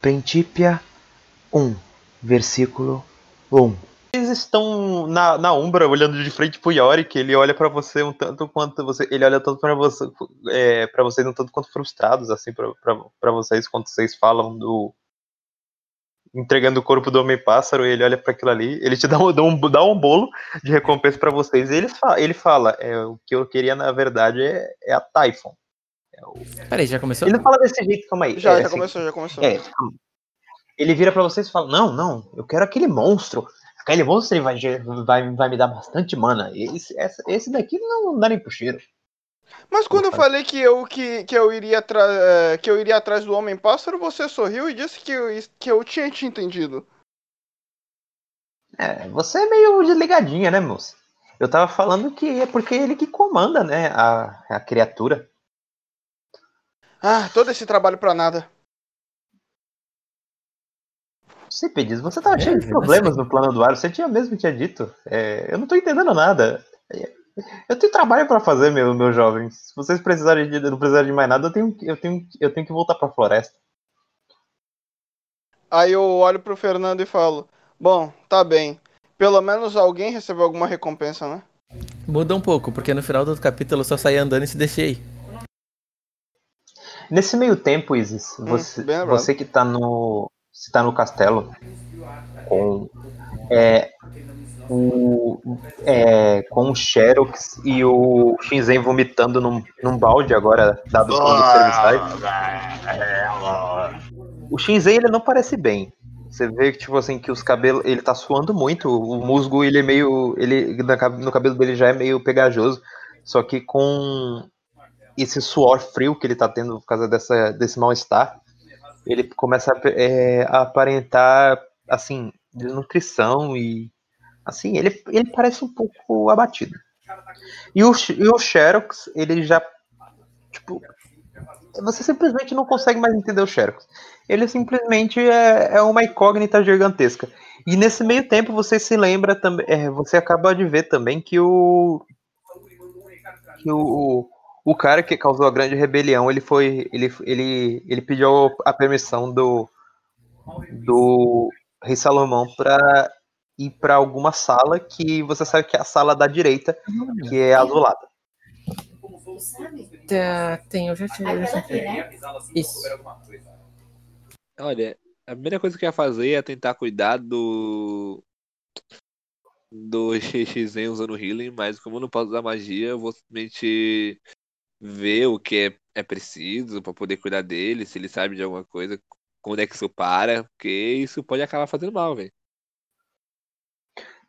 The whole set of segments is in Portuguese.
Principia 1, versículo 1. Eles estão na, na Umbra olhando de frente pro Yorick, ele olha para você um tanto quanto você, ele olha tanto para você, é, para vocês um tanto quanto frustrados assim para vocês quando vocês falam do entregando o corpo do homem pássaro, ele olha para aquilo ali, ele te dá um, dá um, dá um bolo de recompensa para vocês, e ele fala, ele fala é, o que eu queria na verdade é, é a Typhon. É. Peraí, já começou? Ele não fala desse jeito, calma aí. Já, é, já assim, começou, já começou. É, ele vira para vocês e fala: Não, não, eu quero aquele monstro. Aquele monstro ele vai, vai, vai me dar bastante mana. Esse, esse, esse daqui não dá nem pro cheiro. Mas quando eu falei que eu, que, que eu, iria, que eu iria atrás do Homem-Pássaro, você sorriu e disse que eu, que eu tinha te entendido. É, você é meio desligadinha, né, moça? Eu tava falando que é porque ele que comanda, né, a, a criatura. Ah, todo esse trabalho pra nada. Cípedes, você tava é, cheio de problemas no plano do ar, você tinha mesmo tinha dito. É, eu não tô entendendo nada. Eu tenho trabalho para fazer, meu, meus jovens. Se vocês precisarem de, não precisarem de mais nada, eu tenho, eu tenho, eu tenho que voltar pra floresta. Aí eu olho pro Fernando e falo: Bom, tá bem. Pelo menos alguém recebeu alguma recompensa, né? Muda um pouco, porque no final do capítulo eu só saí andando e se deixei. Nesse meio tempo, Isis, hum, você, você que tá no, você tá no castelo com é, o, é, com o Xerox e o Shinzen vomitando num, num balde agora, dado como serviçais. O Shinzen ele não parece bem. Você vê que tipo assim que os cabelos, ele tá suando muito, o musgo ele é meio, ele no cabelo dele já é meio pegajoso, só que com esse suor frio que ele tá tendo por causa dessa, desse mal-estar, ele começa a, é, a aparentar assim nutrição e assim ele, ele parece um pouco abatido. E o, e o Xerox, ele já tipo você simplesmente não consegue mais entender o Xerox. Ele simplesmente é, é uma incógnita gigantesca. E nesse meio tempo você se lembra também, é, você acaba de ver também que o que o, o cara que causou a grande rebelião, ele foi, ele, ele, ele pediu a permissão do do rei Salomão para ir para alguma sala que você sabe que é a sala da direita, que é azulada. Tá, tem, eu já tinha. Isso. Olha, a primeira coisa que eu ia fazer é tentar cuidar do. do XXen usando healing, mas como eu não posso usar magia, eu vou simplesmente ver o que é, é preciso para poder cuidar dele, se ele sabe de alguma coisa, quando é que isso para, porque isso pode acabar fazendo mal, velho.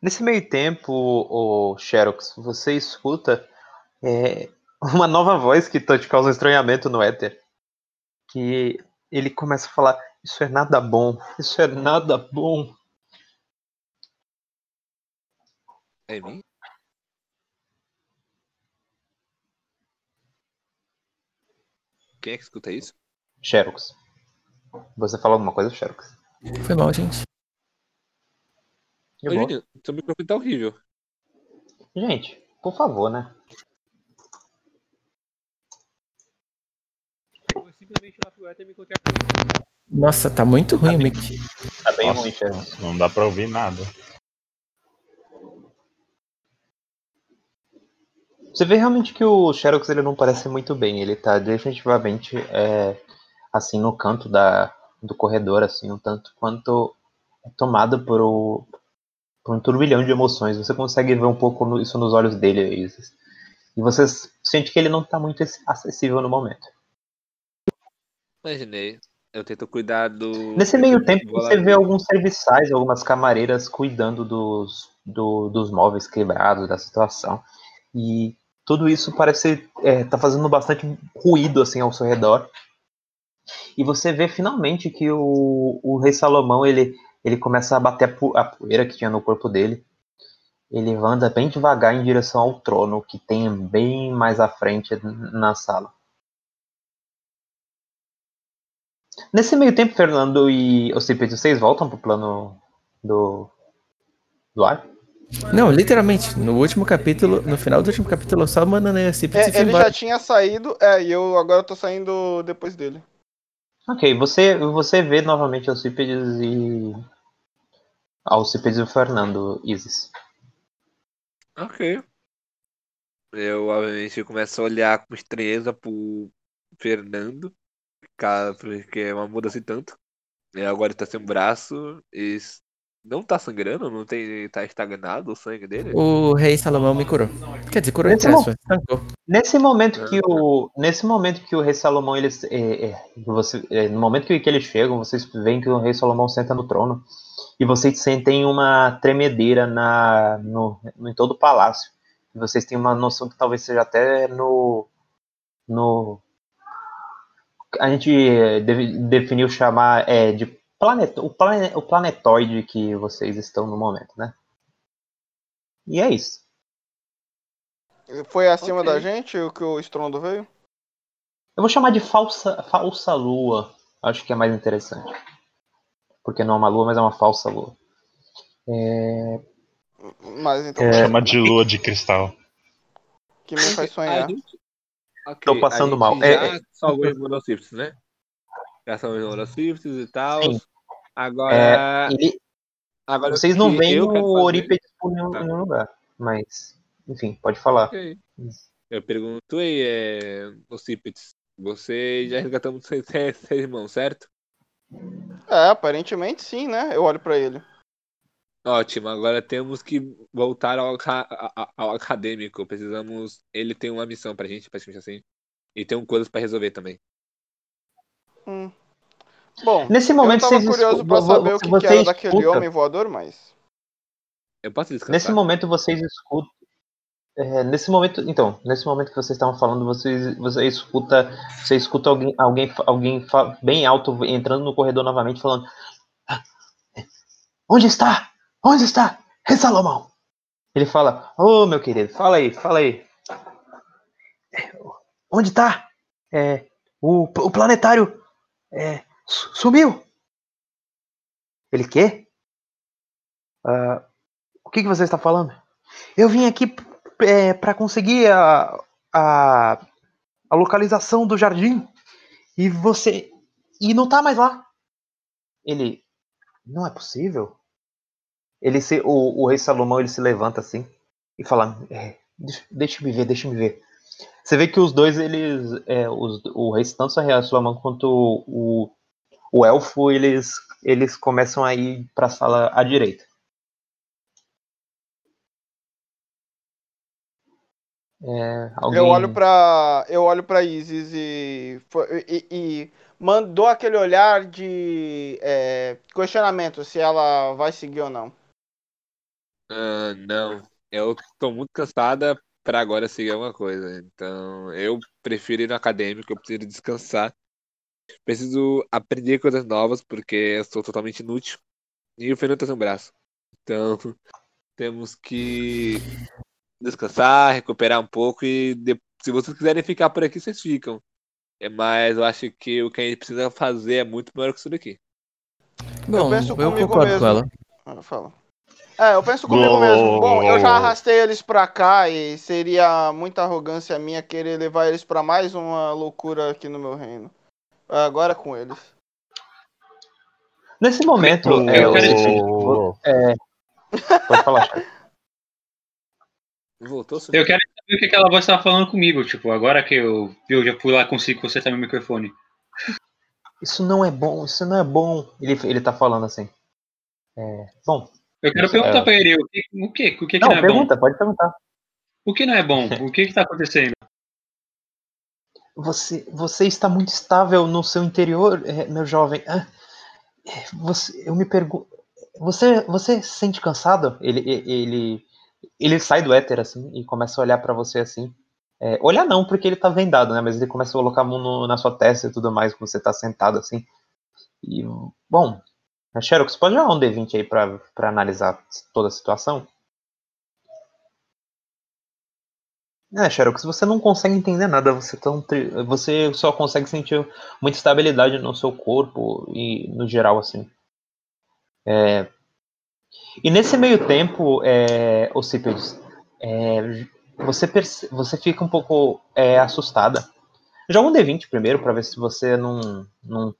Nesse meio tempo, o Xerox, você escuta é, uma nova voz que te causa um estranhamento no éter. Que ele começa a falar: Isso é nada bom, isso é nada bom. É mim? Quem é que escuta isso? Xerox. Você fala alguma coisa, Xerox? Foi mal, gente. Ô, Juninho, seu microfone tá horrível. Gente, por favor, né? Nossa, tá muito ruim o mic. Tá bem Nossa, ruim, Xerox. Não dá pra ouvir nada. Você vê realmente que o Xerox ele não parece muito bem. Ele tá definitivamente é, assim no canto da, do corredor, assim, um tanto quanto tomado por, o, por um turbilhão de emoções. Você consegue ver um pouco isso nos olhos dele, Isis. E você sente que ele não tá muito acessível no momento. Imaginei. Eu tento cuidar do. Nesse meio tempo, você vê alguns serviçais, algumas camareiras cuidando dos, do, dos móveis quebrados, da situação. E tudo isso parece é, tá fazendo bastante ruído assim ao seu redor. E você vê finalmente que o, o rei Salomão ele, ele começa a bater a poeira que tinha no corpo dele. Ele anda bem devagar em direção ao trono que tem bem mais à frente na sala. Nesse meio tempo, Fernando e Ocipete, vocês voltam pro plano do, do ar? Não, literalmente, no último capítulo, no final do último capítulo, eu só mandando a Cipri é, Ele embora. já tinha saído, é, e eu agora tô saindo depois dele. Ok, você, você vê novamente Alcípedes e. Alcípedes e o Fernando, Isis. Ok. Eu, obviamente, começo a olhar com estranheza pro Fernando, cara, porque é uma mudança e tanto. E agora ele tá sem um braço e não tá sangrando, não tem. tá estagnado o sangue dele. O rei Salomão me curou. Quer dizer, curou Nesse. Tancou. Nesse momento que o. Nesse momento que o Rei Salomão, eles. É, é, você, é, no momento que, que eles chegam, vocês veem que o Rei Salomão senta no trono. E vocês sentem uma tremedeira na, no, no- em todo o palácio. E vocês têm uma noção que talvez seja até no. no a gente eh, deve- definiu chamar é, de planet, o, plane, o planetoide que vocês estão no momento, né? E é isso. Foi acima Ok. da gente o que o estrondo veio? Eu vou chamar de falsa, falsa lua. Acho que é mais interessante. Porque não é uma lua, mas é uma falsa lua. É, Mas então, É, Chama de lua de cristal. que me faz A sonhar. gente- ok, Tô passando a mal. É, Já salvou os monocípticos, né? Já salvou os monocípticos e tal. Sim. Agora. ele- agora vocês não veem o por nenhum, Tá. nenhum lugar. Mas, enfim, pode falar. Ok. Eu pergunto aí, é, Ocípedes, você já resgatamos seus seus- irmãos, certo? É, aparentemente sim, né? Eu olho pra ele. Ótimo, agora temos que voltar ao, aca- a- a- ao acadêmico. Precisamos. Ele tem uma missão pra gente, praticamente assim. E tem um coisas pra resolver também. Hum. Bom, Nesse momento eu tava vocês curioso pra saber o que, que era daquele escuta- homem voador, mas. Eu posso descansar? Nesse momento vocês escutam. é, nesse momento, então, nesse momento que vocês estavam falando, vocês, você escuta, você escuta alguém, alguém, alguém bem alto entrando no corredor novamente falando: "Ah, Onde está? Onde está? Rei Salomão? Ele fala: Ô meu querido, fala aí, fala aí. "É, Onde está? É, o, o planetário é, sumiu. Ele quê? Ah, o que, que você está falando? Eu vim aqui é, para conseguir a, a, a localização do jardim e você. E não tá mais lá. Ele. Não é possível. Ele se, o, o rei Salomão ele se levanta assim e fala: é, deixa, deixa me ver, deixa me ver. Você vê que os dois, eles. É, os, o rei, tanto rei Salomão quanto o elfo, eles, eles começam a ir para a sala à direita. É, alguém... Eu olho pra. Eu olho pra Isis e. E, e mandou aquele olhar de é, questionamento se ela vai seguir ou não. Ah, não. Eu tô muito cansada pra agora seguir alguma coisa. Então, eu prefiro ir no acadêmico, eu preciso descansar. Preciso aprender coisas novas, porque eu sou totalmente inútil. E o Fernando tá sem um braço. Então, temos que descansar, recuperar um pouco e de- se vocês quiserem ficar por aqui, vocês ficam. É, mas eu acho que o que a gente precisa fazer é muito maior que isso daqui. Bom, penso eu, comigo concordo mesmo. com ela. Ah, Fala. É, eu penso comigo Gol. mesmo. Bom, eu já arrastei eles pra cá e seria muita arrogância minha querer levar eles pra mais uma loucura aqui no meu reino. Agora é com eles. Nesse momento, Eu é, quero o- dizer- pode falar. Voltou? Eu quero saber o que aquela voz estava falando comigo, tipo, agora que eu, eu já fui lá consigo consertar meu microfone. Isso não é bom, isso não é bom. Ele, ele tá falando assim. É, bom, Eu quero Isso, perguntar é. pra ele o que, o que, o que, que não, não é pergunta, pode perguntar. bom. O que não é bom? O que que tá acontecendo? Você, você está muito estável no seu interior, é, meu jovem. Ah, é, você, eu me pergunto. Você, você se sente cansado? Ele, ele, ele sai do éter assim e começa a olhar pra você assim. É, olhar não, porque ele tá vendado, né? Mas ele começa a colocar a mão no- na sua testa e tudo mais, quando você tá sentado assim. E, bom, a Xerox, pode jogar um D20 aí pra, pra analisar toda a situação? É, Xerox, você não consegue entender nada, você, tão tri- você só consegue sentir muita estabilidade no seu corpo e no geral, assim. É, E nesse meio tempo, é, Ocípedes, é, você, perce- você fica um pouco é, assustada. Joga um D20 primeiro, pra ver se você não, não.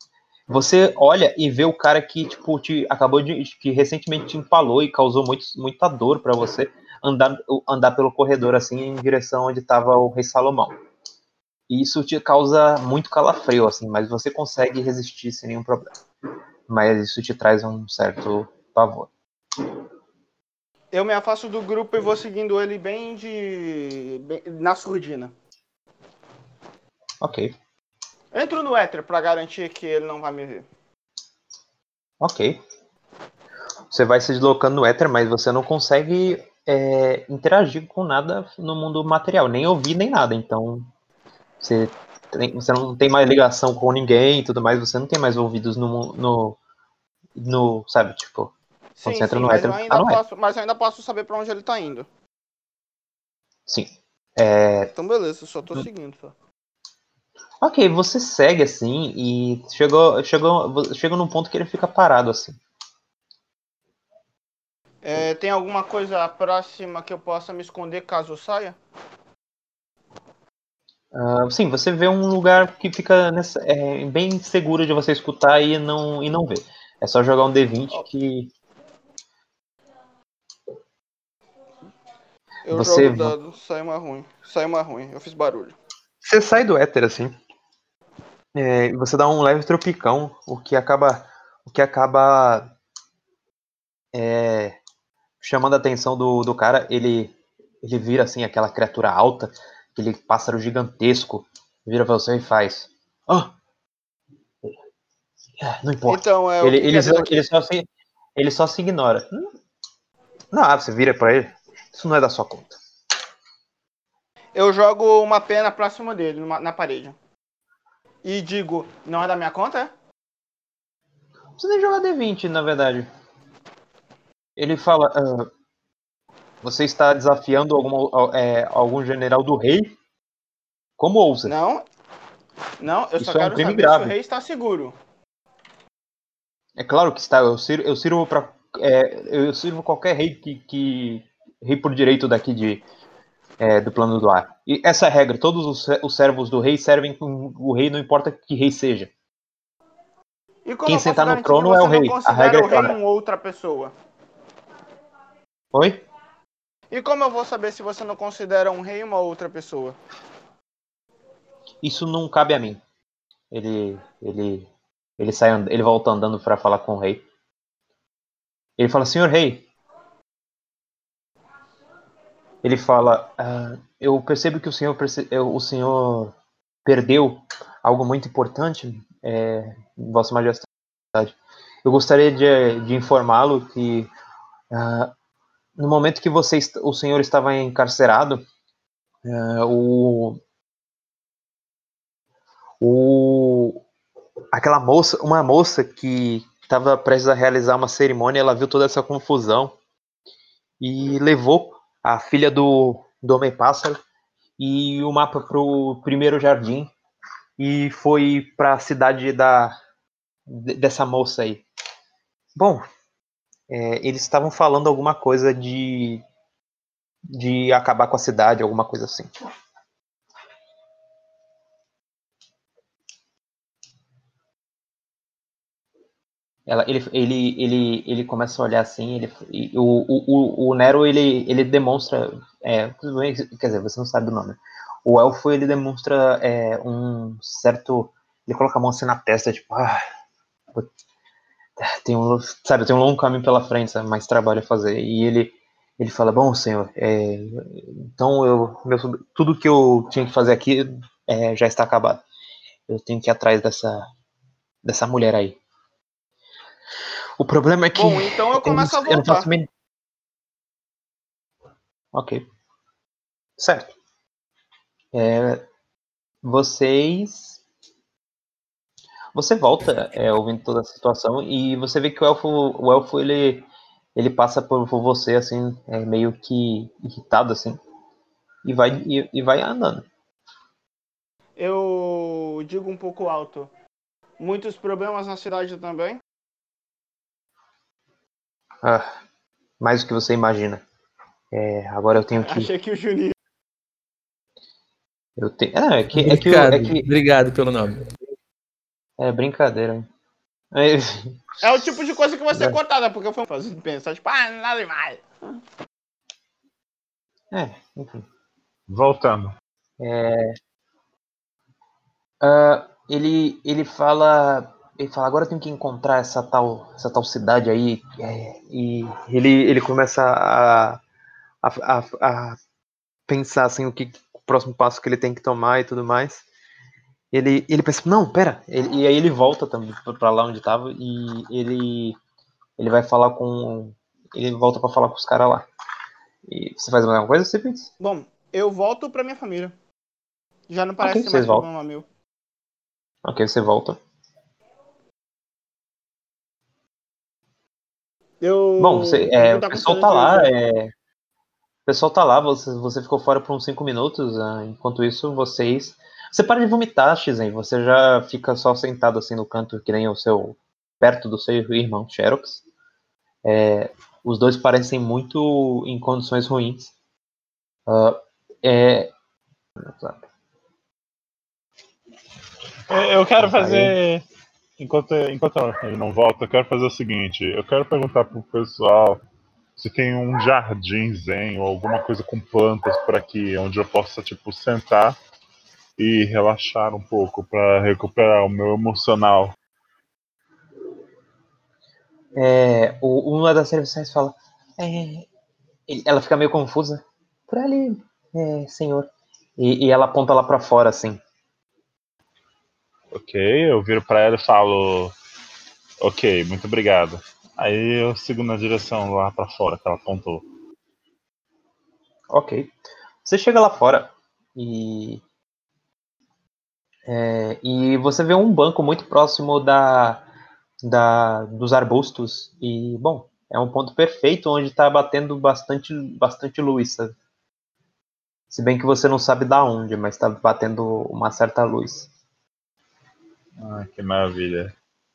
Você olha e vê o cara que, tipo, te acabou de. que recentemente te empalou e causou muito, muita dor pra você andar, andar pelo corredor assim em direção onde estava o rei Salomão. E isso te causa muito calafrio, assim, mas você consegue resistir sem nenhum problema. Mas isso te traz um certo pavor. Eu me afasto do grupo e vou seguindo ele bem de. bem- na surdina. Ok, Entro no éter pra garantir que ele não vai me ver. ok. Você vai se deslocando no éter, mas você não consegue é, interagir com nada no mundo material, nem ouvir nem nada. Então, você, tem- você não tem mais ligação com ninguém e tudo mais, você não tem mais ouvidos no, no, no sabe, tipo, Sim, sim, no mas, eu ainda tá posso, mas eu ainda posso saber pra onde ele tá indo. sim. É, Então beleza, eu só tô seguindo. Só. Ok, você segue assim e chegou, chegou, chega num ponto que ele fica parado assim. É, tem alguma coisa próxima que eu possa me esconder caso eu saia? Ah, sim, você vê um lugar que fica nessa, é, bem seguro de você escutar e não, e não ver. É só jogar um D20 que Eu Você jogo o dado, sai uma ruim. Sai uma ruim, eu fiz barulho. você sai do éter assim. É, e você dá um leve tropicão, o que acaba, o que acaba é, chamando a atenção do, do cara. Ele, ele vira assim aquela criatura alta, aquele pássaro gigantesco, vira pra você e faz. Ah! Ah, Não importa. Então, é ele, ele, quer só, ele, só se, ele só se ignora. Hum? Não, ah, você vira pra ele. Isso não é da sua conta. Eu jogo uma pena próxima dele, numa- na parede. E digo, não é da minha conta, é? Não precisa nem jogar D20, na verdade. Ele fala. ah, você está desafiando alguma, é, algum general do rei? Como ousa? Não. Não, eu Isso só é um quero crime saber grave. se o rei está seguro. É claro que está. Eu sirvo, eu sirvo para. eu sirvo qualquer rei que, que. Rei por direito daqui de. é, do plano do ar. E essa é a regra. Todos os, os servos do rei servem com o rei, não importa que rei seja. Quem sentar no trono é você o rei. A regra é clara. outra pessoa. Oi? E como eu vou saber se você não considera um rei uma outra pessoa? Isso não cabe a mim. Ele. Ele. Ele sai and- ele volta andando para falar com o rei. Ele fala, senhor rei. Ele fala, "Ah, eu percebo que o senhor, perce- o senhor perdeu algo muito importante, é, Vossa Majestade. Eu gostaria de, de informá-lo que ah, no momento que você, o senhor estava encarcerado, ah, o, o aquela moça, uma moça que estava prestes a realizar uma cerimônia, ela viu toda essa confusão e levou a filha do, do Homem Pássaro e o mapa para o primeiro jardim e foi para a cidade da de- dessa moça aí. Bom, é, eles estavam falando alguma coisa de de acabar com a cidade, alguma coisa assim. Ela, ele, ele, ele, ele começa a olhar assim, ele, o, o, o- Nero ele, ele demonstra, é, quer dizer, você não sabe do nome. O elfo ele demonstra é, um certo, ele coloca a mão assim na testa, tipo, ah, tem um, sabe, tem um longo caminho pela frente, sabe, mais trabalho a fazer. E ele, ele fala, bom senhor, é, então eu, meu, tudo que eu tinha que fazer aqui é, já está acabado. Eu tenho que ir atrás dessa, dessa mulher aí. O problema é que. Bom, então eu não- começo a eu não voltar. faço men- Ok. Certo. É, vocês. Você volta é, ouvindo toda a situação e você vê que o elfo, o elfo ele, ele passa por, por você assim, é, meio que irritado assim, e vai, e, e vai andando. Eu digo um pouco alto. Muitos problemas na cidade também? Ah, mais do que você imagina. É, agora eu tenho que. Achei que o Juninho. Eu tenho, é, é que, é que, Obrigado, é que obrigado pelo nome. É brincadeira. É, É o tipo de coisa que vai ser É. cortada, porque eu fui fazendo pensar, tipo, ah, nada demais. é, enfim. Voltando. Ah, ele, ele fala. Ele fala, agora eu tenho que encontrar essa tal, essa tal cidade aí. é, e ele, ele começa a, a, a, a pensar assim, o que o próximo passo que ele tem que tomar e tudo mais. Ele, ele pensa, não, pera. Ele- e aí ele volta também pra lá onde tava e ele, ele vai falar com. Ele volta pra falar com os caras lá. E você faz alguma coisa, Cipins? Bom, eu volto pra minha família. Já não parece Ok, ser vocês mais voltam. problema meu. Ok, você volta. Eu. Bom, você, é, o pessoal tá lá, direito. é, o pessoal tá lá, você, você ficou fora por uns 5 minutos, ah, enquanto isso vocês... Você para de vomitar, Shizen, você já fica só sentado assim no canto, que nem o seu... perto do seu irmão, Xerox. É, os dois parecem muito em condições ruins. Ah, é... É, Eu quero fazer. Enquanto, enquanto ele não volta, eu quero fazer o seguinte: eu quero perguntar pro pessoal se tem um jardim zen ou alguma coisa com plantas por aqui, onde eu possa, tipo, sentar e relaxar um pouco para recuperar o meu emocional. É, o, uma das serviçais fala. é, ela fica meio confusa. Por ali, é, senhor. E, e ela aponta lá pra fora, assim. Ok, eu viro pra ela e falo: Ok, muito obrigado. Aí eu sigo na direção lá pra fora que ela apontou. Ok. Você chega lá fora e. é, e você vê um banco muito próximo da, da dos arbustos. E, bom, é um ponto perfeito onde está batendo bastante, bastante luz, sabe? Se bem que você não sabe da onde, mas está batendo uma certa luz. Ah, que maravilha.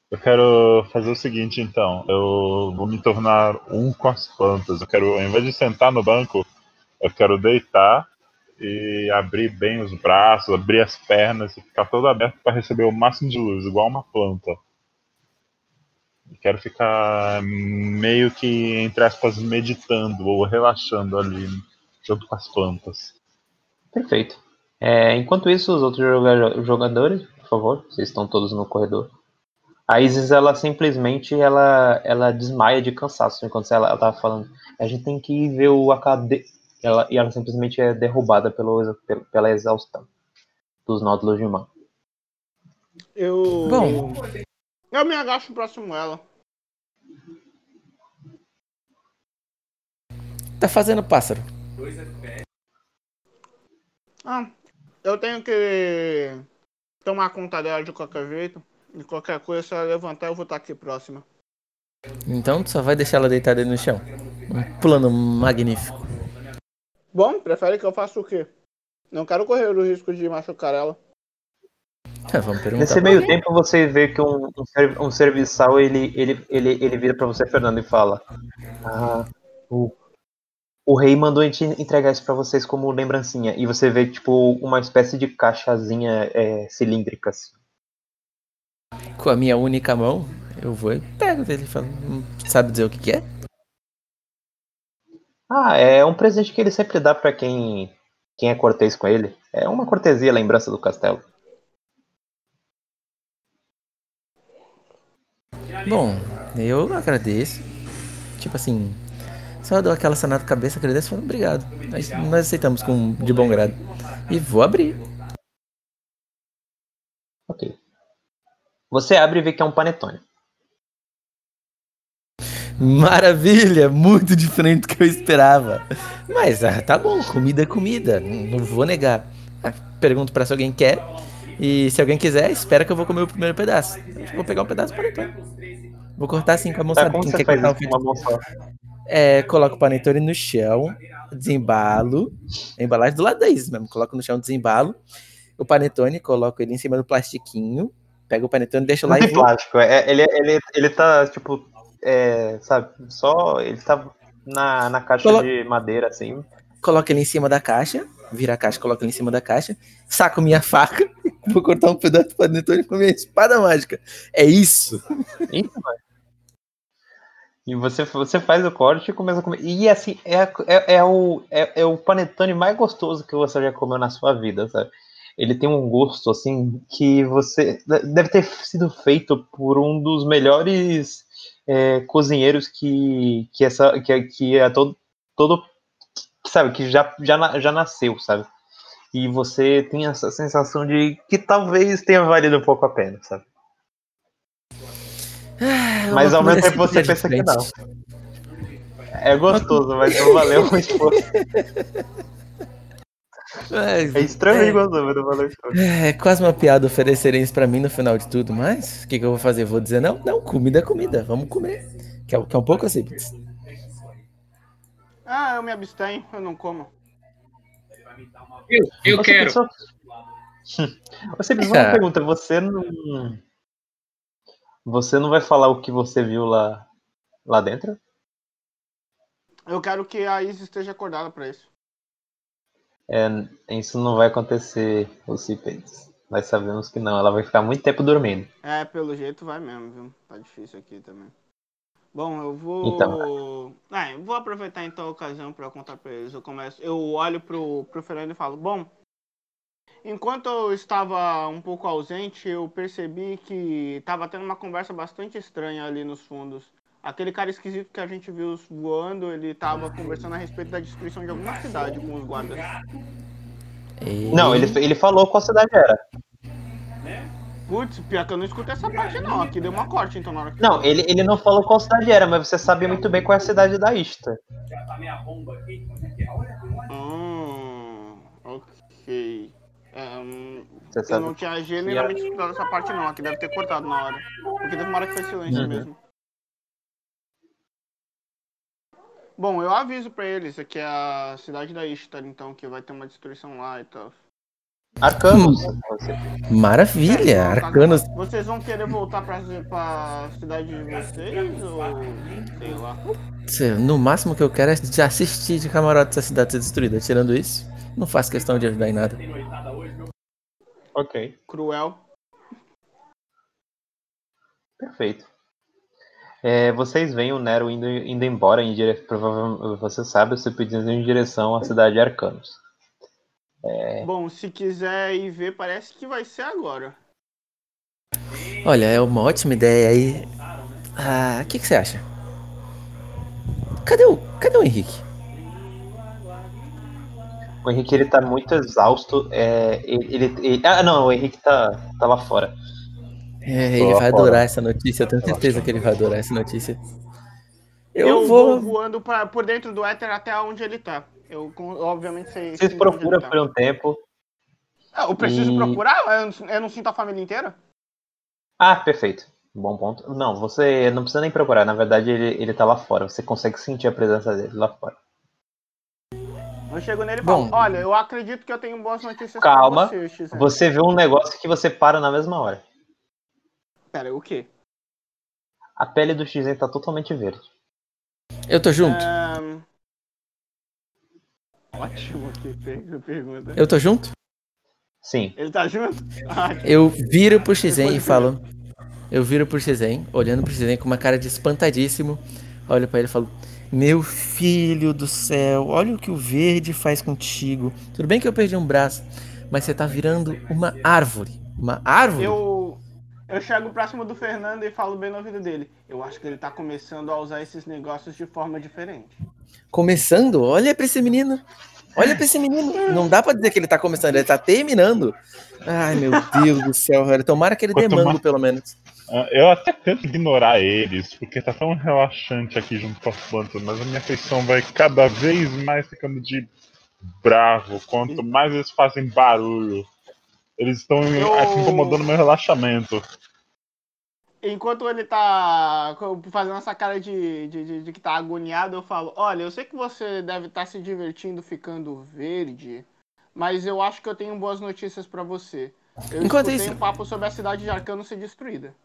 Eu quero fazer o seguinte então, eu vou me tornar um com as plantas. Eu quero, ao invés de sentar no banco, eu quero deitar e abrir bem os braços, abrir as pernas e ficar todo aberto para receber o máximo de luz, igual uma planta. Quero ficar meio que, entre aspas, meditando ou relaxando ali, junto com as plantas. Perfeito. É, enquanto isso, os outros joga- jogadores, por favor, vocês estão todos no corredor. A Isis, ela simplesmente ela, ela desmaia de cansaço enquanto ela, ela tava falando. A gente tem que ver o AKD. Ela, e ela simplesmente é derrubada pelo, pela exaustão dos nódulos de humano. Eu. Bom. Eu me agacho próximo a ela. Tá fazendo pássaro. Ah, eu tenho que tomar conta dela de qualquer jeito. De qualquer coisa, se ela levantar, eu vou estar aqui próxima. Então tu só vai deixar ela deitada aí no chão. Um plano magnífico. Bom, prefere que eu faça o quê? Não quero correr o risco de machucar ela. Ah, Vamos perguntar. Nesse meio tempo, você vê que um, um, serv- um serviçal ele, ele, ele, ele vira pra você, Fernando, e fala: ah, o, o rei mandou a gente entregar isso pra vocês como lembrancinha. E você vê, tipo, uma espécie de caixazinha é, cilíndrica. assim. Com a minha única mão, eu vou e pego dele e falo. "Hum, Sabe dizer o que, que é? Ah, é um presente que ele sempre dá pra quem, quem é cortês com ele. É uma cortesia, lembrança do castelo. Bom, eu agradeço. Tipo assim, só dou aquela sanada na cabeça, agradeço e falo obrigado. Nós, nós aceitamos com, de bom grado. E vou abrir. Ok. Você abre e vê que é um panetone. Maravilha, muito diferente do que eu esperava. Mas ah, tá bom, comida é comida, não não vou negar. Ah, pergunto pra se alguém quer. E se alguém quiser, espera que eu vou comer o primeiro pedaço. Eu vou pegar um pedaço para panetone. Vou cortar assim com a mão, Tá, Quem quer cortar isso um? É, coloco o panetone no chão, desembalo, a embalagem do lado da Isis mesmo, coloco no chão, desembalo, o panetone, coloco ele em cima do plastiquinho, pego o panetone, deixo Não lá tem e plástico. É, ele, ele, ele tá, tipo, é, sabe, só. Ele tá na, na caixa Colo- de madeira, assim. Coloco ele em cima da caixa, vira a caixa, coloco ele em cima da caixa, saco minha faca, Vou cortar um pedaço do panetone com minha espada mágica. É isso. Isso, mano. E você, você faz o corte e começa a comer. E assim, é, é, é, o, é, é o panetone mais gostoso que você já comeu na sua vida, sabe? Ele tem um gosto, assim, que você. Deve ter sido feito por um dos melhores é, cozinheiros que, que, essa, que, que é todo, todo. Sabe, que já, já, já nasceu, sabe? E você tem essa sensação de que talvez tenha valido um pouco a pena, sabe? Mas ao mesmo tempo você pensa que não. É gostoso, mas não valeu o esforço. É extremamente gostoso, mas não valeu o esforço. É quase uma piada oferecerem isso pra mim no final de tudo, mas o que, que eu vou fazer? Vou dizer não? Não, comida é comida, vamos comer. Que é, que é um pouco simples. Ah, eu me abstenho, eu não como. Eu, eu Você quero. pensou- Você me uma pergunta, você não. Você não vai falar o que você viu lá, lá dentro? Eu quero que a Isis esteja acordada pra isso. É, isso não vai acontecer, os Cipades. Nós sabemos que não, ela vai ficar muito tempo dormindo. É, pelo jeito vai mesmo, viu? Tá difícil aqui também. Bom, eu vou. Então. Ah, eu vou aproveitar então a ocasião pra contar pra eles. Eu começo. Eu olho pro, pro Fernando e falo, bom. Enquanto eu estava um pouco ausente, eu percebi que tava tendo uma conversa bastante estranha ali nos fundos. Aquele cara esquisito que a gente viu voando, ele tava conversando a respeito da destruição de alguma cidade com os guardas. E- Não, ele, ele falou qual cidade era. Putz, pior que eu não escutei essa parte não. Aqui deu uma corte então na hora que Não, ele, ele não falou qual cidade era, mas você sabe muito bem qual é a cidade da Ishtar. Hum, ok. É, hum, Você eu sabe. não tinha genuinamente escutado essa parte não, aqui deve ter cortado na hora. Porque teve uma hora que foi silêncio Uhum. mesmo. Bom, eu aviso pra eles, aqui é a cidade da Ishtar, então, que vai ter uma destruição lá e tal. Arcanos. Maravilha, É, então, tá- arcanos. Vocês vão querer voltar pra, pra cidade de vocês ou sei lá? No máximo que eu quero é de assistir de camarote essa cidade ser destruída. Tirando isso, não faço questão de ajudar em nada. Ok, Cruel. perfeito. É, vocês veem o Nero indo, indo embora em direção. Provavelmente você sabe, os Cipades indo em direção à cidade de Arcanos. Bom, se quiser ir ver, parece que vai ser agora. Olha, é uma ótima ideia aí. Ah, o que, que você acha? Cadê o, cadê o Henrique? O Henrique ele tá muito exausto. é, ele, ele- ele- Ah, não, o Henrique tá, tá lá fora. É, ele vai fora. adorar essa notícia, eu tenho certeza que ele vai adorar essa notícia. Eu, Eu, vou. vou voando pra, por dentro do éter até onde ele tá. Eu, obviamente, sei. Vocês procuram tá. por um tempo. Ah, eu preciso E- procurar? Eu não, eu não sinto a família inteira? Ah, perfeito. Bom ponto. Não, você não precisa nem procurar. Na verdade, ele, ele tá lá fora. Você consegue sentir a presença dele lá fora. Eu chego nele e Bom. falo: Olha, eu acredito que eu tenho boas notícias Calma, pra você. Você vê um negócio que você para na mesma hora. Pera, o quê? A pele do X tá totalmente verde. Eu tô junto? Ahn, Ótimo que per- pergunta. Eu tô junto? Sim. Ele tá junto? Ah, Eu viro pro Shizen e falo. Eu viro pro Shizen, olhando pro Shizen com uma cara de espantadíssimo. Olho pra ele e falo: Meu filho do céu, olha o que o verde faz contigo. Tudo bem que eu perdi um braço, mas você tá virando uma árvore. Uma árvore? eu, eu chego próximo do Fernando e falo bem no ouvido dele. Eu acho que ele tá começando a usar esses negócios de forma diferente. Começando? Olha pra esse menino. Olha pra esse menino. Não dá pra dizer que ele tá começando, ele tá terminando. Ai, meu Deus do céu, velho. Tomara que ele dê mais- pelo menos. Ah, Eu até tento ignorar eles, porque tá tão relaxante aqui junto com as plantas, mas a minha feição vai cada vez mais ficando de bravo. Quanto mais eles fazem barulho, eles estão Eu- incomodando meu relaxamento. Enquanto ele tá fazendo essa cara de, de, de- de que tá agoniado, eu falo: Olha, eu sei que você deve estar se divertindo ficando verde, mas eu acho que eu tenho boas notícias pra você. Eu Enquanto isso- um papo sobre a cidade de Arcano ser destruída.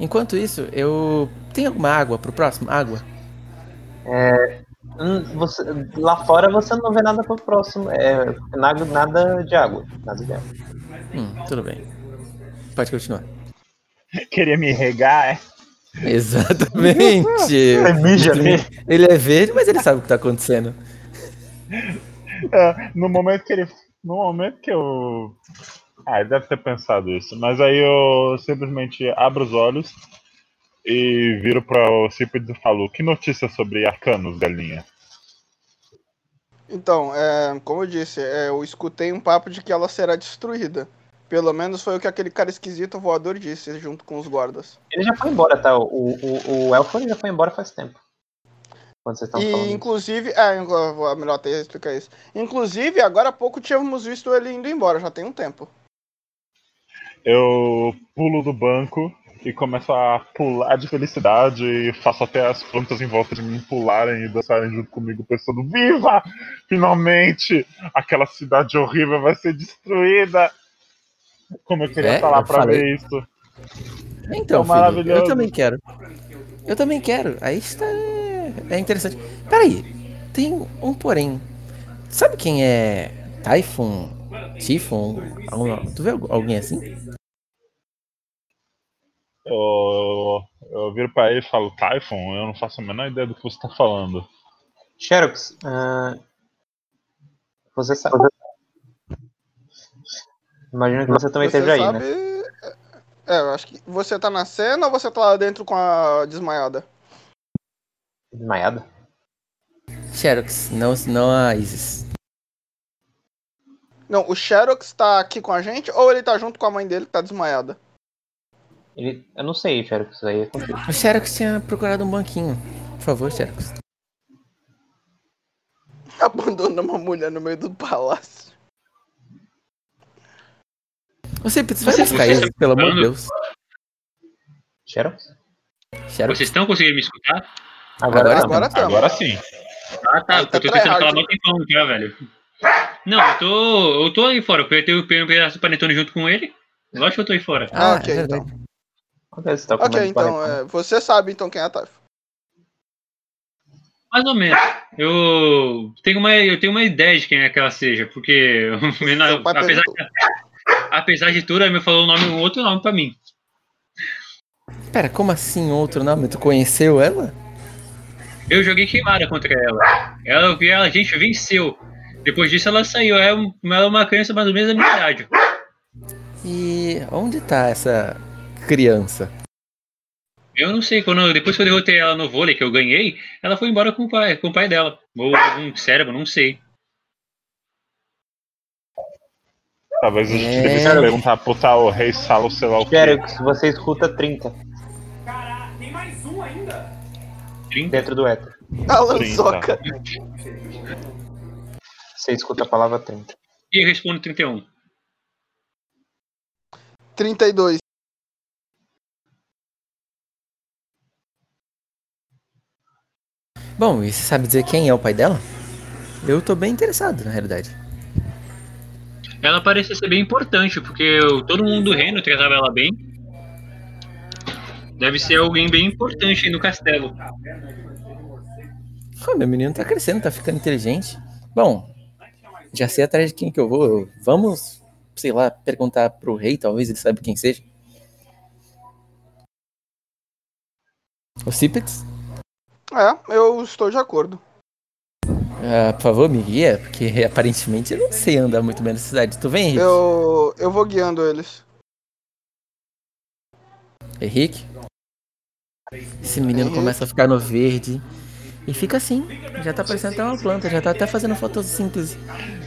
Enquanto isso, eu. Tem alguma água pro próximo? Água? Hum, você- lá fora você não vê nada pro próximo. É, nada, nada de água. Nada de água. Hum, tudo bem. Pode continuar. Queria me regar, é? Exatamente. Nele. Ele é verde, mas ele sabe o que tá acontecendo. É, no momento que ele. No momento que eu. Ah, ele deve ter pensado isso. Mas aí eu simplesmente abro os olhos e viro para o Cípedes e falo: Que notícia sobre arcanos, galinha? Então, é, como eu disse, é, eu escutei um papo de que ela será destruída. Pelo menos foi o que aquele cara esquisito voador disse, junto com os guardas. Ele já foi embora, tá? O, o, o Elfo já foi embora faz tempo. Quando vocês falando. E inclusive, é, vou- é melhor até explicar isso. Inclusive, agora há pouco tínhamos visto ele indo embora, já tem um tempo. Eu pulo do banco e começo a pular de felicidade e faço até as plantas em volta de mim pularem e dançarem junto comigo, pensando: Viva! Finalmente! Aquela cidade horrível vai ser destruída! Como eu queria É, estar lá pra falei. ver isso. Então, É filho, maravilhoso. eu também quero. Eu também quero. Aí está. É interessante. Peraí, tem um porém. Sabe quem é? Typhon? Algum- Tu vê algu- alguém assim? Eu, eu viro pra ele e falo: Typhon, eu não faço a menor ideia do que você tá falando. Xerox, ah, você sabe. Imagino que você também Você esteja aí, sabe... né? É, eu acho que você tá na cena ou você tá lá dentro com a desmaiada? Desmaiada? Xerox, não, não a Isis. Não, o Xerox tá aqui com a gente ou ele tá junto com a mãe dele que tá desmaiada? Ele, eu não sei, Xerox, isso aí é contigo. O Xerox tinha procurado um banquinho. Por favor, Xerox. Abandona uma mulher no meio do palácio. Você precisa Você- Isis, tá pelo amor de? Deus. Xerox? Xerox. Vocês estão conseguindo me escutar? Agora, Agora tá. Agora tá. Agora sim. Ah, tá. Aí tá eu tô tentando tryhard. falar mal tempão já, velho. Não, eu tô. Eu tô aí fora. Eu tenho um pedaço do panetone junto com ele. Lógico que eu tô aí fora. Ah, ok, é verdade. Ok, você tá Ok, então, panetone. é, você sabe então quem é a Taif. Mais ou menos. Eu tenho uma, eu tenho uma ideia de quem é que ela seja, porque apesar, perguntou. apesar de tudo, ela me falou um, nome, um outro nome pra mim. Pera, como assim outro nome? Tu conheceu ela? Eu joguei queimada contra ela. Ela, ela, a gente venceu. Depois disso ela saiu. Ela é ela é uma criança mais ou menos da minha idade. E onde tá essa criança? Eu não sei, quando, depois que eu derrotei ela no vôlei, que eu ganhei, ela foi embora com o pai, com o pai dela. Ou um cérebro, não sei. Talvez a gente É. devesse perguntar pro tal rei Salo, sei lá o quê. Xerox, você escuta 30 Trinta? dentro do éter. Alan. Soca. Você escuta a palavra 30. E eu respondo 31. 32. Bom, e você sabe dizer quem é o pai dela? Eu tô bem interessado, na realidade. Ela parece ser bem importante, porque todo mundo do reino tratava ela bem. Deve ser alguém bem importante aí no castelo. Pô, meu menino tá crescendo, tá ficando inteligente. Bom, já sei atrás de quem que eu vou. Vamos, sei lá, perguntar pro rei, talvez ele saiba quem seja. O Cípex? É, eu estou de acordo. Ah, por favor, me guia, porque aparentemente eu não sei andar muito bem na cidade. Tu vem, Henrique? Eu, eu vou guiando eles. Henrique? Esse menino Henrique. começa a ficar no verde. E fica assim. Já tá parecendo até uma planta, já tá até fazendo fotossíntese.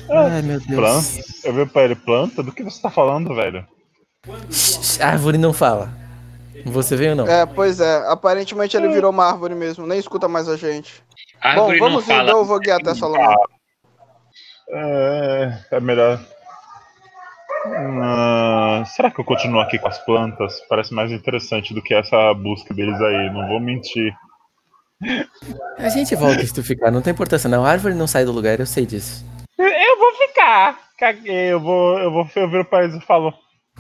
Ai, meu Deus. Planta? Eu vi pra ele, planta? Do que você tá falando, velho? Shh, árvore não fala. Você veio ou não? É, pois é. Aparentemente ele virou uma árvore mesmo. Nem escuta mais a gente. A Bom, vamos fala. indo. Eu vou guiar até Salomão. É, é melhor. Ah, será que eu continuo aqui com as plantas? Parece mais interessante do que essa busca deles aí, não vou mentir. A gente volta se tu ficar, não tem importância não. A árvore não sai do lugar, eu sei disso. Eu vou ficar! Caguei, eu vou, eu vou eu viro pra eles e falo.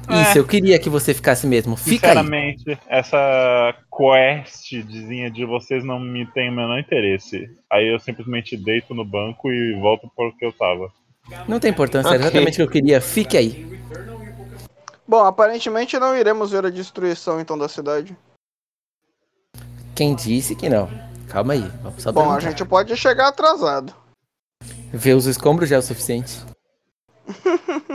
Isso, eu queria que você ficasse mesmo. Fica aí. Sinceramente, essa questzinha de vocês não me tem o menor interesse. Aí eu simplesmente deito no banco e volto para o que eu tava. Não tem importância, é Ok. exatamente o que eu queria. Fique aí. Bom, aparentemente não iremos ver a destruição então da cidade. Quem disse que não? Calma aí, vamos só Bom, a gente pode chegar atrasado. Ver os escombros já é o suficiente.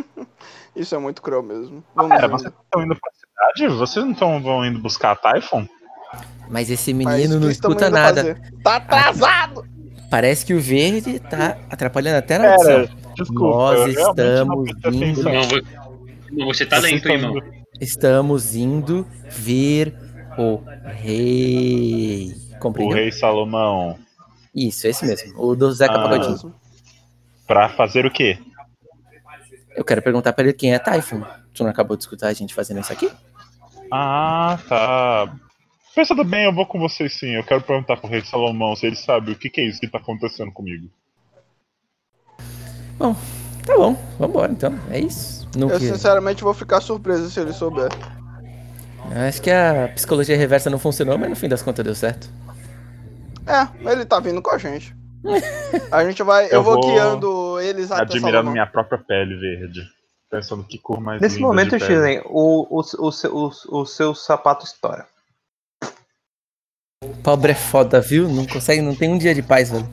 Isso é muito cruel mesmo. Vamos Pera, ver. vocês estão indo pra cidade? Vocês não tão, vão indo buscar a Typhon? Mas esse Mas menino o não escuta nada. fazer? Tá atrasado! Parece que o verde tá atrapalhando até a narração. Pera, desculpa. Nós estamos indo-. Não, vo- não, você tá lento, irmão. Estamos indo ver o rei. O Compreendeu? rei Salomão. Isso, esse mesmo. O do Zeca Ah. Pagodinho. Pra fazer o quê? Eu quero perguntar pra ele quem é Typhon. Tu não acabou de escutar a gente fazendo isso aqui? Ah, tá. Pensando bem, eu vou com vocês sim. Eu quero perguntar pro rei Salomão se ele sabe o que, que é isso que tá acontecendo comigo. Tá bom, vambora então. É isso. Não Eu que- sinceramente vou ficar surpreso se ele souber. Eu Acho que a psicologia reversa não funcionou, mas no fim das contas deu certo. É, ele tá vindo com a gente. A gente vai. Eu, Eu vou vou guiando eles até Admirando minha própria pele verde. Pensando que cor mais Nesse linda momento. Shizen, o, o, o, seu- o, o seu sapato estoura. Pobre é foda, viu? Não consegue, não tem um dia de paz, velho.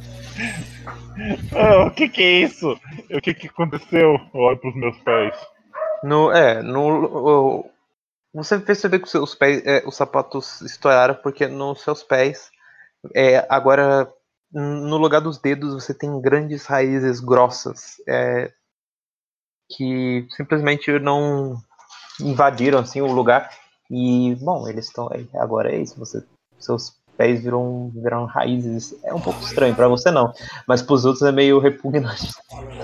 Ah, o que que é isso? O que que aconteceu? Eu olho pros meus pés. No, é, no, você percebeu que os seus pés, é, os sapatos estouraram porque nos seus pés, é, agora no lugar dos dedos você tem grandes raízes grossas é, que simplesmente não invadiram assim o lugar e bom eles estão aí agora é isso você seus pés viram viram raízes é um pouco estranho pra você não mas pros outros é meio repugnante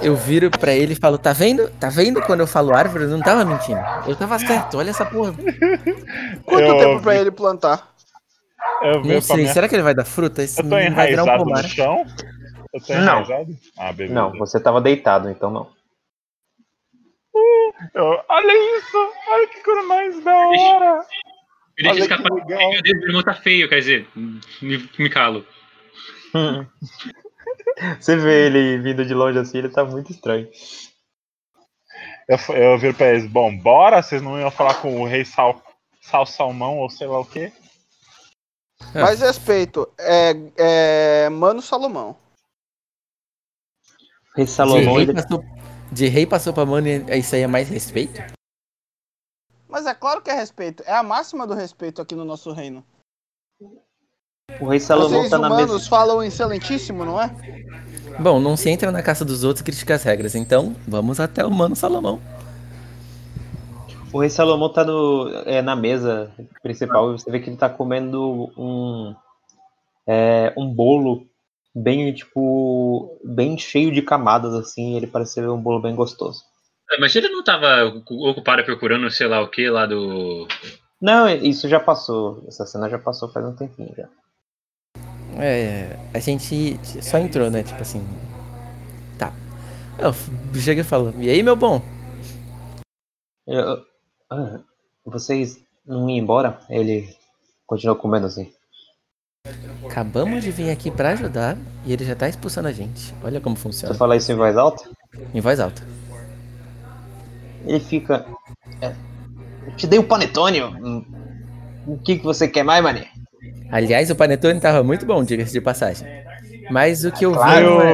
Eu viro pra ele e falo, tá vendo? Tá vendo quando eu falo árvore? Eu não tava mentindo. Eu tava certo, olha essa porra. Quanto Eu tempo pra vi- ele plantar? Eu Não sei, minha... será que ele vai dar fruta? Esse Eu tô um enraizado pomar. no chão? Eu tô Não. enraizado? Ah, beleza. não você tava deitado então não Eu- olha isso! Olha que coisa mais da hora! Eu deixo escapar. Meu Deus, meu irmão tá feio, quer dizer, me, me calo. Você vê ele vindo de longe assim, ele tá muito estranho. Eu, eu viro pra eles, bom, bora? Vocês não iam falar com o rei Sal, Sal Salmão ou sei lá o quê? Ah. Mais respeito. É, é. Mano Salomão. Rei De Salomão, rei, ele... passou, de rei passou pra mano e isso aí é mais respeito? Mas é claro que é respeito. É a máxima do respeito aqui no nosso reino. o rei Salomão Vocês tá na humanos mesa. falam excelentíssimo, não é? Bom, não se entra na casa dos outros e critica as regras, então vamos até o mano Salomão. O rei Salomão tá no, é, na mesa principal e você vê que ele tá comendo um é, um bolo bem tipo bem cheio de camadas assim. Ele parece ser um bolo bem gostoso. É, Mas ele não tava ocupado procurando sei lá o que lá do. Não, isso já passou. Essa cena já passou faz um tempinho já. É, a gente só entrou, né? Tipo assim. Tá. Eu chego e falo, e aí, meu bom? Eu- ah, vocês não iam embora? Ele continuou comendo assim. Acabamos de vir aqui pra ajudar e ele já tá expulsando a gente. Olha como Você funciona. fala isso em voz alta? Em voz alta. Ele fica. é, eu te dei o panetone. hum, O que, que você quer mais, mané? Aliás, o panetone tava muito bom, diga-se de passagem. Mas o que eu vi. Claro. é-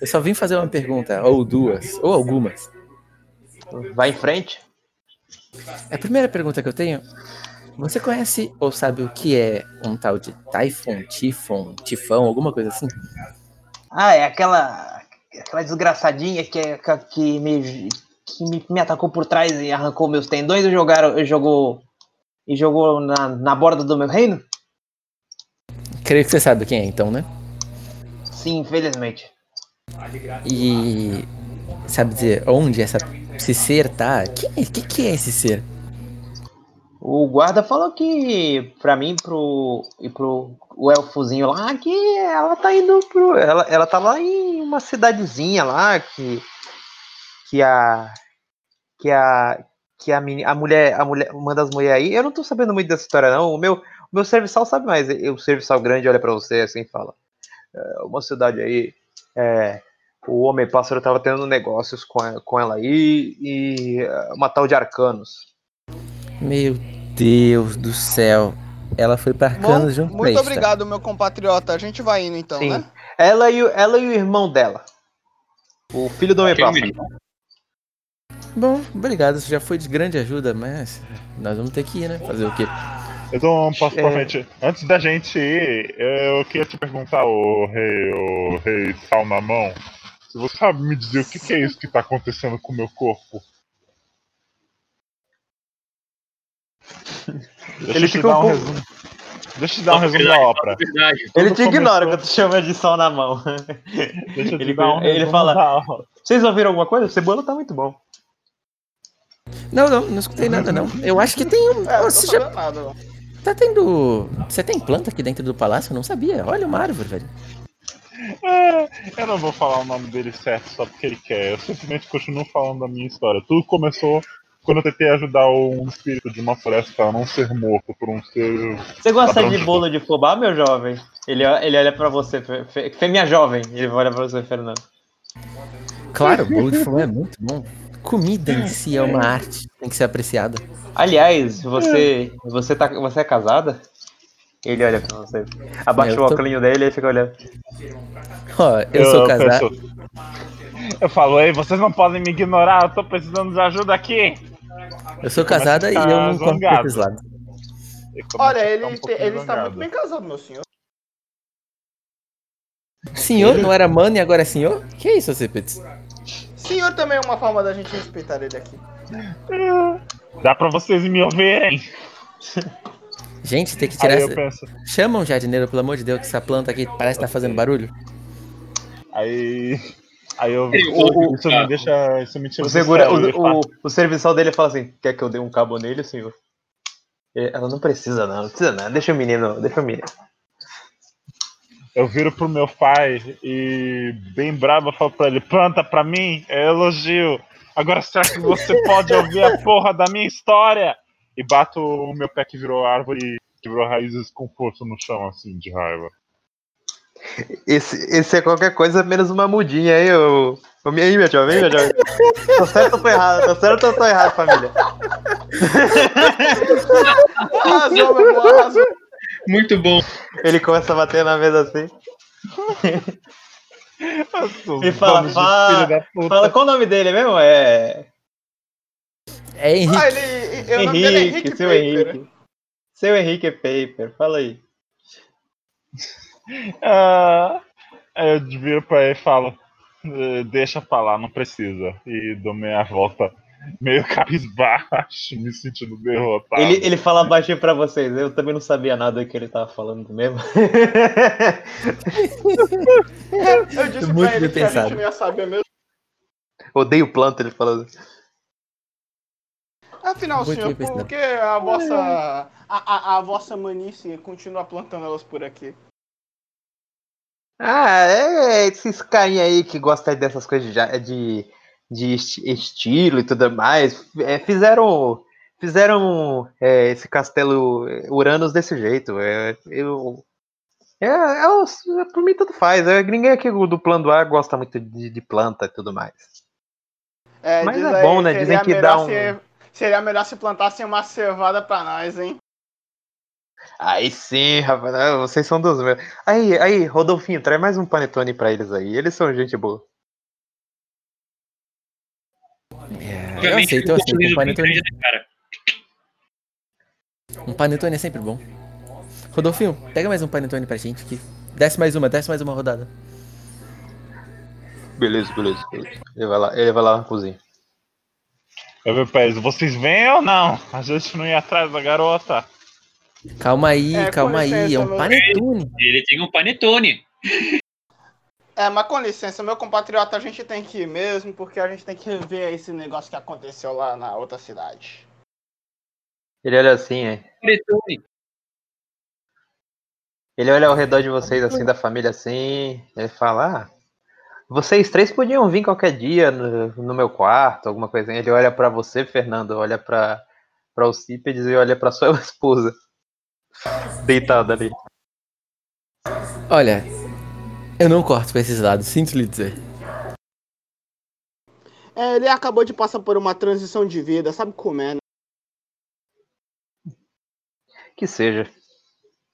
Eu só vim fazer uma pergunta, ou duas, ou algumas. Vai em frente. A primeira pergunta que eu tenho. Você conhece ou sabe o que é um tal de Typhon, Tifon, Tifão, alguma coisa assim? Ah, é aquela. aquela desgraçadinha que, é- que, me, que me, me atacou por trás e arrancou meus tendões e jogaram, jogou. E jogou na, na borda do meu reino? Creio que você sabe quem é, então, né? Sim, infelizmente. E sabe dizer onde essa, esse ser tá? Que, que que é esse ser? O guarda falou que pra mim pro, e pro o elfozinho lá que ela tá indo pro. Ela, ela tá lá em uma cidadezinha lá que. Que a. Que a. Que a, meni- a mulher. A mulher. Uma das mulheres aí. Eu não tô sabendo muito dessa história, não. O meu, o meu serviçal sabe mais. O serviçal grande olha pra você assim e fala: "É, Uma cidade aí, é, o Homem-Pássaro tava tendo negócios com ela, com ela aí e é, uma tal de Arcanos. Meu Deus do céu. Ela foi pra Bom, Arcanos junto com muito eles, tá? obrigado, meu compatriota. A gente vai indo então, Sim. né? Ela e, o- ela e o irmão dela. O filho do Homem-Pássaro. Bom, obrigado. Isso já foi de grande ajuda, mas nós vamos ter que ir, né? Fazer o quê? Eu dou um passo pra É. frente. Antes da gente ir, eu queria te perguntar, o rei, o rei sal na mão, se você sabe me dizer o que, que é isso que tá acontecendo com o meu corpo. Deixa Ele eu te fica dar um um pouco- resumo. Deixa eu te dar um resumo da ópera. Ele te ignora quando tu chama de sol na mão. Deixa eu te Ele- dar um ele fala-. Vocês ouviram alguma coisa? O Cebola tá muito bom. Não, não, não escutei nada, não. Eu acho que tem um. É, Você já nada. tá tendo. Você tem planta aqui dentro do palácio? Eu não sabia. Olha uma árvore, velho. É, eu não vou falar o nome dele certo só porque ele quer. Eu simplesmente continuo falando da minha história. Tudo começou quando eu tentei ajudar um espírito de uma floresta a não ser morto por um ser. Você gosta de de bolo de fubá, meu jovem? Ele, ele olha pra você, Fe- Fêmea jovem. Ele olha pra você, Fernando. Claro, bolo de fumê é muito bom. Comida em si é uma arte, tem que ser apreciada. Aliás, você, você, tá, você é casada? Ele olha pra você. Abaixa Eu o tô- óculos dele e fica olhando. Ó, eu, sou casado. penso- Eu falo, ei, vocês não podem me ignorar, eu tô precisando de ajuda aqui. Eu sou casada e eu ficar não corro pra esses lados. Olha, ele, um ele está muito bem casado, meu senhor. Senhor não era mano e agora é senhor? Que isso, Cipets? Senhor também é uma forma da gente respeitar ele aqui. Dá pra vocês me ouvirem. Gente, tem que tirar essa... penso, Chama um jardineiro, pelo amor de Deus, que essa planta aqui parece estar fazendo barulho. aí. Aí eu. Ouve Isso o me deixa. Isso me tira O, segura, fala, o, o, o serviçal dele fala assim: Quer que eu dê um cabo nele, senhor? Ela não precisa, não. Não precisa, não. Deixa o menino. Deixa o menino. Eu viro pro meu pai e, bem bravo, eu falo pra ele: planta pra mim, é elogio. Agora será que você pode ouvir a porra da minha história? E bato o meu pé que virou árvore, que virou raízes com força no chão, assim, de raiva. Esse, esse é qualquer coisa menos uma mudinha aí, ô. ô minha aí, minha jovem, jovem. Tô certo ou tô errado? Tô certo ou tô errado, família? Arrasou, meu amor, arrasou. Muito bom. Ele começa a bater na mesa assim. E fala, fala. Fala, qual o nome dele mesmo? É. É Henrique. Ah, ele, eu, nome dele é Henrique, Henrique seu Paper. Henrique. Seu Henrique Paper, fala aí. Ah, eu viro pra ele e falo, "Eh, deixa pra lá, não precisa. E dou meia volta, meio cabisbaixo, me sentindo derrotado. Ele, ele fala baixinho pra vocês, eu também não sabia nada do que ele tava falando mesmo. Eu disse Muito pra ele bem que a pensado. gente não ia saber mesmo. Odeio planta, ele falando. Afinal, Muito senhor, por pensado. que a vossa, a, a, a vossa manice continua plantando elas por aqui? Ah, é esses carinha aí que gostam dessas coisas de, ja- de, de esti- estilo e tudo mais. é, fizeram fizeram é, esse castelo Uranus desse jeito. É, eu, é, é é, por mim, tudo faz. É, ninguém aqui do plano A gosta muito de, de planta e tudo mais. É, Mas é aí, bom, né? Dizem que dá um- se- seria melhor se plantassem uma cevada pra nós, hein? Aí sim, rapaz, ah, vocês são dos meus. Aí, aí, Rodolfinho, traz mais um panetone pra eles aí. Eles são gente boa. É, eu aceito, eu um aceito. Um panetone, um panetone é sempre bom. Rodolfinho, pega mais um panetone pra gente. Que... Desce mais uma, desce mais uma rodada. Beleza, beleza, beleza. Ele vai lá, ele vai lá na cozinha. Eu viro pra eles, vocês vêm ou não? A gente não ia atrás da garota. Calma aí, É, calma aí. licença, É um meu- panetone. Ele tem um panetone. É, mas com licença, meu compatriota, a gente tem que ir mesmo, porque a gente tem que rever esse negócio que aconteceu lá na outra cidade. Ele olha assim, é. Panetone. Ele olha ao redor de vocês, assim, da família, assim. Ele fala: Ah, vocês três podiam vir qualquer dia no, no meu quarto, alguma coisa. assim. Ele olha pra você, Fernando, olha pra, pra Alcípedes e olha pra sua esposa. Deitado ali. Olha, eu não corto pra esses lados, sinto lhe dizer. É, ele acabou de passar por uma transição de vida, sabe como é, né? Que seja.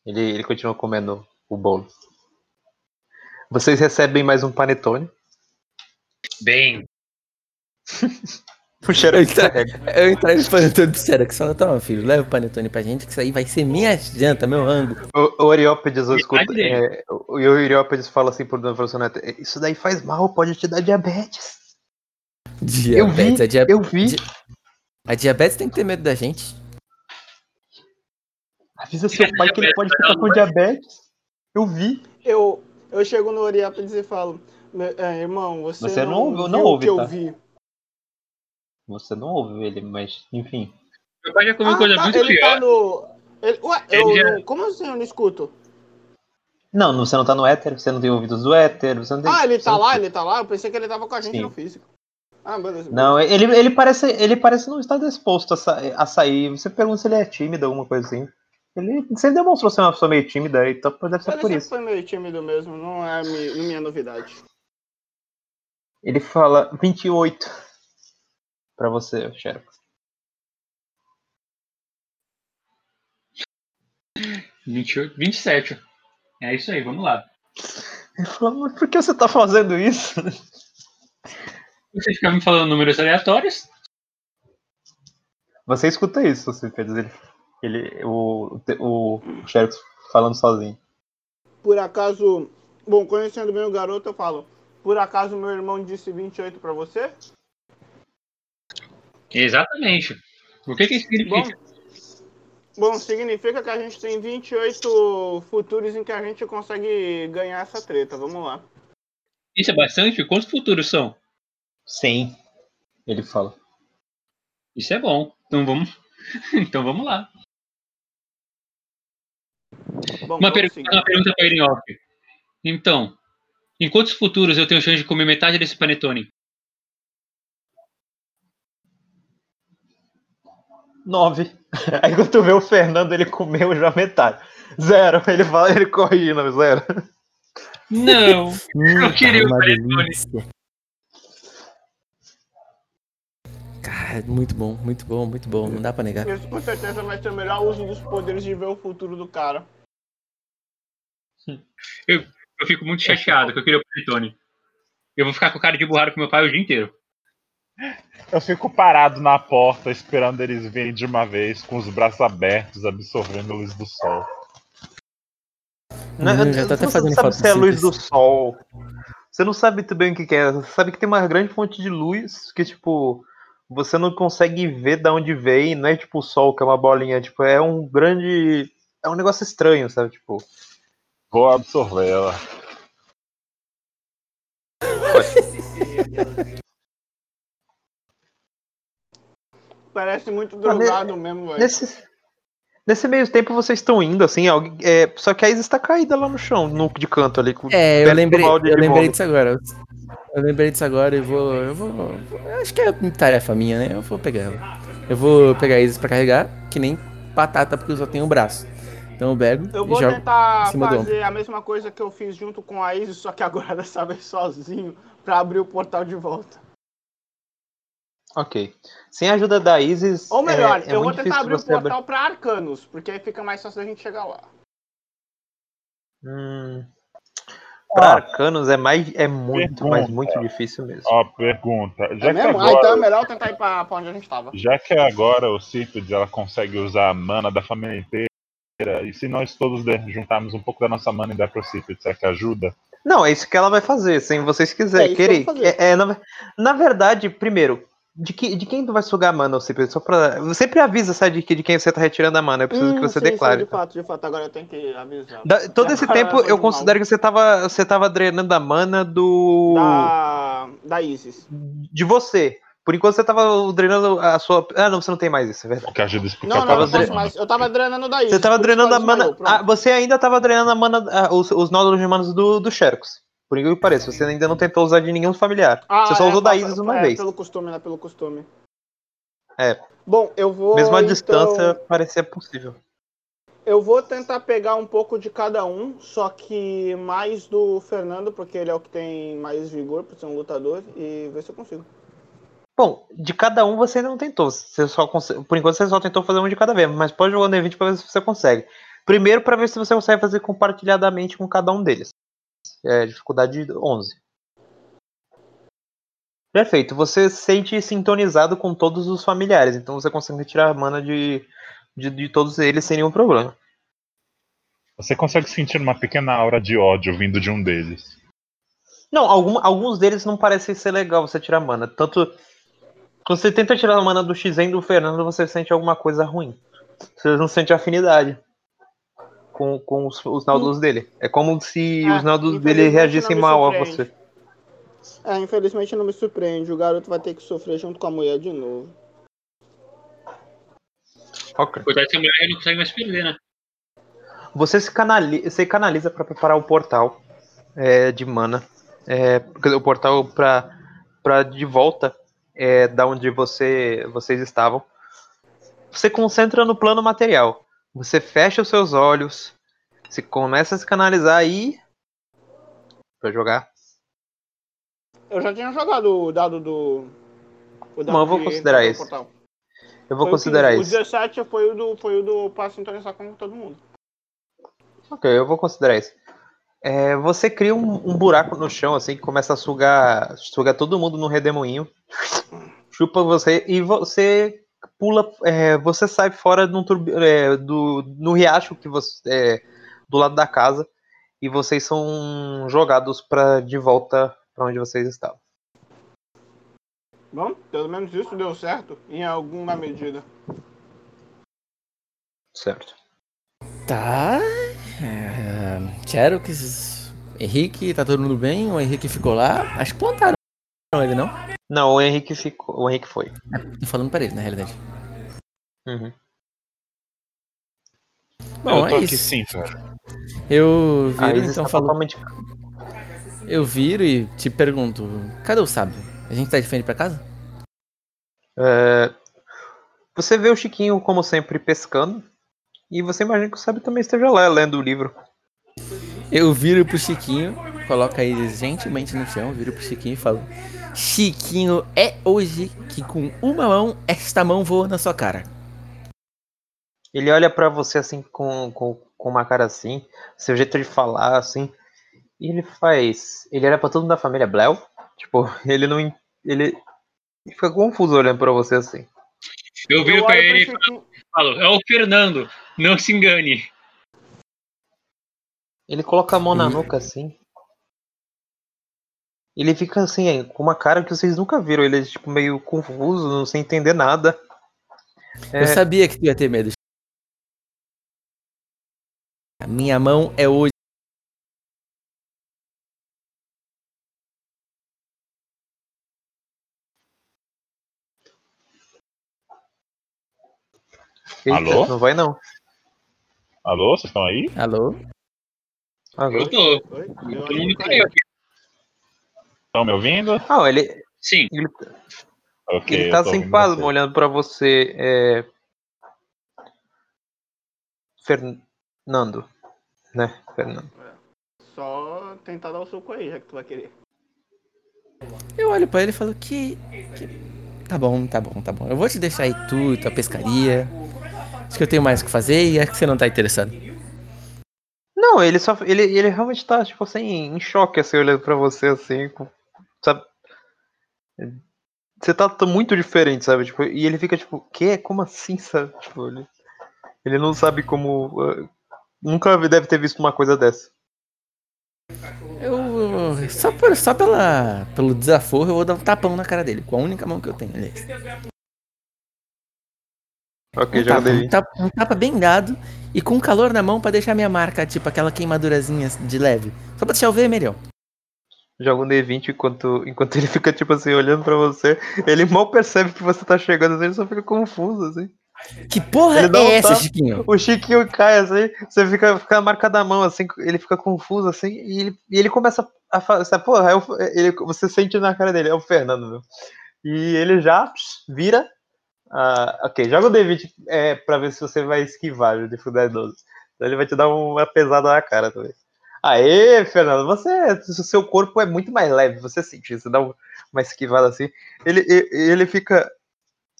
Ele, ele continua comendo o bolo. Vocês recebem mais um panetone. Bem, O cheiro Eu carrega. Eu entrei no panetone pro Xerox falei, toma filho, leva o panetone pra gente, que isso aí vai ser minha janta, meu rango. O, o Oriópedes eu escuto, é, o, o Oriópedes fala assim por fala assim, "Neto, isso daí faz mal, pode te dar diabetes. Diabetes, a, dia- Eu vi. di- a diabetes tem que ter medo da gente. Avisa seu pai que ele pode ficar com diabetes. Eu vi. Eu, eu chego no Oriápolis e falo, "Meu- é, irmão, você, Você não não, ouve- viu não o ouve, que eu tá? vi. Você não ouve ele, mas enfim. meu pai já comeu Ah, coisa tá, muito ele pior. tá no... Ele, ué, Ele eu, já- não- como assim eu não escuto? Não, você não tá no éter, você não tem ouvidos do éter, você não tem. Ah, ele você tá não- lá, ele tá lá? Eu pensei que ele tava com a gente Sim. no físico. Ah, beleza. Não, ele, ele parece. Ele parece não estar disposto a, sa- a sair. Você pergunta se ele é tímido, alguma coisa assim. Ele sempre demonstrou ser uma pessoa meio tímida, então deve ser Ele por sempre isso. foi meio tímido mesmo, não é não minha novidade. Ele fala 28 pra você, Xerox. 28, 27. É isso aí, vamos lá. Ele fala, mas por que você tá fazendo isso? Você fica me falando números aleatórios? Você escuta isso, Cípedes, ele, ele, o, o, o Xerox falando sozinho. Por acaso, bom, conhecendo bem o garoto, eu falo, por acaso meu irmão disse 28 pra você? Exatamente. O que que isso Bom, significa? bom, significa que a gente tem 28 futuros em que a gente consegue ganhar essa treta. Vamos lá. Isso é bastante? Quantos futuros são? Sim. Ele fala. Isso é bom. Então vamos, então vamos lá. Bom, Uma, vamos per- seguir. uma pergunta para ele em off. Então, em quantos futuros eu tenho chance de comer metade desse panetone? Nove. Aí quando tu vê o Fernando, ele comeu já metade. Zero. Ele fala, ele corrigindo, zero. Não! Hum, Eu queria tá o uma panetone. Cara, muito bom, muito bom, muito bom. Não dá pra negar. Isso com certeza vai ser o melhor uso dos poderes de ver o futuro do cara. Eu fico muito chateado que eu queria o panetone. Eu vou ficar com cara de burrado com meu pai o dia inteiro. Eu fico parado na porta esperando eles virem de uma vez, com os braços abertos, absorvendo a luz do sol. Hum, já tô até você fazendo não sabe se é a luz do sol. Você não sabe muito bem o que, que é. Você sabe que tem uma grande fonte de luz que, tipo, você não consegue ver de onde vem. Não é tipo o sol, que é uma bolinha. Tipo, é um grande. É um negócio estranho, sabe? Tipo, Vou absorver ela. Parece muito drogado mesmo, velho. nesse. Nesse meio tempo vocês estão indo, assim, alguém, é, só que a Isa está caída lá no chão, no de canto ali. com- É, eu lembrei, eu de lembrei disso agora. Eu lembrei disso agora e vou. Eu vou. Acho que é tarefa minha, né? Eu vou pegar ela. Eu vou pegar a Isis pra carregar, que nem batata, porque eu só tenho um braço. Então eu pego Eu e vou jogo. tentar em cima do fazer a mesma coisa que eu fiz junto com a Isis, só que agora dessa vez sozinho, pra abrir o portal de volta. Ok. Sem a ajuda da Isis. Ou melhor, é, é eu vou muito tentar difícil abrir o você abrir- portal pra Arcanos, porque aí fica mais fácil da gente chegar lá. Hum. Pra Ah. arcanos é mais é muito, mas Pergunta. muito difícil mesmo. Ó, pergunta. Já É que mesmo? Ah, agora, então é melhor tentar ir pra, pra onde a gente tava. já que agora o Cípedes ela consegue usar a mana da família inteira, e se nós todos juntarmos um pouco da nossa mana e der pro Cípedes, será que ajuda? Não, é isso que ela vai fazer, se vocês É quiserem. que eu querer. É, é, na, na verdade, primeiro, de, que, de quem tu vai sugar a mana, Cipri? Só pra. Sempre avisa, sabe, de, que- de quem você tá retirando a mana. Eu preciso que Hum, você sim, sim, declare. de fato, de fato, agora eu tenho que avisar. Da- todo esse tempo eu considero que você tava, você tava drenando a mana do. Da, da Isis. de você. Por enquanto você tava drenando a sua. Ah, não, você não tem mais isso, é verdade. Que ajuda a explicar Não, não, tava não posso dre- mais. Eu tava drenando da Isis. Você tava drenando a mana. ah, você ainda tava drenando a mana. ah, os, os nódulos de manas do, do Xerox. Por incrível que pareça, você ainda não tentou usar de nenhum familiar. Ah, você só é, usou da Isis uma é, vez. Pelo costume, né? Pelo costume. É. Bom, eu vou. Mesmo a então- distância parecia possível. eu vou tentar pegar um pouco de cada um, só que mais do Fernando, porque ele é o que tem mais vigor por ser um lutador, e ver se eu consigo. Bom, de cada um você ainda não tentou. Você só conse- Por enquanto você só tentou fazer um de cada vez, mas pode jogar o D20 pra ver se você consegue. Primeiro pra ver se você consegue fazer compartilhadamente com cada um deles. É, dificuldade 11. Perfeito. Você se sente sintonizado com todos os familiares, então você consegue retirar a mana de, de, de todos eles sem nenhum problema. Você consegue sentir uma pequena aura de ódio vindo de um deles. Não, algum- alguns deles não parecem ser legal você tirar mana. Tanto. Quando você tenta tirar a mana do Xen do Fernando, você sente alguma coisa ruim. Você não sente afinidade com, com os, os naudos dele. É como se Ah, os naudos dele reagissem mal a você. É, infelizmente não me surpreende. O garoto vai ter que sofrer junto com a mulher de novo. Ok. Cuidado que a mulher não consegue mais perder, né? Você se canali você canaliza para preparar o portal é, de mana. É, quer dizer, o portal para para de volta é, da onde você vocês estavam. Você concentra no plano material. Você fecha os seus olhos. Você começa a se canalizar aí para jogar. Eu já tinha jogado o dado do. O dado Não, eu vou considerar portal. Eu vou Foi considerar 15. isso. O 17 foi o do, foi o do pra sintonizar com todo mundo. Ok, eu vou considerar isso. É, você cria um, um buraco no chão, assim, que começa a sugar, sugar todo mundo no redemoinho. Chupa você e você pula. é, você sai fora num turbi- é, do, no riacho que você. é, do lado da casa. E vocês são jogados para de volta para onde vocês estavam. Bom, pelo menos isso deu certo, em alguma medida. Certo. Tá. É, Xerox, Henrique, tá todo mundo bem? O Henrique ficou lá. Acho que plantaram ele, não? Não, o Henrique ficou. O Henrique foi. Tô falando pra ele, na realidade. Uhum. Bom, eu tô é aqui isso. sim, Fer. Eu A viro, então tá falo. totalmente. Eu viro e te pergunto: cadê o sábio? A gente tá de frente pra casa? É, Você vê o Chiquinho, como sempre, pescando. E você imagina que o Sábio também esteja lá, lendo o livro. Eu viro pro Chiquinho, coloco aí gentilmente no chão, viro pro Chiquinho e falo: Chiquinho, é hoje que com uma mão, esta mão voa na sua cara. Ele olha pra você assim, com, com, com uma cara assim, seu jeito de falar assim. E ele faz. Ele olha pra todo mundo da família Bleu. Tipo, ele não. Ele, ele fica confuso olhando pra você assim. Eu viro Eu pra ele e falo, é o Fernando, não se engane. Ele coloca a mão na Hum. nuca assim. Ele fica assim, com uma cara que vocês nunca viram. Ele é tipo meio confuso, não sem entender nada. É. Eu sabia que tu ia ter medo. A minha mão é hoje. Eita, Alô? Não vai não. Alô, vocês estão aí? Alô? Alô? Eu tô. Oi? Todo mundo aqui. Estão me ouvindo? Não, ele, Sim. ele, Ok, ele tá sem vocês. olhando pra você. É... Fernando. Né? Fernando. Só tentar dar o soco aí, já que tu vai querer. Eu olho pra ele e falo que, que- Tá bom, tá bom, tá bom. Eu vou te deixar aí tu, tua pescaria. Acho que eu tenho mais o que fazer e acho que você não tá interessado. Não, ele só. Ele, ele realmente tá, tipo assim, em choque, assim, olhando pra você, assim. com- Sabe? Você tá, tá muito diferente, sabe? Tipo, e ele fica tipo, quê? Como assim, sabe? Tipo, ele, ele não sabe como. ah, nunca deve ter visto uma coisa dessa. Eu. Só, por, só pela, pelo desaforo eu vou dar um tapão na cara dele, com a única mão que eu tenho, aliás. Ok, Um já tapa, um, tapa, um tapa bem dado e com calor na mão pra deixar minha marca, tipo aquela queimadurazinha de leve. Só pra deixar o vermelhão. Joga um D20 enquanto, enquanto ele fica, tipo assim, olhando pra você. Ele mal percebe que você tá chegando, assim, ele só fica confuso, assim. Que porra Ele dá um é essa, tapa. Chiquinho? O Chiquinho cai, assim, você fica, fica a marca da mão, assim, ele fica confuso, assim, e ele, e ele começa a falar, porra, é ele, você sente na cara dele, é o Fernando, meu. E ele já vira. Ah, ok, joga o D20 é, pra ver se você vai esquivar o dificuldade 12. Ele vai te dar uma pesada na cara também. Aê, Fernando, você, o seu corpo é muito mais leve, você sente isso, dá uma esquivada assim. Ele, ele, ele fica.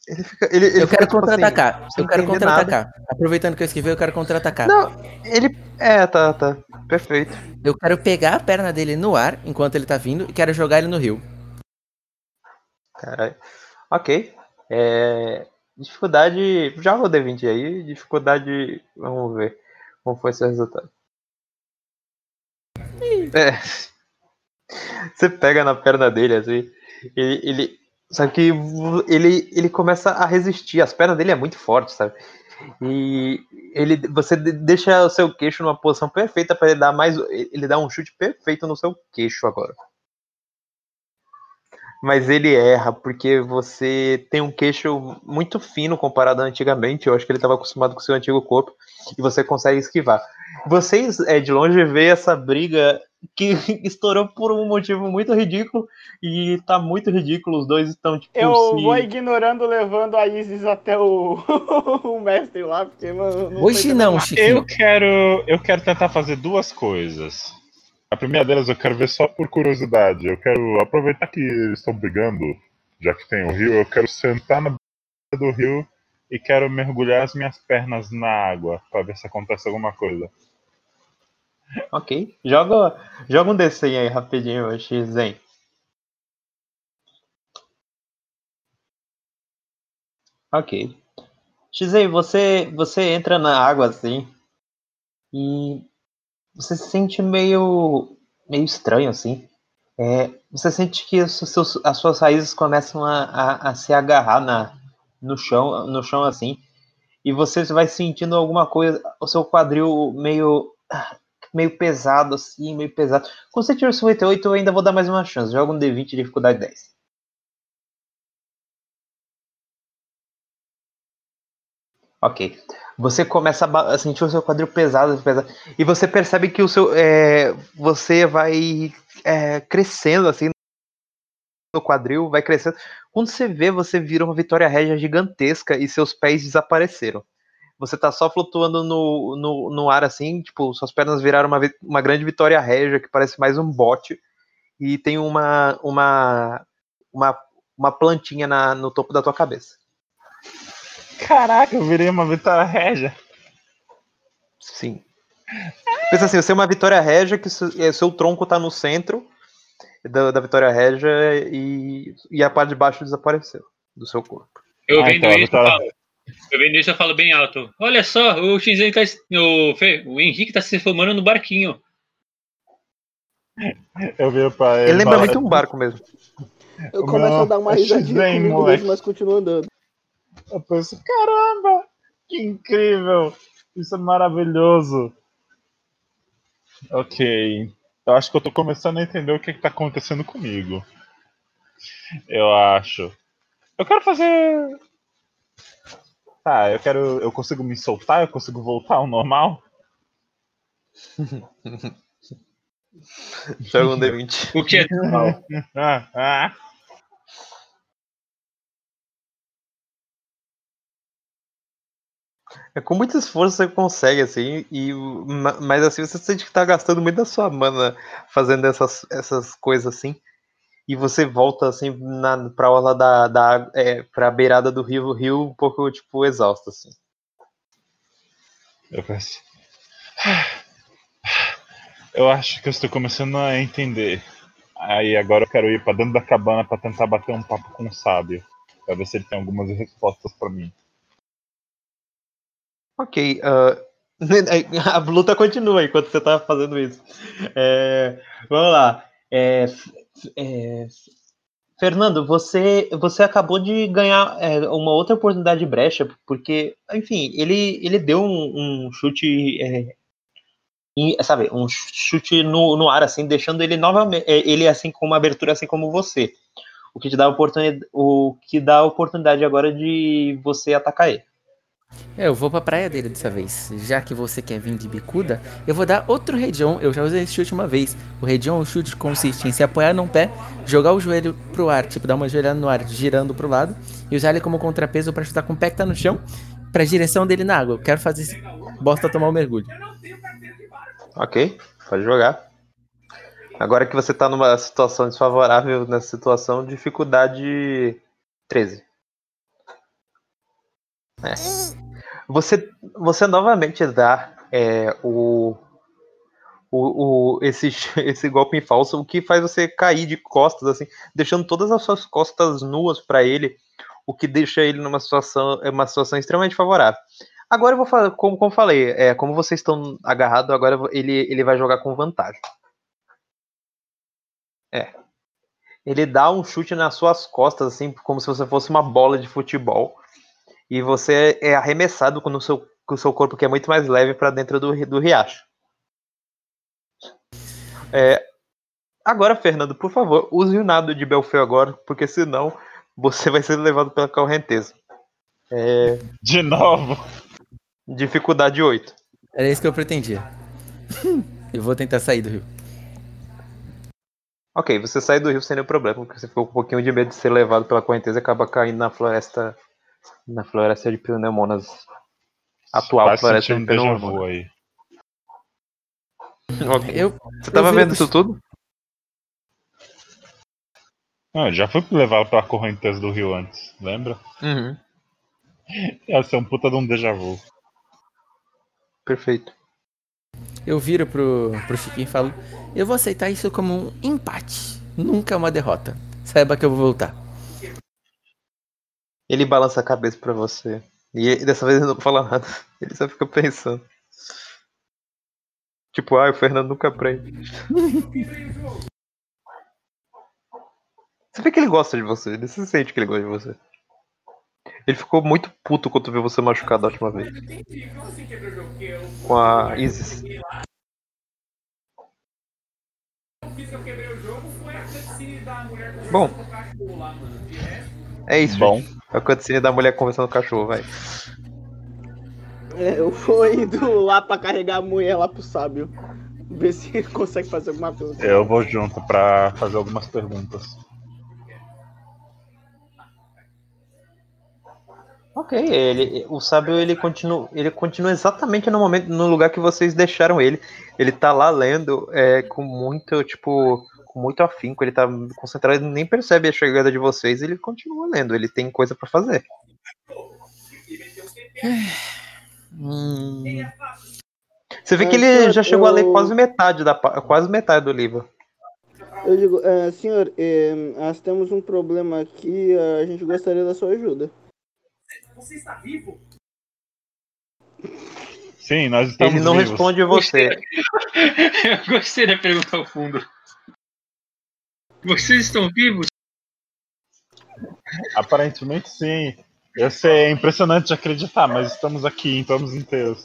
Ele fica. Ele, ele eu fica, quero tipo assim, contra-atacar. sem eu quero contra-atacar. Aproveitando que eu esquivei, eu quero contra-atacar. Não, ele. É, tá, tá. Perfeito. Eu quero pegar a perna dele no ar enquanto ele tá vindo e quero jogar ele no rio. Caralho. Ok. É, dificuldade. Já o D20 aí. Dificuldade. Vamos ver como foi seu resultado. É. Você pega na perna dele assim. Ele. ele sabe que ele, ele começa a resistir. As pernas dele é muito forte, sabe? E ele, você de- deixa o seu queixo numa posição perfeita para ele dar mais. Ele dá um chute perfeito no seu queixo agora. Mas ele erra porque você tem um queixo muito fino comparado a antigamente. Eu acho que ele estava acostumado com o seu antigo corpo e você consegue esquivar. Vocês, é, de longe, vê essa briga que estourou por um motivo muito ridículo e tá muito ridículo. Os dois estão tipo. Eu se- vou ignorando, levando a Isis até o, o mestre lá, porque, mano. não Hoje não. Chiquinho. Eu quero, eu quero tentar fazer duas coisas. A primeira delas eu quero ver só por curiosidade. Eu quero aproveitar que eles estão brigando, já que tem o rio, eu quero sentar na beira do rio e quero mergulhar as minhas pernas na água pra ver se acontece alguma coisa. Ok. Joga, joga um DC aí rapidinho, Xen. Ok. Xen, você, você entra na água assim e você se sente meio, meio estranho assim. É, você sente que os seus, as suas raízes começam a, a, a se agarrar na, no chão, no chão assim, e você vai sentindo alguma coisa, o seu quadril meio meio pesado assim, meio pesado. Quando você o 58, eu ainda vou dar mais uma chance. Joga um D20 de dificuldade 10. Ok. Você começa a, sentir o seu quadril pesado, pesado, e você percebe que o seu, é, você vai é, crescendo assim no quadril, vai crescendo. Quando você vê, você vira uma Vitória Régia gigantesca e seus pés desapareceram. Você tá só flutuando no, no, no ar assim, tipo, suas pernas viraram uma, uma grande Vitória Régia que parece mais um bote e tem uma uma uma, uma plantinha na, no topo da tua cabeça. Caraca, eu virei uma Vitória Régia. Sim. Pensa assim, você é uma Vitória Régia que seu, é, seu tronco tá no centro da, da Vitória Régia e, e a parte de baixo desapareceu do seu corpo. Eu Ah, vendo então, a isso, eu eu vendo isso, eu falo bem alto. Olha só, o Shinzen tá. O, Fê, o Henrique tá se formando no barquinho. Eu viro pra ele. Ele lembra falo, muito um barco mesmo. Eu O começo a dar uma é risadinha comigo moleque. mesmo, mas continuo andando. Eu penso, caramba, que incrível! Isso é maravilhoso. Ok. Eu acho que eu tô começando a entender o que, que tá acontecendo comigo. Eu acho. Eu quero fazer. Tá, eu quero. Eu consigo me soltar? Eu consigo voltar ao normal? Joga um D20. O que é normal? Ah, ah. É com muito esforço você consegue, assim, e, ma- mas assim, você sente que tá gastando muito da sua mana fazendo essas, essas coisas assim. E você volta assim na, pra orla da, da é, pra beirada do rio, rio um pouco, tipo, exausto, assim. Eu penso. Eu acho que eu estou começando a entender. Aí agora eu quero ir pra dentro da cabana pra tentar bater um papo com o sábio. Pra ver se ele tem algumas respostas pra mim. Ok, ah, a luta continua enquanto você tá fazendo isso. É, vamos lá. É, é, Fernando, você, você acabou de ganhar é, uma outra oportunidade de brecha, porque, enfim, ele, ele deu um, um chute, é, em- sabe, um chute no, no ar, assim, deixando ele novamente, é, ele assim com uma abertura assim como você. O que te dá oportunidade, o que dá a oportunidade agora de você atacar ele. É, Eu vou pra praia dele dessa vez. Já que você quer vir de bicuda, eu vou dar outro redion. Eu já usei esse chute uma vez. O redion, o chute consiste em se apoiar num pé, jogar o joelho pro ar, tipo, dar uma joelhada no ar, girando pro lado, e usar ele como contrapeso pra chutar com o pé que tá no chão, pra direção dele na água. Eu quero fazer esse bosta tomar um mergulho. Ok, pode jogar. Agora que você tá numa situação desfavorável, nessa situação, dificuldade 13. É. Você, você novamente dá é, o, o, o, esse, esse golpe em falso, o que faz você cair de costas, assim, deixando todas as suas costas nuas para ele, o que deixa ele numa situação, é uma situação extremamente favorável. Agora eu vou falar, como, como falei, é, como vocês estão agarrados, agora ele, ele vai jogar com vantagem. É. Ele dá um chute nas suas costas, assim, como se você fosse uma bola de futebol. E você é arremessado com o seu, com o seu corpo, que é muito mais leve, para dentro do, do riacho. É, agora, Fernando, por favor, use o nado de Belfeu agora, porque senão você vai ser levado pela correnteza. É, De novo. dificuldade 8. Era isso que eu pretendia. eu vou tentar sair do rio. Ok, você sai do rio sem nenhum problema, porque você ficou com um pouquinho de medo de ser levado pela correnteza e acaba caindo na floresta. Na floresta de pneumonas. Atual Vai floresta de um déjà pneumonas. vu aí. Eu, Você tava eu vendo isso tudo? Não, eu já fui levado pela correnteza do rio antes, lembra? Uhum, Ia ser um puta de um déjà vu. perfeito. eu viro pro, pro Chiquinho e falo: Eu vou aceitar isso como um empate, nunca uma derrota. Saiba que eu vou voltar. Ele balança a cabeça pra você. E dessa vez ele não fala nada. Ele só fica pensando. Tipo, ah, o Fernando nunca aprende. Você vê que ele gosta de você, ele se sente que ele gosta de você. Ele ficou muito puto quando viu você machucado a última vez. Com a Isis. Bom. É isso, Bom. gente. É a cutscene da mulher conversando com o cachorro, vai. É, eu vou indo lá pra carregar a mulher lá pro sábio. Ver se ele consegue fazer alguma coisa. Eu vou junto pra fazer algumas perguntas. Ok, ele, o sábio ele continua, ele continua exatamente no momento, no lugar que vocês deixaram ele. Ele tá lá lendo é, com muito, tipo, com muito afinco, ele tá concentrado, ele nem percebe a chegada de vocês, ele continua lendo, ele tem coisa pra fazer. Hum, Você vê É, que ele senhor, já chegou a ler quase metade da quase metade do livro. Eu digo, é, senhor, é, nós temos um problema aqui, a gente gostaria da sua ajuda. Sim, nós estamos Ele não vivos. responde você. Eu gostei da pergunta ao fundo. Vocês estão vivos? Aparentemente sim. Eu sei, é impressionante de acreditar, mas estamos aqui, estamos inteiros.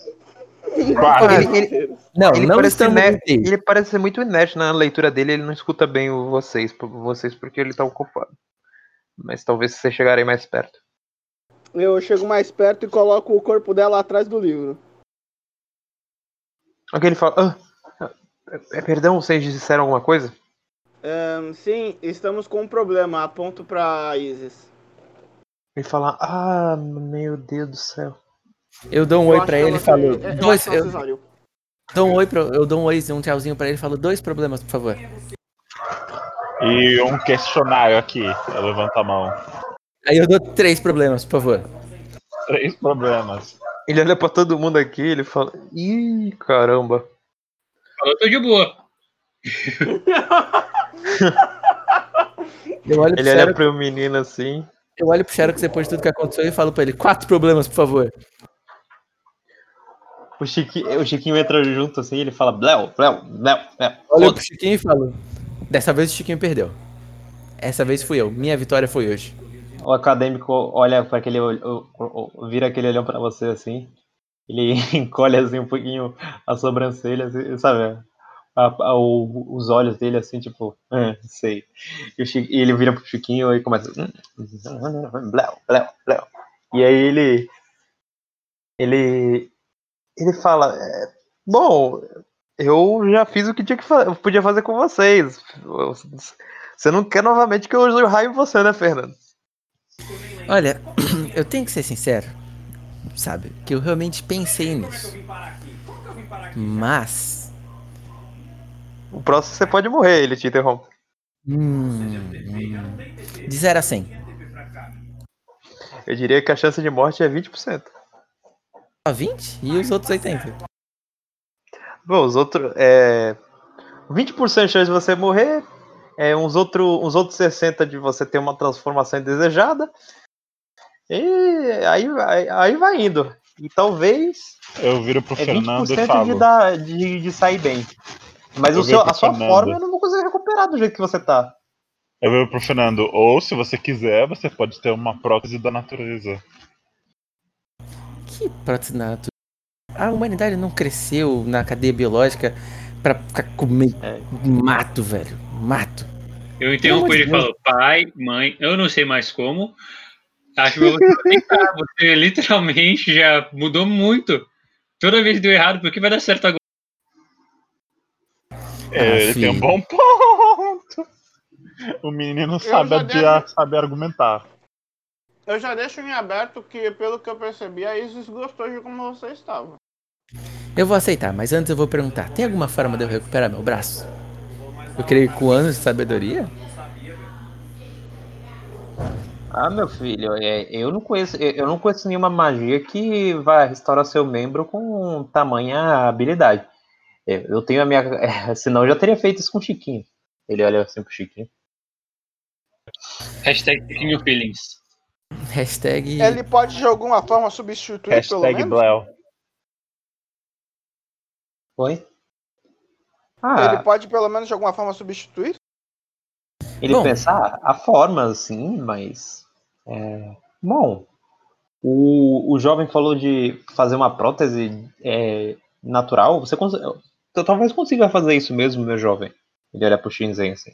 Quase. Ele, ele- Não, ele não parece estamos ine- inteiros. ele parece ser muito inerte na leitura dele, ele não escuta bem vocês, vocês porque ele tá ocupado. Mas talvez vocês chegarem mais perto. Eu chego mais perto e coloco o corpo dela atrás do livro. Ok, ele fala. "Ah, é, perdão, vocês disseram alguma coisa? É, sim, estamos com um problema, aponto pra Isis. Ele fala, ah, meu Deus do céu. Eu dou um Eu oi pra ele e falo: eu dois, ela eu cesariu. dou um oi pro, eu dou um oi, um tchauzinho pra ele e falo: dois problemas, por favor. E um questionário aqui. Eu levanto a mão. Aí eu dou três problemas, por favor. Três problemas. Ele olha pra todo mundo aqui, ele fala, ih, caramba. Eu tô de boa. Eu olho pro Ele olha Xerox, pro menino assim. eu olho pro Xerox depois de tudo que aconteceu e falo pra ele: quatro problemas, por favor. O Chiquinho, o Chiquinho entra junto assim, ele fala, Bléu, Bléu, Bléu, Bléu. Foda-se. pro Chiquinho e falo: dessa vez o Chiquinho perdeu. Essa vez fui eu. Minha vitória foi hoje. O acadêmico olha para aquele vira aquele olhão pra você assim. Ele encolhe assim um pouquinho as sobrancelhas, e, sabe? A- a- o- os olhos dele assim, tipo, ah, sei. E, o Chi- e ele vira pro Chiquinho e começa. "Hum, Bléu. E aí ele. Ele. Ele fala. "É, Bom, eu já fiz o que tinha que fa eu podia fazer com vocês. Você não quer novamente que eu use o raio em você, né, Fernando? Olha, eu tenho que ser sincero, sabe? Que eu realmente pensei nisso. Mas O próximo você pode morrer, ele te interrompe. Hum. De 0 a 100. Eu diria que a chance de morte é 20%. A 20? E os outros 80? Bom, os outros. É... 20% de chance de você morrer. É, uns, outro, uns outros 60% de você ter uma transformação indesejada. E aí, aí, aí vai indo. E talvez Eu viro pro é Fernando e 20% falo. de, dar, de, de sair bem. Mas Eu o seu, a sua Fernando. forma eu não vou conseguir recuperar do jeito que você tá. Eu viro pro Fernando. Ou, se você quiser, você pode ter uma prótese da natureza. Que prótese na natureza? A humanidade não cresceu na cadeia biológica pra ficar comendo É. mato, velho. Mato. Eu interrompo ele e falo, pai, mãe, eu não sei mais como. Acho que você, você literalmente já mudou muito. Toda vez deu errado, por que vai dar certo agora? É, ele tem um bom ponto. O menino sabe, adiar, sabe argumentar. Eu já deixo em aberto que, pelo que eu percebi, a Isis gostou de como você estava. Eu vou aceitar, mas antes eu vou perguntar: tem alguma forma de eu recuperar meu braço? Eu creio que com anos de sabedoria? Ah, meu filho, é, eu não conheço, eu não conheço nenhuma magia que vai restaurar seu membro com tamanha habilidade. Eu tenho a minha, é, senão eu já teria feito isso com o Chiquinho. Ele olha assim pro Chiquinho. Hashtag Chiquinho Feelings. Hashtag. Ele pode de alguma forma substituir, pelo Hashtag menos? Blel. Oi? Ah, Ele pode pelo menos de alguma forma substituir? Ele Bom. pensar a forma, sim, mas. É, bom, o, o jovem falou de fazer uma prótese é, natural. Você cons- eu talvez consiga fazer isso mesmo, meu jovem. Ele olha pro Shinzen assim.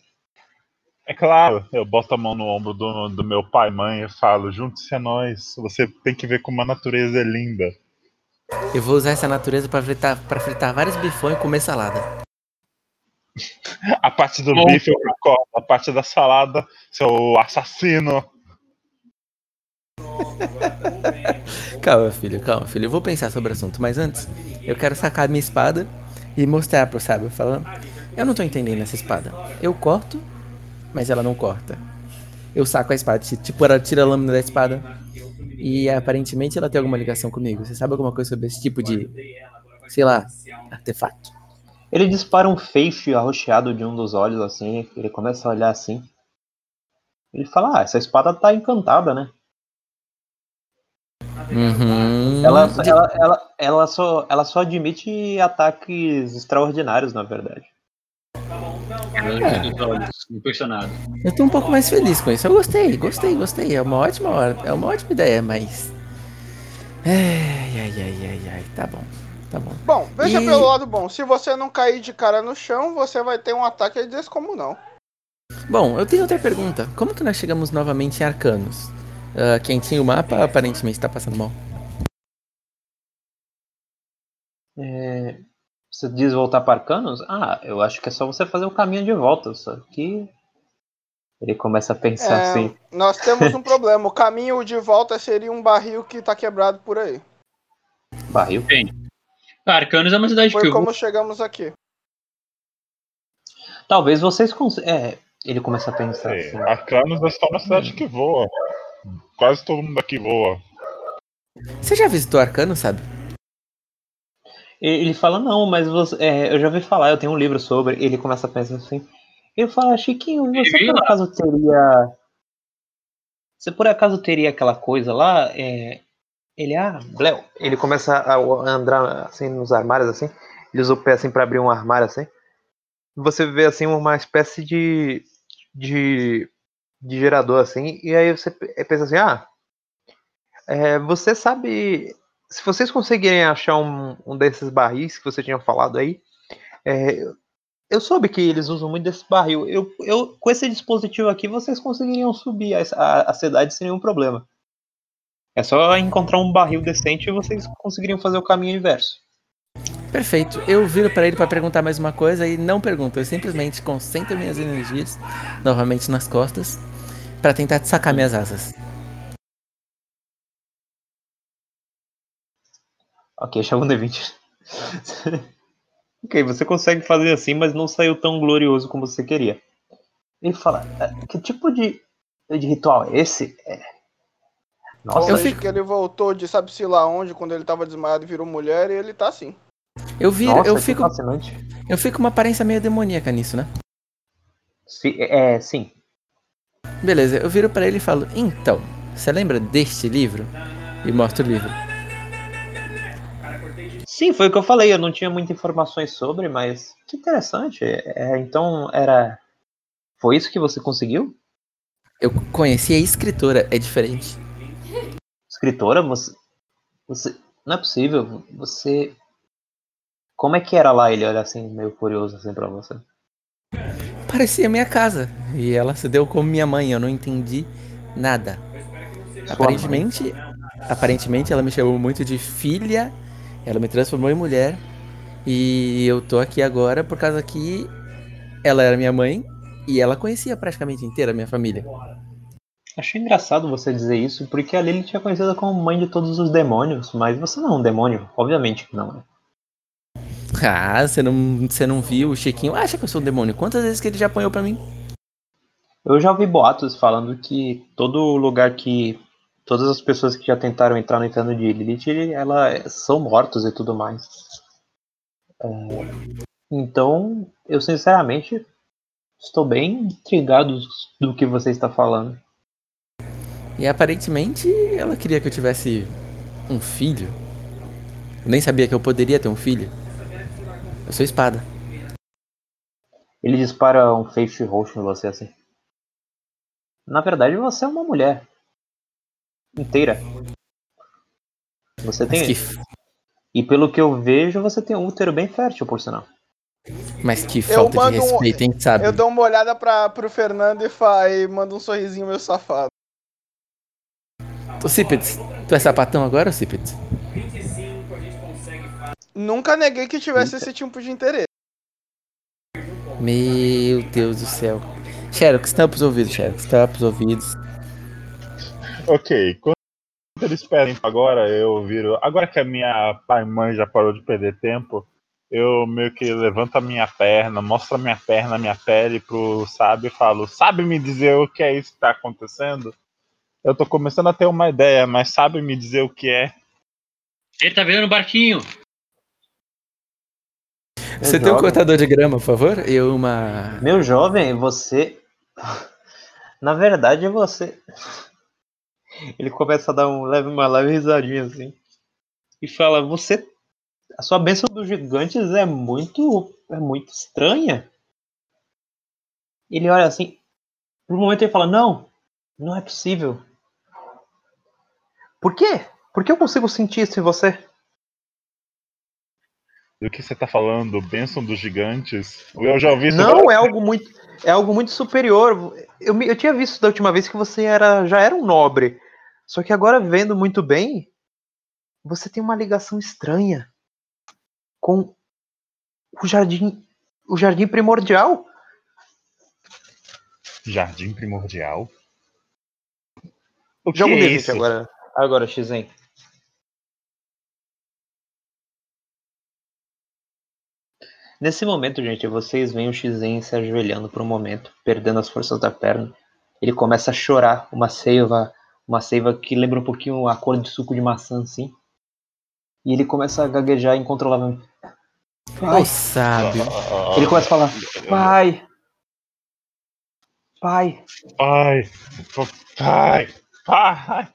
É claro, eu boto a mão no ombro do, do meu pai e mãe e falo, junte-se a nós. Você tem que ver como a natureza é linda. Eu vou usar essa natureza pra fritar, pra fritar vários bifões e comer salada. A parte do Bom. bife eu concordo, a parte da salada, seu assassino. Calma, filho, calma, filho. Eu vou pensar sobre o assunto, mas antes, eu quero sacar minha espada e mostrar pro sábio, falando: Eu não tô entendendo essa espada. Eu corto, mas ela não corta. Eu saco a espada, ti- tipo, ela tira a lâmina da espada e aparentemente ela tem alguma ligação comigo. Você sabe alguma coisa sobre esse tipo de, sei lá, artefato? Ele dispara um feixe arroxeado de um dos olhos, assim. Ele começa a olhar assim. Ele fala: Ah, essa espada tá encantada, né? Uhum. Ela, ela, ela, ela, só, ela só admite ataques extraordinários, na verdade. Impressionado. Eu tô um pouco mais feliz com isso. Eu gostei, gostei, gostei. É uma ótima hora, é uma ótima ideia, mas. Ai, ai, ai, ai, ai. Tá bom, tá bom. Bom, veja E- pelo lado bom. Se você não cair de cara no chão, você vai ter um ataque descomunal. Bom, eu tenho outra pergunta. Como que nós chegamos novamente em Arcanos? Ah, quem tinha o mapa aparentemente tá passando mal. É, você diz voltar para Arcanos? Ah, eu acho que é só você fazer o caminho de volta. Só que. Ele começa a pensar É, assim. Nós temos um problema. O caminho de volta seria um barril que tá quebrado por aí. Barril. Arcanos é uma cidade Foi que eu como chegamos aqui. Talvez vocês consigam. É, ele começa a pensar É, assim. Arcanos é só uma cidade que voa. Quase todo mundo aqui voa. Você já visitou Arcano, sabe? Ele fala, não, mas você, é, eu já ouvi falar, eu tenho um livro sobre. Ele começa a pensar assim. Ele fala, Chiquinho, você por acaso teria. Você por acaso teria aquela coisa lá? É, ele, ah, Léo. Ele começa a andar assim nos armários assim. Ele usa o pé assim pra abrir um armário assim. Você vê assim uma espécie de. de, de gerador assim. E aí você pe- pensa assim, ah. é, você sabe se vocês conseguirem achar um, um desses barris que você tinha falado aí, é, eu soube que eles usam muito desse barril. Eu, eu, com esse dispositivo aqui, vocês conseguiriam subir a, a, a cidade sem nenhum problema. É só encontrar um barril decente e vocês conseguiriam fazer o caminho inverso. Perfeito. Eu viro pra ele pra perguntar mais uma coisa e não pergunto. Eu simplesmente concentro minhas energias novamente nas costas pra tentar sacar minhas asas. Ok, chama um D20. Ok, você consegue fazer assim, mas não saiu tão glorioso como você queria. Ele fala, "É, que tipo de, de ritual é esse? É... Nossa, Eu fico- que ele voltou de sabe-se lá onde, quando ele tava desmaiado e virou mulher, e ele tá assim. Eu viro, nossa, eu que fico, fascinante. eu fico com uma aparência meio demoníaca nisso, né? Sim, é, sim. Beleza, eu viro pra ele e falo: "Então, você lembra deste livro?" E mostro o livro. Sim, foi o que eu falei. Eu não tinha muitas informações sobre, mas que interessante. É, então era. Foi isso que você conseguiu? Eu conheci a escritora, é diferente. Escritora, você. Você. Não é possível. Você. Como é que era lá? Ele olha assim, meio curioso assim pra você. Parecia minha casa. E ela se deu como minha mãe, eu não entendi nada. Aparentemente, aparentemente ela me chamou muito de filha, ela me transformou em mulher. E eu tô aqui agora por causa que ela era minha mãe e ela conhecia praticamente inteira a minha família. Achei engraçado você dizer isso, porque a Lily tinha conhecida como mãe de todos os demônios, mas você não é um demônio, obviamente que não. né? Ah, você não, você não viu? O Chiquinho acha que eu sou um demônio. Quantas vezes que ele já apanhou pra mim? Eu já ouvi boatos falando que todo lugar que. Todas as pessoas que já tentaram entrar no inferno de Lilith, ela são mortos e tudo mais. É, Então, eu sinceramente estou bem intrigado do que você está falando. E aparentemente ela queria que eu tivesse um filho. Eu nem sabia que eu poderia ter um filho. Eu sou espada. Ele dispara um feixe roxo em você assim. Na verdade, você é uma mulher. Inteira. Você Mas tem. que, E pelo que eu vejo, você tem um útero bem fértil, por sinal. mas que falta de mando um- respeito, hein, sabe? Eu dou uma olhada pra, pro Fernando e, fa, e mando um sorrisinho meio safado. Ô, Cipets, tu é sapatão agora, Cipets? Nunca neguei que tivesse esse tipo de interesse. Meu Deus do céu. Xerox, tampa os ouvidos, Xerox, tampa os ouvidos. Ok, quando eles pedem agora, eu viro. Agora que a minha pai e mãe já parou de perder tempo, eu meio que levanto a minha perna, mostro a minha perna, a minha pele pro sábio e falo: Sabe me dizer o que é isso que tá acontecendo? Eu tô começando a ter uma ideia, mas sabe me dizer o que é? Ele tá virando barquinho. Você tem um cortador de grama, por favor? E uma. Meu jovem, você. Na verdade, você. Ele começa a dar um leve, uma leve risadinha assim. E fala: Você. A sua bênção dos gigantes é muito. É muito estranha. Ele olha assim. Por um momento ele fala: Não, não é possível. Por quê? Por que eu consigo sentir isso em você? Do que você tá falando? Bênção dos gigantes? Eu já ouvi isso. Não, é algo muito, é algo muito superior. Eu, eu tinha visto da última vez que você era, já era um nobre. Só que agora vendo muito bem, você tem uma ligação estranha com o jardim, o jardim primordial. Jardim primordial? O que um é D20 isso? agora, agora Xen. Nesse momento, gente, vocês veem o Xen se ajoelhando por um momento, perdendo as forças da perna. Ele começa a chorar, uma seiva, uma seiva que lembra um pouquinho a cor de suco de maçã, assim. E ele começa a gaguejar incontrolavelmente. Pai, Ô, sábio. Ah, ele começa a falar, pai, pai. Pai, pai, pai.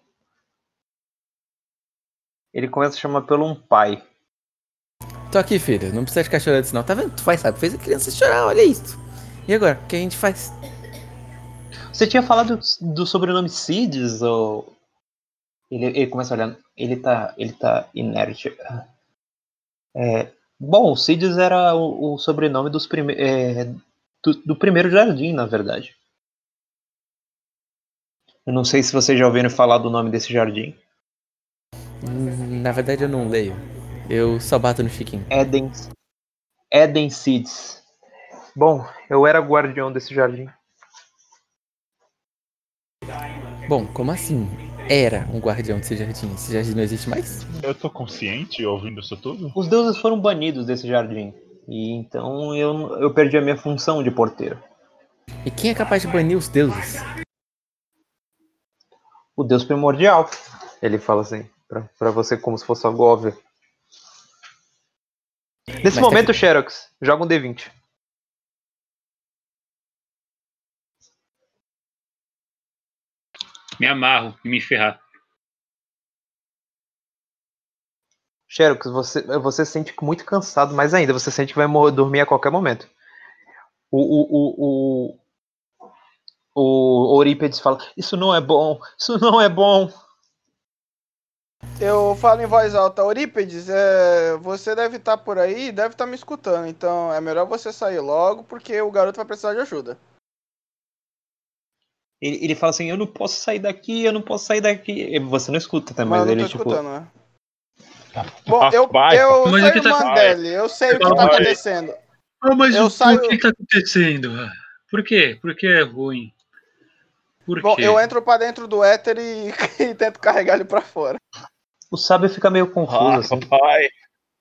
Ele começa a chamar pelo um pai. Tô aqui, filho. Não precisa ficar chorando não. Tá vendo? Tu faz, sabe? Fez a criança chorar, olha isso. E agora? O que a gente faz? Você tinha falado do sobrenome Cides ou. Ele, ele começa olhando. Ele tá. Ele tá inerte. É, bom, o Cides era o, o sobrenome dos prime é, do, do primeiro jardim, na verdade. Eu não sei se vocês já ouviram falar do nome desse jardim. Na verdade, eu não leio. Eu só bato no Chiquinho. Eden. Eden Seeds. Bom, eu era guardião desse jardim. Bom, como assim? Era um guardião desse jardim. Esse jardim não existe mais? Eu tô consciente ouvindo isso tudo? Os deuses foram banidos desse jardim. E então eu, eu perdi a minha função de porteiro. E quem é capaz de banir os deuses? O deus primordial. Ele fala assim, pra, pra você como se fosse algo óbvio. Nesse Mas momento, Xerox, joga um D20. Me amarro e me ferrar. Xerox, você, você se sente muito cansado, mas ainda você sente que vai dormir a qualquer momento. O, o, o, o, o Eurípides fala: Isso não é bom, isso não é bom. Eu falo em voz alta, Eurípides, é, você deve estar por aí, deve estar me escutando, então é melhor você sair logo, porque o garoto vai precisar de ajuda. Ele, ele fala assim: Eu não posso sair daqui, eu não posso sair daqui. E Você não escuta, tá? Mas eu ele, tô tipo. escutando, né? Bom, eu, Vai, eu Mas sou o que tá- eu sei o que tá Vai. acontecendo. Mas Eu o, saio- o que tá acontecendo? Por quê? Por que é ruim? Por Bom, quê? eu entro pra dentro do éter e, e tento carregar ele pra fora. O sábio fica meio confuso, assim. Vai,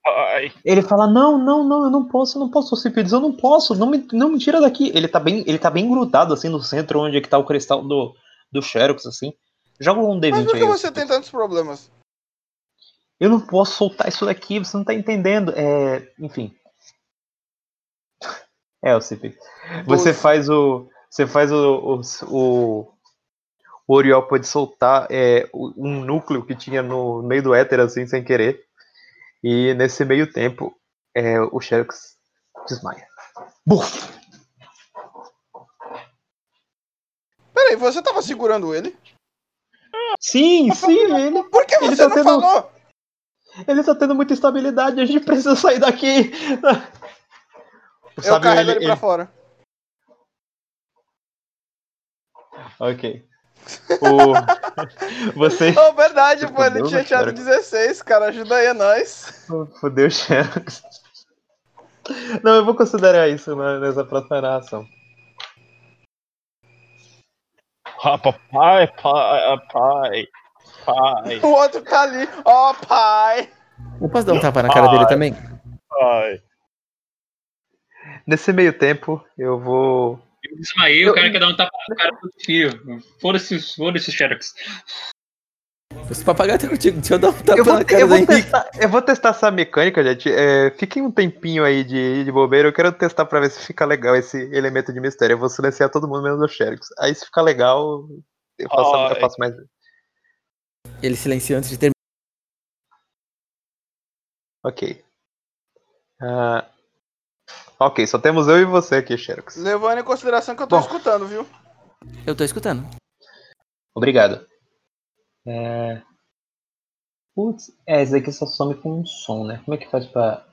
vai. Ele fala: Não, não, não, eu não posso, eu não posso, Eurípides, eu não posso, não me, não me tira daqui. Ele tá bem, ele tá bem grudado, assim, no centro onde é que tá o cristal do, do Xerox, assim. Joga um D20 Mas por aí. que você Eurípides. tem tantos problemas? Eu não posso soltar isso daqui, você não tá entendendo. É, enfim. É, o CP. Você faz o. Você faz o. O, o, o Oriol pode soltar é, um núcleo que tinha no meio do éter, assim, sem querer. E nesse meio tempo, é, o Xerox desmaia. Buf! Peraí, você tava segurando ele? Sim, sim, ele, Por que Ele você tá não tendo- falou? ele tá tendo muita instabilidade, a gente precisa sair daqui. Eu sábio, carrego ele- ele pra fora. Ok. O... Você. Oh, verdade, pô, ele tinha tirado cara? 16, cara, ajuda aí a nós. Fudeu o Xerox. Não, eu vou considerar isso na- nessa próxima narração. Ah, papai, pai, pai, pai, O outro tá ali, ó pai. Eu posso dar um tapa na cara dele Ai. também? pai. Nesse meio tempo, eu vou. Eu desmaiei, o cara quer dar um tapa no cara do tio. Foda-se foda-se o Xerox. Esse papagaio tá contigo, deixa eu dar um tapa Eu vou, na cara eu vou testar, eu vou testar essa mecânica, gente. É, fiquem um tempinho aí de, de bobeira. Eu quero testar pra ver se fica legal esse elemento de mistério. Eu vou silenciar todo mundo menos o Xerox. Aí se ficar legal, eu faço, eu Ai. faço mais. Ele silenciou antes de terminar. Ok. Ah, ok, só temos eu e você aqui, Xerox. Levando em consideração que eu tô Bom. escutando, viu? Eu tô escutando. Obrigado. É... Putz, é, esse daqui só some com um som, né? Como é que faz pra.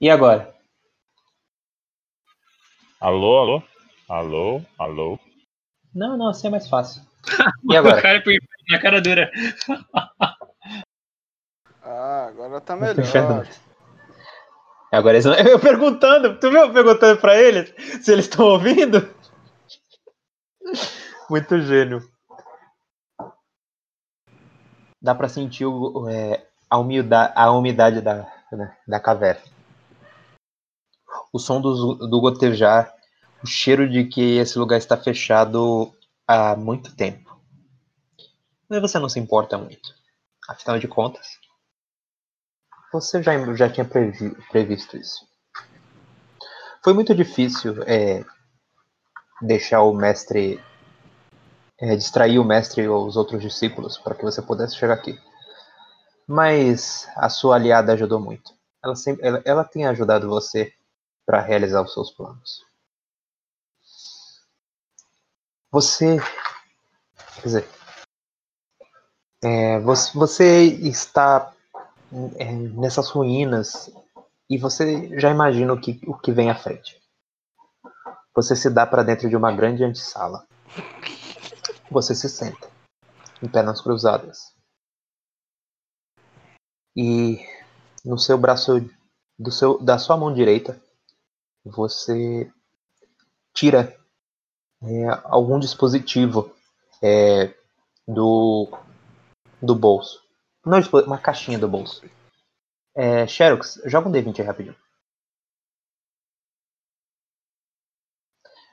E agora? Alô, alô? Alô, alô? Não, não, assim é mais fácil. E O agora? cara põe na cara dura. Agora tá Inferno. melhor. Agora eles Eu perguntando, tu viu eu perguntando pra eles se eles estão ouvindo? Muito gênio. Dá pra sentir o- é, a, umidade, a umidade da, da, da caverna. O som do, do gotejar, o cheiro de que esse lugar está fechado há muito tempo. Mas você não se importa muito. Afinal de contas, você já, já tinha previ- previsto isso. Foi muito difícil é, deixar o mestre. é, distrair o mestre e os outros discípulos para que você pudesse chegar aqui. Mas a sua aliada ajudou muito. Ela, sempre, ela, ela tem ajudado você para realizar os seus planos. Você. Quer dizer. é, você, você está é, nessas ruínas e você já imagina o que, o que vem à frente. Você se dá para dentro de uma grande antessala. Você se senta, em pernas cruzadas. E no seu braço, do seu, da sua mão direita, você tira é, algum dispositivo é, do, do bolso. Não, dispo- uma caixinha do bolso. É, Xerox, joga um D20 aí rapidinho.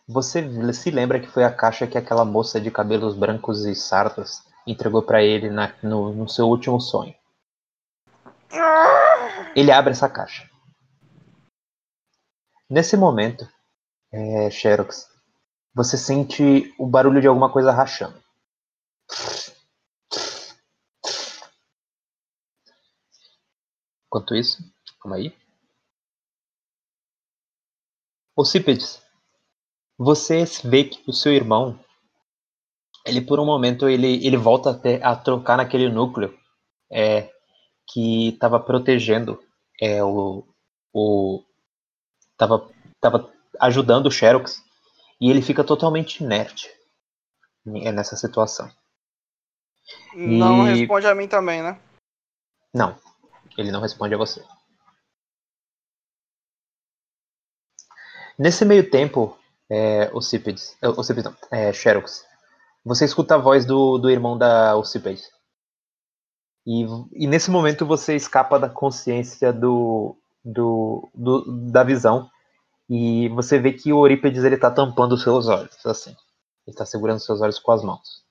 Você se lembra que foi a caixa que aquela moça de cabelos brancos e sardas entregou pra ele na- no, no seu último sonho? Ele abre essa caixa. Nesse momento, é, Xerox, você sente o barulho de alguma coisa rachando. Enquanto isso, calma aí. Ocípedes, você vê que o seu irmão, ele por um momento ele, ele volta a, a trocar naquele núcleo é, que estava protegendo é, o, o tava, tava ajudando o Xerox e ele fica totalmente inerte é, nessa situação. Não E- responde a mim também, né? Não, ele não responde a você. Nesse meio tempo, é, Ocípedes, é, Ocípedes não, é, Xerox, você escuta a voz do, do irmão da Ocípedes. E, e nesse momento você escapa da consciência do, do, do- da visão e você vê que o Eurípedes ele tá tampando os seus olhos, assim. Ele está segurando seus olhos com as mãos.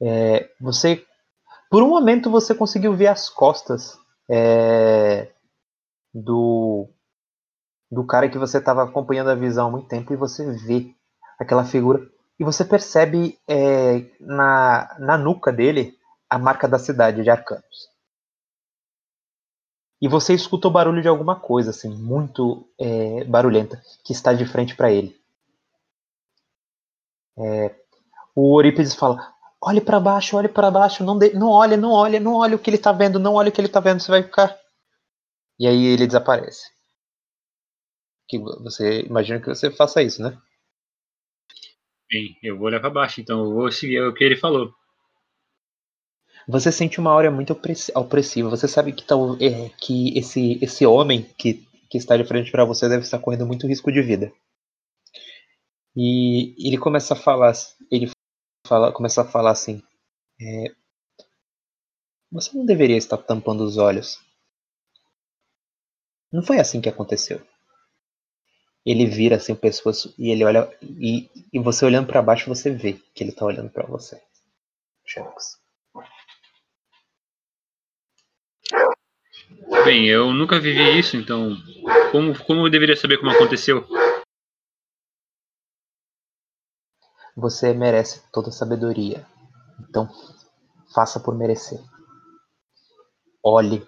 É, você por um momento você conseguiu ver as costas é, do do cara que você estava acompanhando a visão há muito tempo e você vê aquela figura e você percebe é, na, na nuca dele a marca da cidade de Arcanos. E você escuta o barulho de alguma coisa assim muito é, barulhenta que está de frente para ele. É, o Eurípides fala: olhe para baixo, olhe para baixo, não, de, não olhe, não olhe, não olhe o que ele tá vendo, não olhe o que ele tá vendo, você vai ficar. E aí ele desaparece. Que você imagina que você faça isso, né? Bem, eu vou olhar pra baixo, então eu vou seguir o que ele falou. Você sente uma aura muito opressi- opressiva. Você sabe que, tal, é, que esse, esse homem que, que está de frente para você deve estar correndo muito risco de vida. E ele começa a falar, ele fala, começa a falar assim: é, você não deveria estar tampando os olhos. Não foi assim que aconteceu. Ele vira assim o pescoço e ele olha e, e você olhando para baixo você vê que ele tá olhando para você. Bem, eu nunca vivi isso, então como, como eu deveria saber como aconteceu? Você merece toda a sabedoria. Então, faça por merecer. Olhe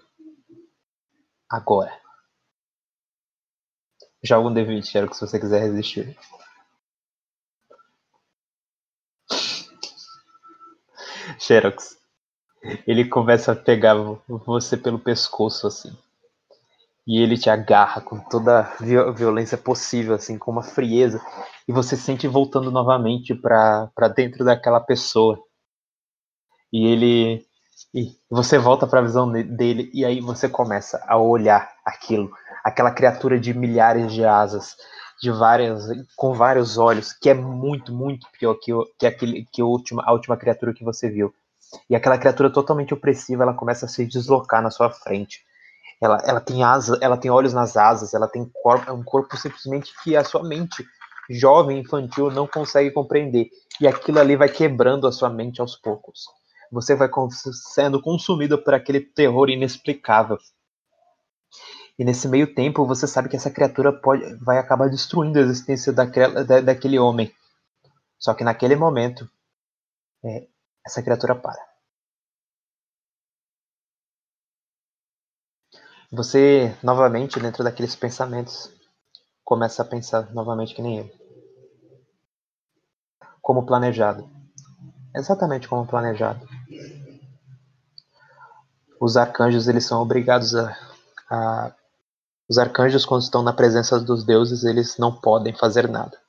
agora. Joga um D20, Xerox, se você quiser resistir. Xerox. Ele começa a pegar você pelo pescoço, assim. E ele te agarra com toda a viol- violência possível, assim, com uma frieza. E você sente voltando novamente pra dentro daquela pessoa. E ele. E você volta pra visão de- dele, e aí você começa a olhar aquilo. Aquela criatura de milhares de asas, de várias. com vários olhos, que é muito, muito pior que, o, que, aquele, que a, última, a última criatura que você viu. E aquela criatura totalmente opressiva, ela começa a se deslocar na sua frente. Ela, ela tem asa, ela tem olhos nas asas, ela tem corpo, é um corpo simplesmente que a sua mente jovem, infantil, não consegue compreender. E aquilo ali vai quebrando a sua mente aos poucos. Você vai sendo consumido por aquele terror inexplicável. E nesse meio tempo, você sabe que essa criatura pode, vai acabar destruindo a existência daquela, da, daquele homem. Só que naquele momento, é, essa criatura para. Você, novamente, dentro daqueles pensamentos, começa a pensar novamente que nem ele. Como planejado. Exatamente como planejado. Os arcanjos, eles são obrigados a, a... Os arcanjos, quando estão na presença dos deuses, eles não podem fazer nada.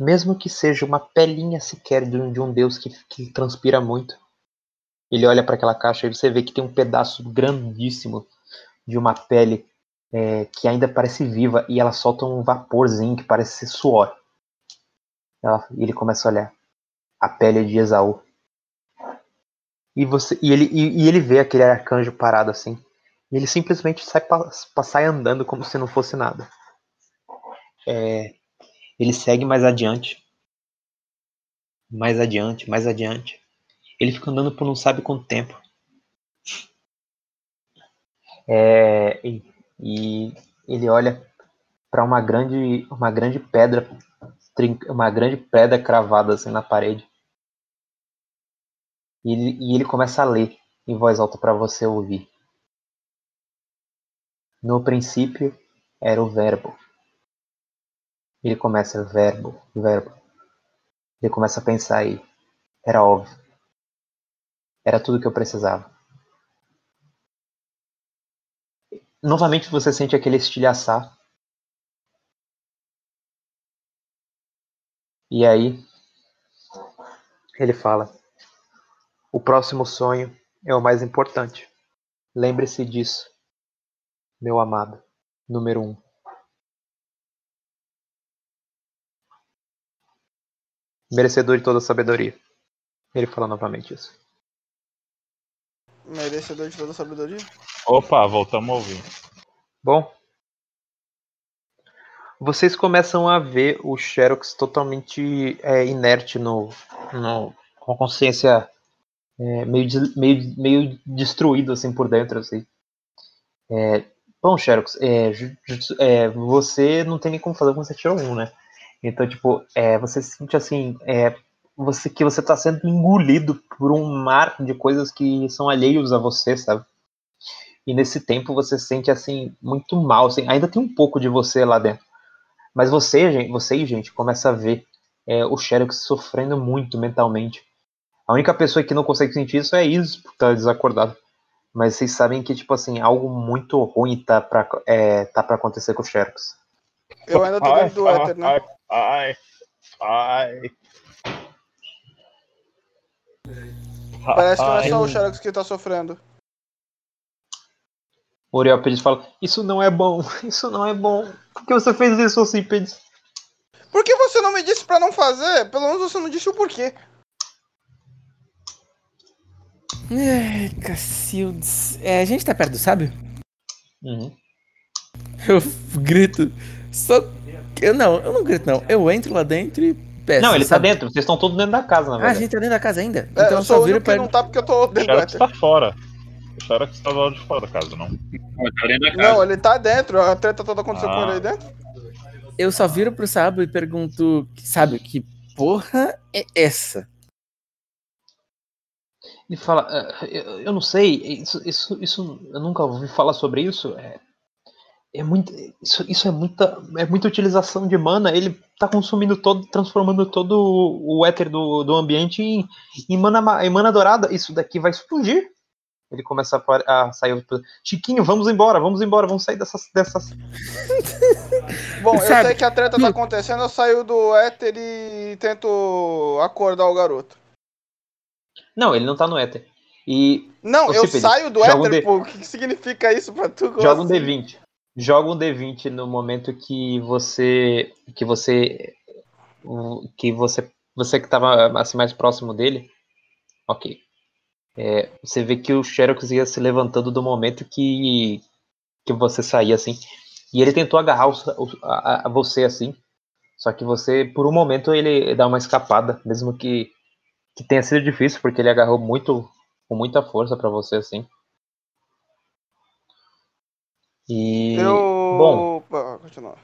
Mesmo que seja uma pelinha sequer de um, de um deus que, que transpira muito. Ele olha para aquela caixa e você vê que tem um pedaço grandíssimo de uma pele é, que ainda parece viva e ela solta um vaporzinho que parece ser suor. Ela, ele começa a olhar. A pele de Esaú. E, você, e, ele, e, e ele vê aquele arcanjo parado assim. E ele simplesmente sai, sai andando como se não fosse nada. É, ele segue mais adiante. Mais adiante, mais adiante. Ele fica andando por não sabe quanto tempo. É, e, e ele olha para uma grande, uma grande pedra, uma grande pedra cravada assim na parede. E ele, e ele começa a ler em voz alta para você ouvir. No princípio era o verbo. Ele começa verbo, verbo. Ele começa a pensar aí. Era óbvio. Era tudo que eu precisava. Novamente você sente aquele estilhaçar. E aí ele fala: O próximo sonho é o mais importante. Lembre-se disso, meu amado, número um. Merecedor de toda sabedoria. Ele fala novamente isso. Merecedor de toda sabedoria. Opa, voltamos a ouvir. Bom, vocês começam a ver o Xerox totalmente é, inerte no, no- com a consciência é, meio, meio, meio destruído assim por dentro assim. É, bom, Xerox, é, é, você não tem nem como fazer quando você tirou um, né? Então, tipo, é, você se sente assim, você que você tá sendo engolido por um mar de coisas que são alheios a você, sabe? E nesse tempo você se sente assim muito mal, assim, ainda tem um pouco de você lá dentro. Mas você, gente, vocês, gente, começa a ver é, o Xerox sofrendo muito mentalmente. A única pessoa que não consegue sentir isso é Isis, porque tá desacordado. Mas vocês sabem que, tipo assim, algo muito ruim tá pra, é, tá pra acontecer com o Xerox. Eu ainda tô Ai, dentro do éter, né? Ai, ai, ai. Parece que não é só o Xerox que tá sofrendo. O Uriel fala, isso não é bom, isso não é bom. Por que você fez isso, Cípedes? Por que você não me disse pra não fazer? Pelo menos você não disse o porquê. Ai, Cacildes. É, a gente tá perto do sábio? Uhum. Eu grito. Só. Eu não, eu não grito, não. Eu entro lá dentro e peço. Não, ele tá sabe? dentro, vocês estão todos dentro da casa, na Ah, a verdade. gente tá dentro da casa ainda? É, então eu só o viro que pra. não tá porque eu tô dentro Xerox éter. tá fora. O Xerox tá do lado de fora da casa, não? Ó, tá. Não, ele tá dentro. A treta toda aconteceu com Ah. ele aí dentro. Eu só viro pro sábio e pergunto, sabe, que porra é essa? Ele fala, "Ah, eu, eu não sei, isso, isso, isso, eu nunca ouvi falar sobre isso. É, é muito, isso, isso é muita, é muita utilização de mana. Ele tá consumindo todo, transformando todo o éter do, do ambiente em, em, mana, ma- em mana dourada. Isso daqui vai explodir. Ele começa a, a sair. Chiquinho, vamos embora, vamos embora, vamos sair dessas, dessas. Bom, eu Sabe- sei que a treta tá acontecendo, eu saio do éter e tento acordar o garoto. Não, ele não tá no éter. E Não, eu saio do joga um éter, D- pô. O que significa isso pra tu? Joga um assim? D20. Joga um D20 no momento que você. Que você. Que você. Você que tava assim, mais próximo dele. Ok. É, você vê que o Xerox ia se levantando do momento que. Que você saía assim. E ele tentou agarrar o- a, a você assim. Só que você, por um momento, ele dá uma escapada. Mesmo que. Que tenha sido difícil, porque ele agarrou muito. Com muita força pra você assim. E. Eu. Bom. Ah, continua.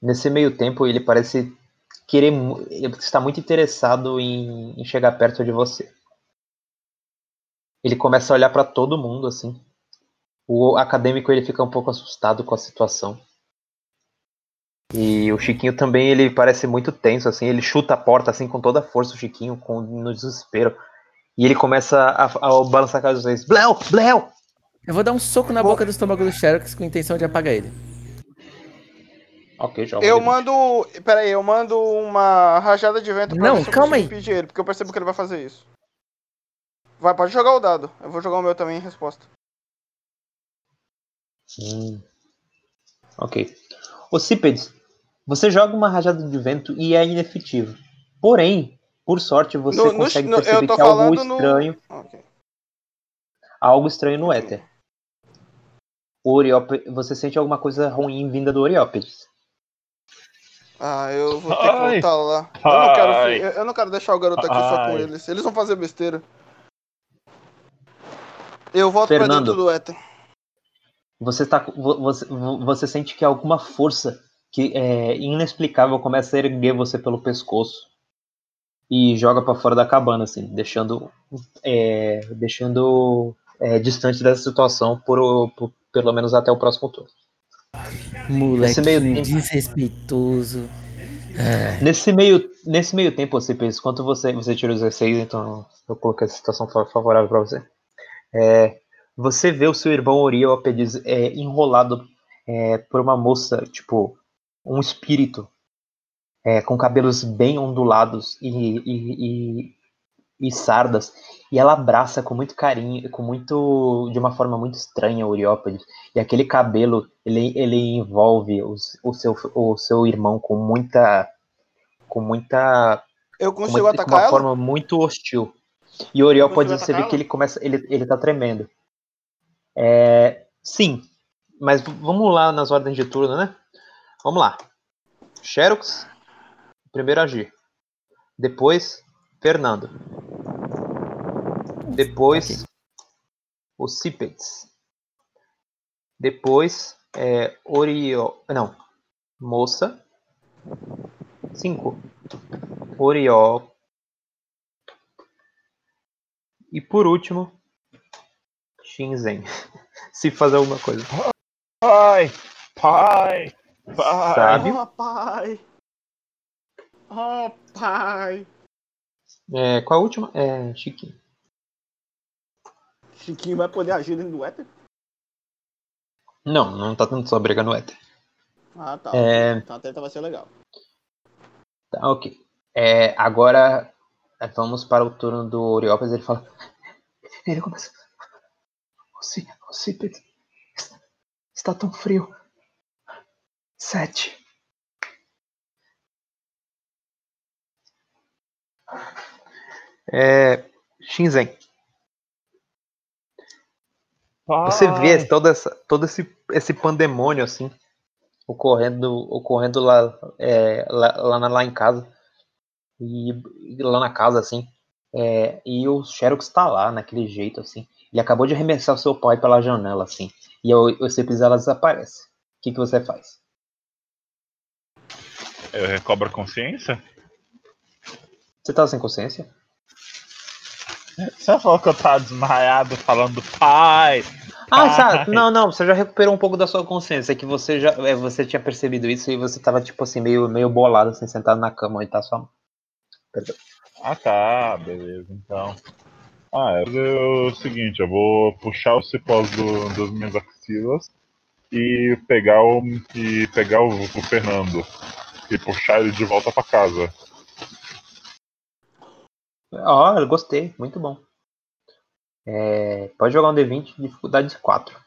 Nesse meio tempo, ele parece querer. está muito interessado em, em chegar perto de você. Ele começa a olhar para todo mundo, assim. O acadêmico ele fica um pouco assustado com a situação. E o Chiquinho também ele parece muito tenso, assim. Ele chuta a porta assim com toda a força, o Chiquinho, com, no desespero. E ele começa a, a balançar a casa dos vocês. Bleu! Bleu! Eu vou dar um soco na boca do estômago do Xerox com a intenção de apagar ele. Ok, joga. Eu D20. mando. Pera aí, eu mando uma rajada de vento pra Não, calma aí. impedir ele, porque eu percebo que ele vai fazer isso. Vai, pode jogar o dado. Eu vou jogar o meu também em resposta. Hum. Ok. O Cípedes, você joga uma rajada de vento e é inefetivo. Porém, por sorte, você No- consegue no- eu perceber tô que algo falando no- estranho. Ok. algo estranho no éter. O Oriópe- você sente alguma coisa ruim vinda do Oriópedes. Ah, eu vou ter que voltar lá. Eu não, quero, eu- não quero deixar o garoto aqui só com eles. Eles vão fazer besteira. Eu volto pra Fernando. dentro do éter. Você, tá, vo- você, vo- você sente que alguma força que é inexplicável começa a erguer você pelo pescoço e joga pra fora da cabana, assim, deixando, é, deixando é, distante dessa situação por, por- pelo menos até o próximo turno. Moleque meio tempo- desrespeitoso. Nesse meio, nesse meio tempo, você pensa, enquanto você, você tira os 16, então eu coloquei a situação fa- favorável para você. É, você vê o seu irmão Oriópedes é, enrolado é, por uma moça, tipo, um espírito, é, com cabelos bem ondulados e, e, e, e sardas, e ela abraça com muito carinho, com muito, de uma forma muito estranha o Oriópedes, e aquele cabelo, ele, ele envolve os- o, seu, o seu irmão com muita, com muita Eu consigo com atacar uma ela? forma muito hostil. E o consigo você vê atacá-la? que ele começa, ele, ele tá tremendo. É, sim, mas vamos lá nas ordens de turno, né? Vamos lá. Xerox, primeiro agir. Depois, Fernando. Depois, o Cipets. Depois, é, Oriol. Não, moça. Cinco. Oriol. E por último, Shinzen. Se fazer alguma coisa. Pai! Pai! Pai! Sabe? Oh, pai! Oh, pai! É, qual a última? É, Chiquinho. Chiquinho vai poder agir dentro do éter? Não, não tá tendo só briga no éter. Ah, tá. É. Então a treta vai ser legal. Tá, ok. É, agora é, vamos para o turno do Oriópolis. Ele fala. Ele começa. O, Ci- o Cipet está, está tão frio. Sete. É, Shinzen, você vê todo, essa, todo esse, esse pandemônio assim ocorrendo, ocorrendo lá, é, lá, lá, na- lá em casa e, e lá na casa assim é, e o Xerox tá lá naquele jeito assim ele acabou de arremessar o seu pai pela janela assim e o, o Cepis ela desaparece o que, que você faz? Eu recobro a consciência? Você tá sem consciência? Você falou que eu tava desmaiado falando pai! Ah, tá. Não, não, você já recuperou um pouco da sua consciência, é que você já é, você tinha percebido isso e você tava tipo assim meio meio bolado assim sentado na cama onde tá sua mão. Perdão. Ah tá, beleza, então. Ah, é o seguinte, eu vou puxar os cipós do, das minhas axilas e pegar o. e pegar o, o Fernando. E puxar ele de volta pra casa. Eu gostei, muito bom. É, pode jogar um D20, dificuldade 4.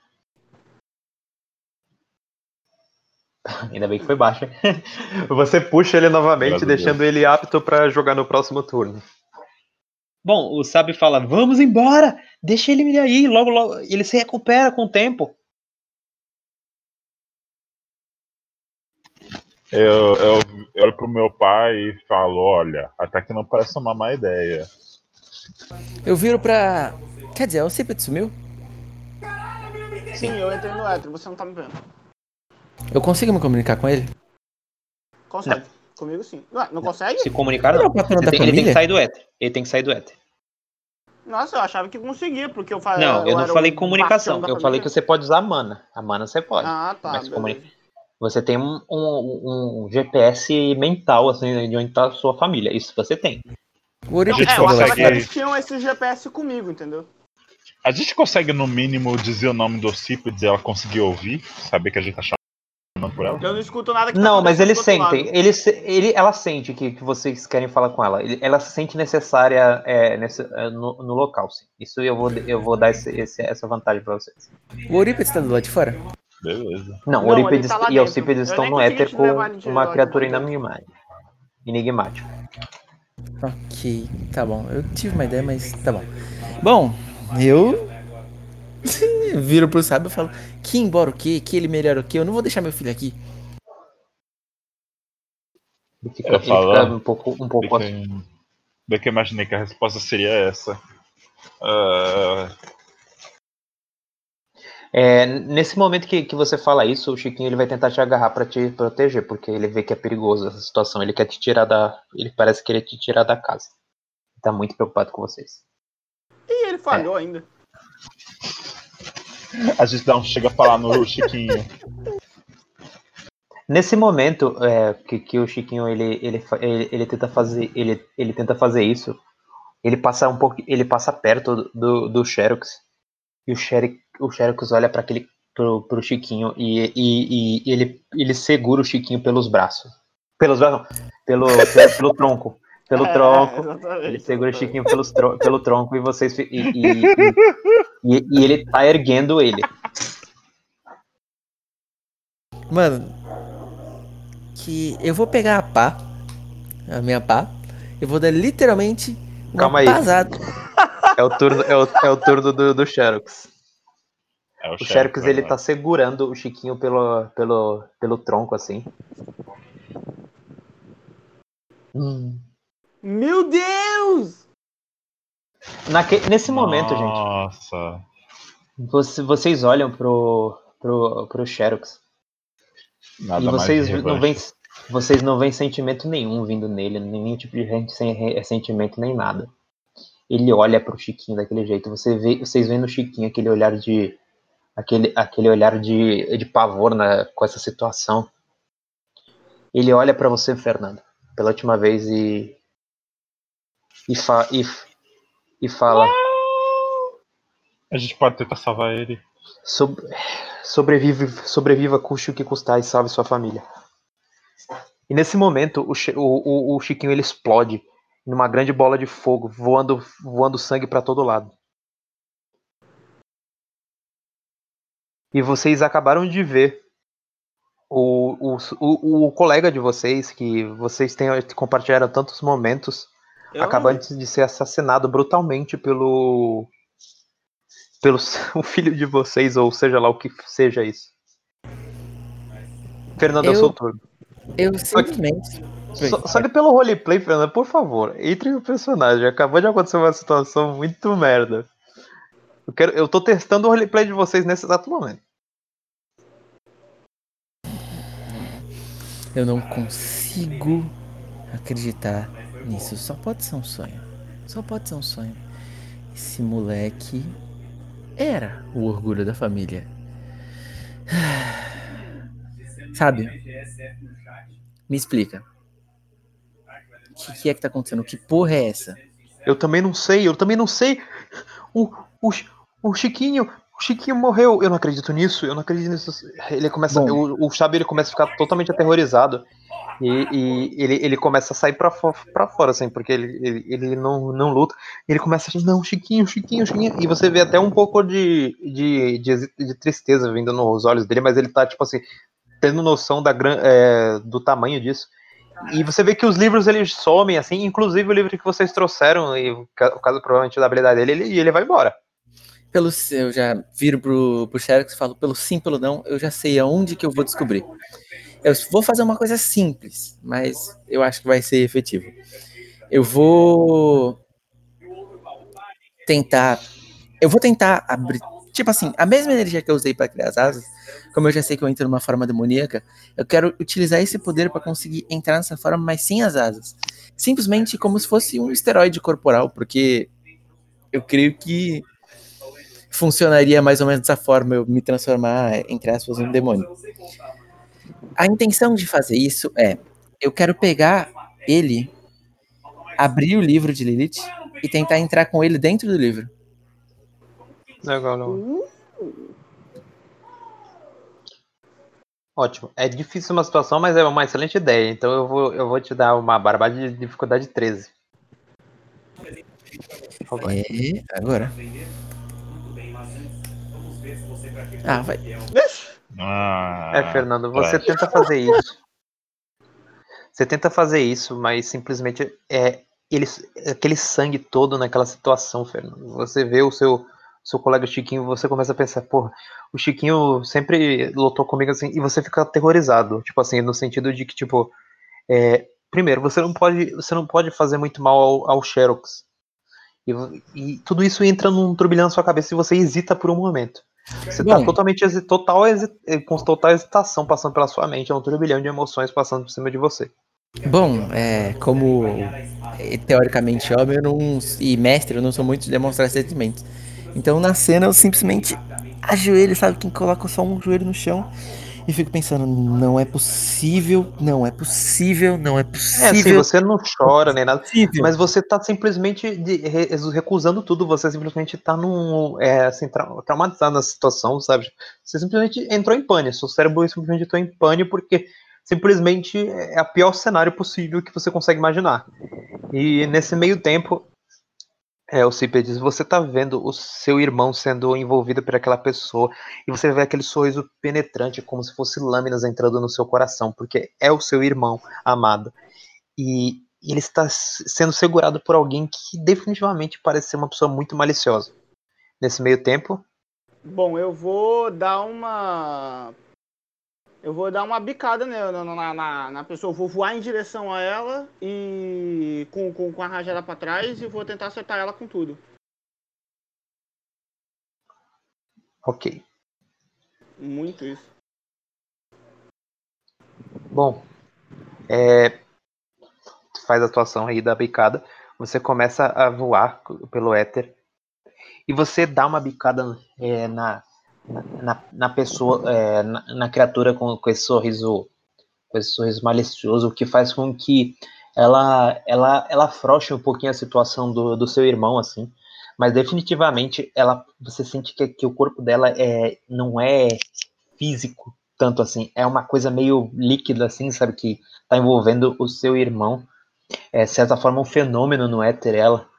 Ainda bem que foi baixo. hein? Você puxa ele novamente, Graças deixando ele apto pra jogar no próximo turno. Bom, o Sabe fala: Vamos embora! Deixa ele aí, logo, logo. Ele se recupera com o tempo. Eu, eu, eu olho pro meu pai e falo, olha, até que não parece uma má ideia. Eu viro pra. Quer dizer, o Cipet sumiu? Sim, eu entrei no éter, você não tá me vendo. Eu consigo me comunicar com ele? Consegue. Comigo sim. Ué, não consegue? Se comunicar, Ele é não. o patrão Você da tem- ele tem que sair do éter. Ele tem que sair do éter. Nossa, eu achava que conseguia, porque eu falei. Não, eu não era falei comunicação. Eu falei família. que você pode usar a mana. A mana você pode. Ah, tá. mas comunica- Você tem um, um- um GPS mental, assim, de onde tá a sua família. Isso você tem. O gente É, consegue- que eles tinham esse GPS comigo, entendeu? A gente consegue, no mínimo, dizer o nome do Cípedes e ela conseguir ouvir? Saber que a gente tá chamando por ela? Eu não escuto nada que tá Não, mas acontecendo eles sentem. Ele, ele, ela sente que, que vocês querem falar com ela. Ele- ela se sente necessária é, nesse- é, no, no local, sim. Isso eu vou, eu vou dar esse- esse- essa vantagem pra vocês. O Oripet tá do lado de fora? Beleza. Não, Não, o Eurípides ele tá e Eu estão no éter te com uma criatura lá. enigmática. Ok, tá bom. Eu tive uma ideia, mas tá bom. Bom, eu Viro pro sábio e falo, que embora o quê? Que ele melhor o quê? Eu não vou deixar meu filho aqui. Ele fica, Eu ele falo, fica ó, um pouco, um pouco que, bem que eu imaginei que a resposta seria essa. Ah, É, nesse momento que, que você fala isso, o Chiquinho ele vai tentar te agarrar pra te proteger, porque ele vê que é perigoso essa situação. Ele quer te tirar da. Ele parece querer te tirar da casa. Tá muito preocupado com vocês. E ele falhou ainda. a gente dá um chega a falar no Chiquinho. Nesse momento é, que, que o Chiquinho ele, ele, ele, ele tenta fazer ele, ele tenta fazer isso, ele passa um pouco, ele passa perto do, do Xerox e o Xerox, o Xerox olha para aquele pro, pro Chiquinho e, e, e ele, ele segura o Chiquinho pelos braços, pelos braços, não, pelo, pelo, pelo tronco, pelo É, tronco. Ele segura o. Chiquinho pelos tro- pelo tronco e vocês e, e, e, e- e ele tá erguendo ele. Mano, que eu vou pegar a pá, a minha pá, eu vou dar literalmente Calma aí. pasada. É o turno, é o, é o turno do, do Xerox. É O Xerox né, ele tá segurando o Chiquinho pelo, pelo, pelo tronco assim. Hum. Meu Deus! Naque- nesse momento, gente, Nossa. você- vocês olham pro, pro, pro Xerox Nada e vocês não, veem, vocês não veem sentimento nenhum vindo nele, nenhum tipo de gente sem re- sentimento nem nada. Ele olha pro Chiquinho daquele jeito. Você vê, vocês veem no Chiquinho aquele olhar de aquele, aquele olhar de, de pavor na, com essa situação. Ele olha pra você, Fernando, pela última vez e e, fa, e, e fala A gente pode tentar salvar ele. Sob- sobrevive, sobreviva, custe o que custar e salve sua família. E nesse momento, o, o, o, o Chiquinho ele explode numa grande bola de fogo, voando, voando sangue para todo lado. E vocês acabaram de ver o, o, o, o colega de vocês, que vocês têm compartilharam tantos momentos, Eu acaba antes de ser assassinado brutalmente pelo pelo o filho de vocês ou seja lá o que seja isso. Fernando, é o Eu- seu turno. Eu simplesmente. Só, só que pelo roleplay, Fernando, por favor, entre no personagem. Acabou de acontecer uma situação muito merda. Eu, quero, eu tô testando o roleplay de vocês nesse exato momento. Eu não consigo acreditar nisso. Só pode ser um sonho. Só pode ser um sonho. Esse moleque era o orgulho da família. Sabe? Me explica. O que, que é que tá acontecendo? Que porra é essa? Eu também não sei, eu também não sei. O, o, o Chiquinho, o Chiquinho morreu. Eu não acredito nisso, eu não acredito nisso. Ele começa, Bom. o, o Chabi ele começa a ficar totalmente aterrorizado. E, e ele, ele começa a sair pra, pra fora, assim, porque ele, ele, ele não, não luta. Ele começa a dizer, não, Chiquinho, Chiquinho, Chiquinho. E você vê até um pouco de, de, de, de tristeza vindo nos olhos dele, mas ele tá, tipo assim, tendo noção da, gran- é, do tamanho disso. E você vê que os livros eles somem, assim, inclusive o livro que vocês trouxeram, e o ca- o caso provavelmente da habilidade dele, ele, ele vai embora. Pelo, eu já viro pro, pro Xerox e falo, pelo sim, pelo não, eu já sei aonde que eu vou descobrir. Eu vou fazer uma coisa simples, mas eu acho que vai ser efetivo. Eu vou tentar. Eu vou tentar abrir. Tipo assim, a mesma energia que eu usei para criar as asas, como eu já sei que eu entro numa forma demoníaca, eu quero utilizar esse poder para conseguir entrar nessa forma, mas sem as asas. Simplesmente como se fosse um esteroide corporal, porque eu creio que funcionaria mais ou menos dessa forma, eu me transformar, entre aspas, em um demônio. A intenção de fazer isso é, eu quero pegar ele, abrir o livro de Lilith e tentar entrar com ele dentro do livro. Legal, Uh, Ótimo. É difícil uma situação, mas é uma excelente ideia. Então eu vou, eu vou te dar uma barbada de dificuldade 13. É, agora. Ah, vai. Ah, É, Fernando, você trash. tenta fazer isso. Você tenta fazer isso, mas simplesmente é ele, aquele sangue todo naquela situação, Fernando. Você vê o seu seu colega Chiquinho, você começa a pensar, porra, o Chiquinho sempre lutou comigo assim, e você fica aterrorizado, tipo assim, no sentido de que, tipo, é, primeiro, você não pode, você não pode fazer muito mal ao, ao Xerox. E, e tudo isso entra num turbilhão na sua cabeça e você hesita por um momento. Você tá Bom. totalmente total, eh, com total hesitação passando pela sua mente, é um turbilhão de emoções passando por cima de você. Bom, é, como é, teoricamente homem eu não, e mestre, eu não sou muito de demonstrar sentimentos. Então na cena eu simplesmente ajoelho, sabe? Quem coloca só um joelho no chão e fico pensando, não é possível, não é possível, não é É, assim, possível. você não chora nem nada, possível. mas você tá simplesmente recusando tudo, você simplesmente tá num, é, assim, trau- traumatizado na situação, sabe? Você simplesmente entrou em pânico, seu cérebro simplesmente entrou em pânico porque simplesmente é o pior cenário possível que você consegue imaginar. E nesse meio tempo, é, o Cipe diz, você tá vendo o seu irmão sendo envolvido por aquela pessoa e você vê aquele sorriso penetrante como se fosse lâminas entrando no seu coração, porque é o seu irmão amado. E ele está sendo segurado por alguém que definitivamente parece ser uma pessoa muito maliciosa. Nesse meio tempo, Bom, eu vou dar uma. Eu vou dar uma bicada nela, na, na, na, pessoa. Eu vou voar em direção a ela e. Com, com, com a rajada pra trás e vou tentar acertar ela com tudo. ok. Muito isso. Bom, é, faz a atuação aí da bicada, você começa a voar pelo éter e você dá uma bicada é, na, na, na- pessoa, é, na, na criatura com, com esse sorriso, com esse sorriso malicioso, o que faz com que ela, ela, ela afrouxe um pouquinho a situação do, do seu irmão, assim. Mas definitivamente ela, você sente que, que o corpo dela é, não é físico tanto assim, é uma coisa meio líquida assim, sabe que tá envolvendo o seu irmão, é de certa forma um fenômeno no éter ela.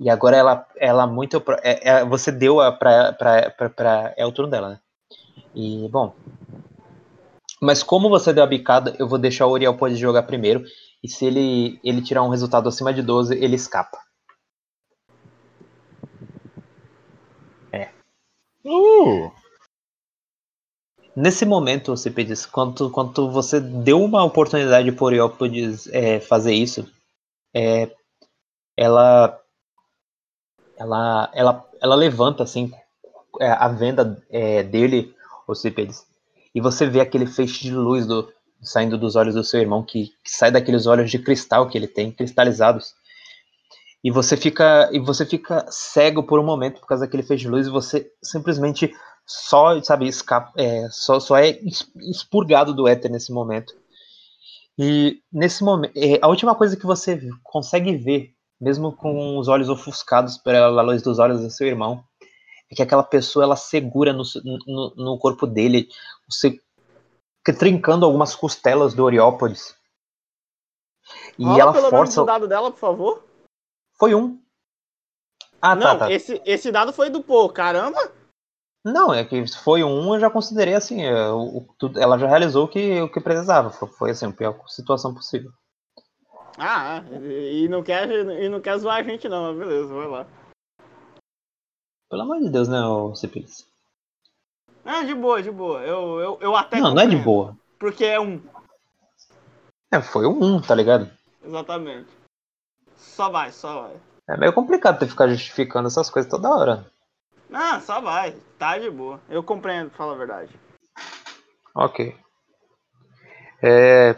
E agora ela, ela muito. É, é- você deu a pra, pra, pra, pra- É o turno dela, né? E, bom. Mas como você deu a bicada, eu vou deixar o Uriel pode jogar primeiro. E se ele, ele tirar um resultado acima de 12, ele escapa. Uh! Nesse momento, Cipides, quando, quando você deu uma oportunidade por Uriópodes é, fazer isso, é, ela, ela, ela, ela levanta assim é, a venda é, dele, o Cipides, e você vê aquele feixe de luz do, saindo dos olhos do seu irmão, que, que sai daqueles olhos de cristal que ele tem, cristalizados. E você fica e você fica cego por um momento por causa daquele feixe de luz e você simplesmente só, sabe, escapa, é, só, só é expurgado do éter nesse momento. E nesse momento, a última coisa que você consegue ver, mesmo com os olhos ofuscados pela luz dos olhos do seu irmão, é que aquela pessoa ela segura no, no, no corpo dele, trincando algumas costelas do Oriópolis. E Rola ela pelo menos força. o dado dela, por favor. Foi um. Ah, não, tá, tá. Esse, esse dado foi do pô, caramba. Não, é que foi um, eu já considerei assim, é, o- o- tudo- ela já realizou o que, o que precisava. Foi, foi assim, a pior situação possível. Ah, e não quer, e não quer zoar a gente não, mas beleza, vai lá. Pelo amor de Deus, né, Cipilis? Ah, de boa, de boa. Eu, eu, eu até Não, não é de boa. Porque é um, É, foi um, tá ligado? exatamente. Só vai, só vai. É meio complicado ter que ficar justificando essas coisas toda hora. Ah, só vai. Tá de boa. Eu compreendo, fala a verdade. Ok. É...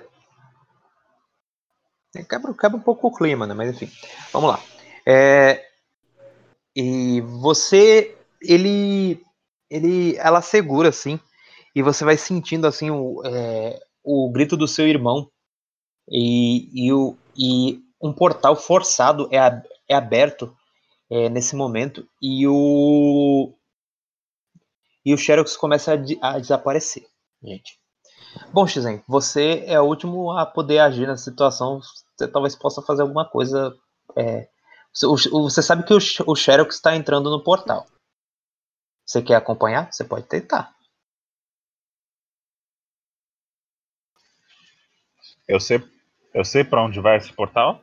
é, Quebra, quebra um pouco o clima, né? Mas enfim. Vamos lá. É... E você. Ele. Ele. Ela segura, assim. E você vai sentindo assim o, é, o grito do seu irmão. E, e, o, e um portal forçado é, é aberto é, nesse momento. E o. E o Xerox começa a, a desaparecer, gente. Bom, Xizen, você é o último a poder agir nessa situação. Você talvez possa fazer alguma coisa. é, você, sabe que o, Xerox está entrando no portal. Você quer acompanhar? Você pode tentar. Eu sei, eu sei pra onde vai esse portal?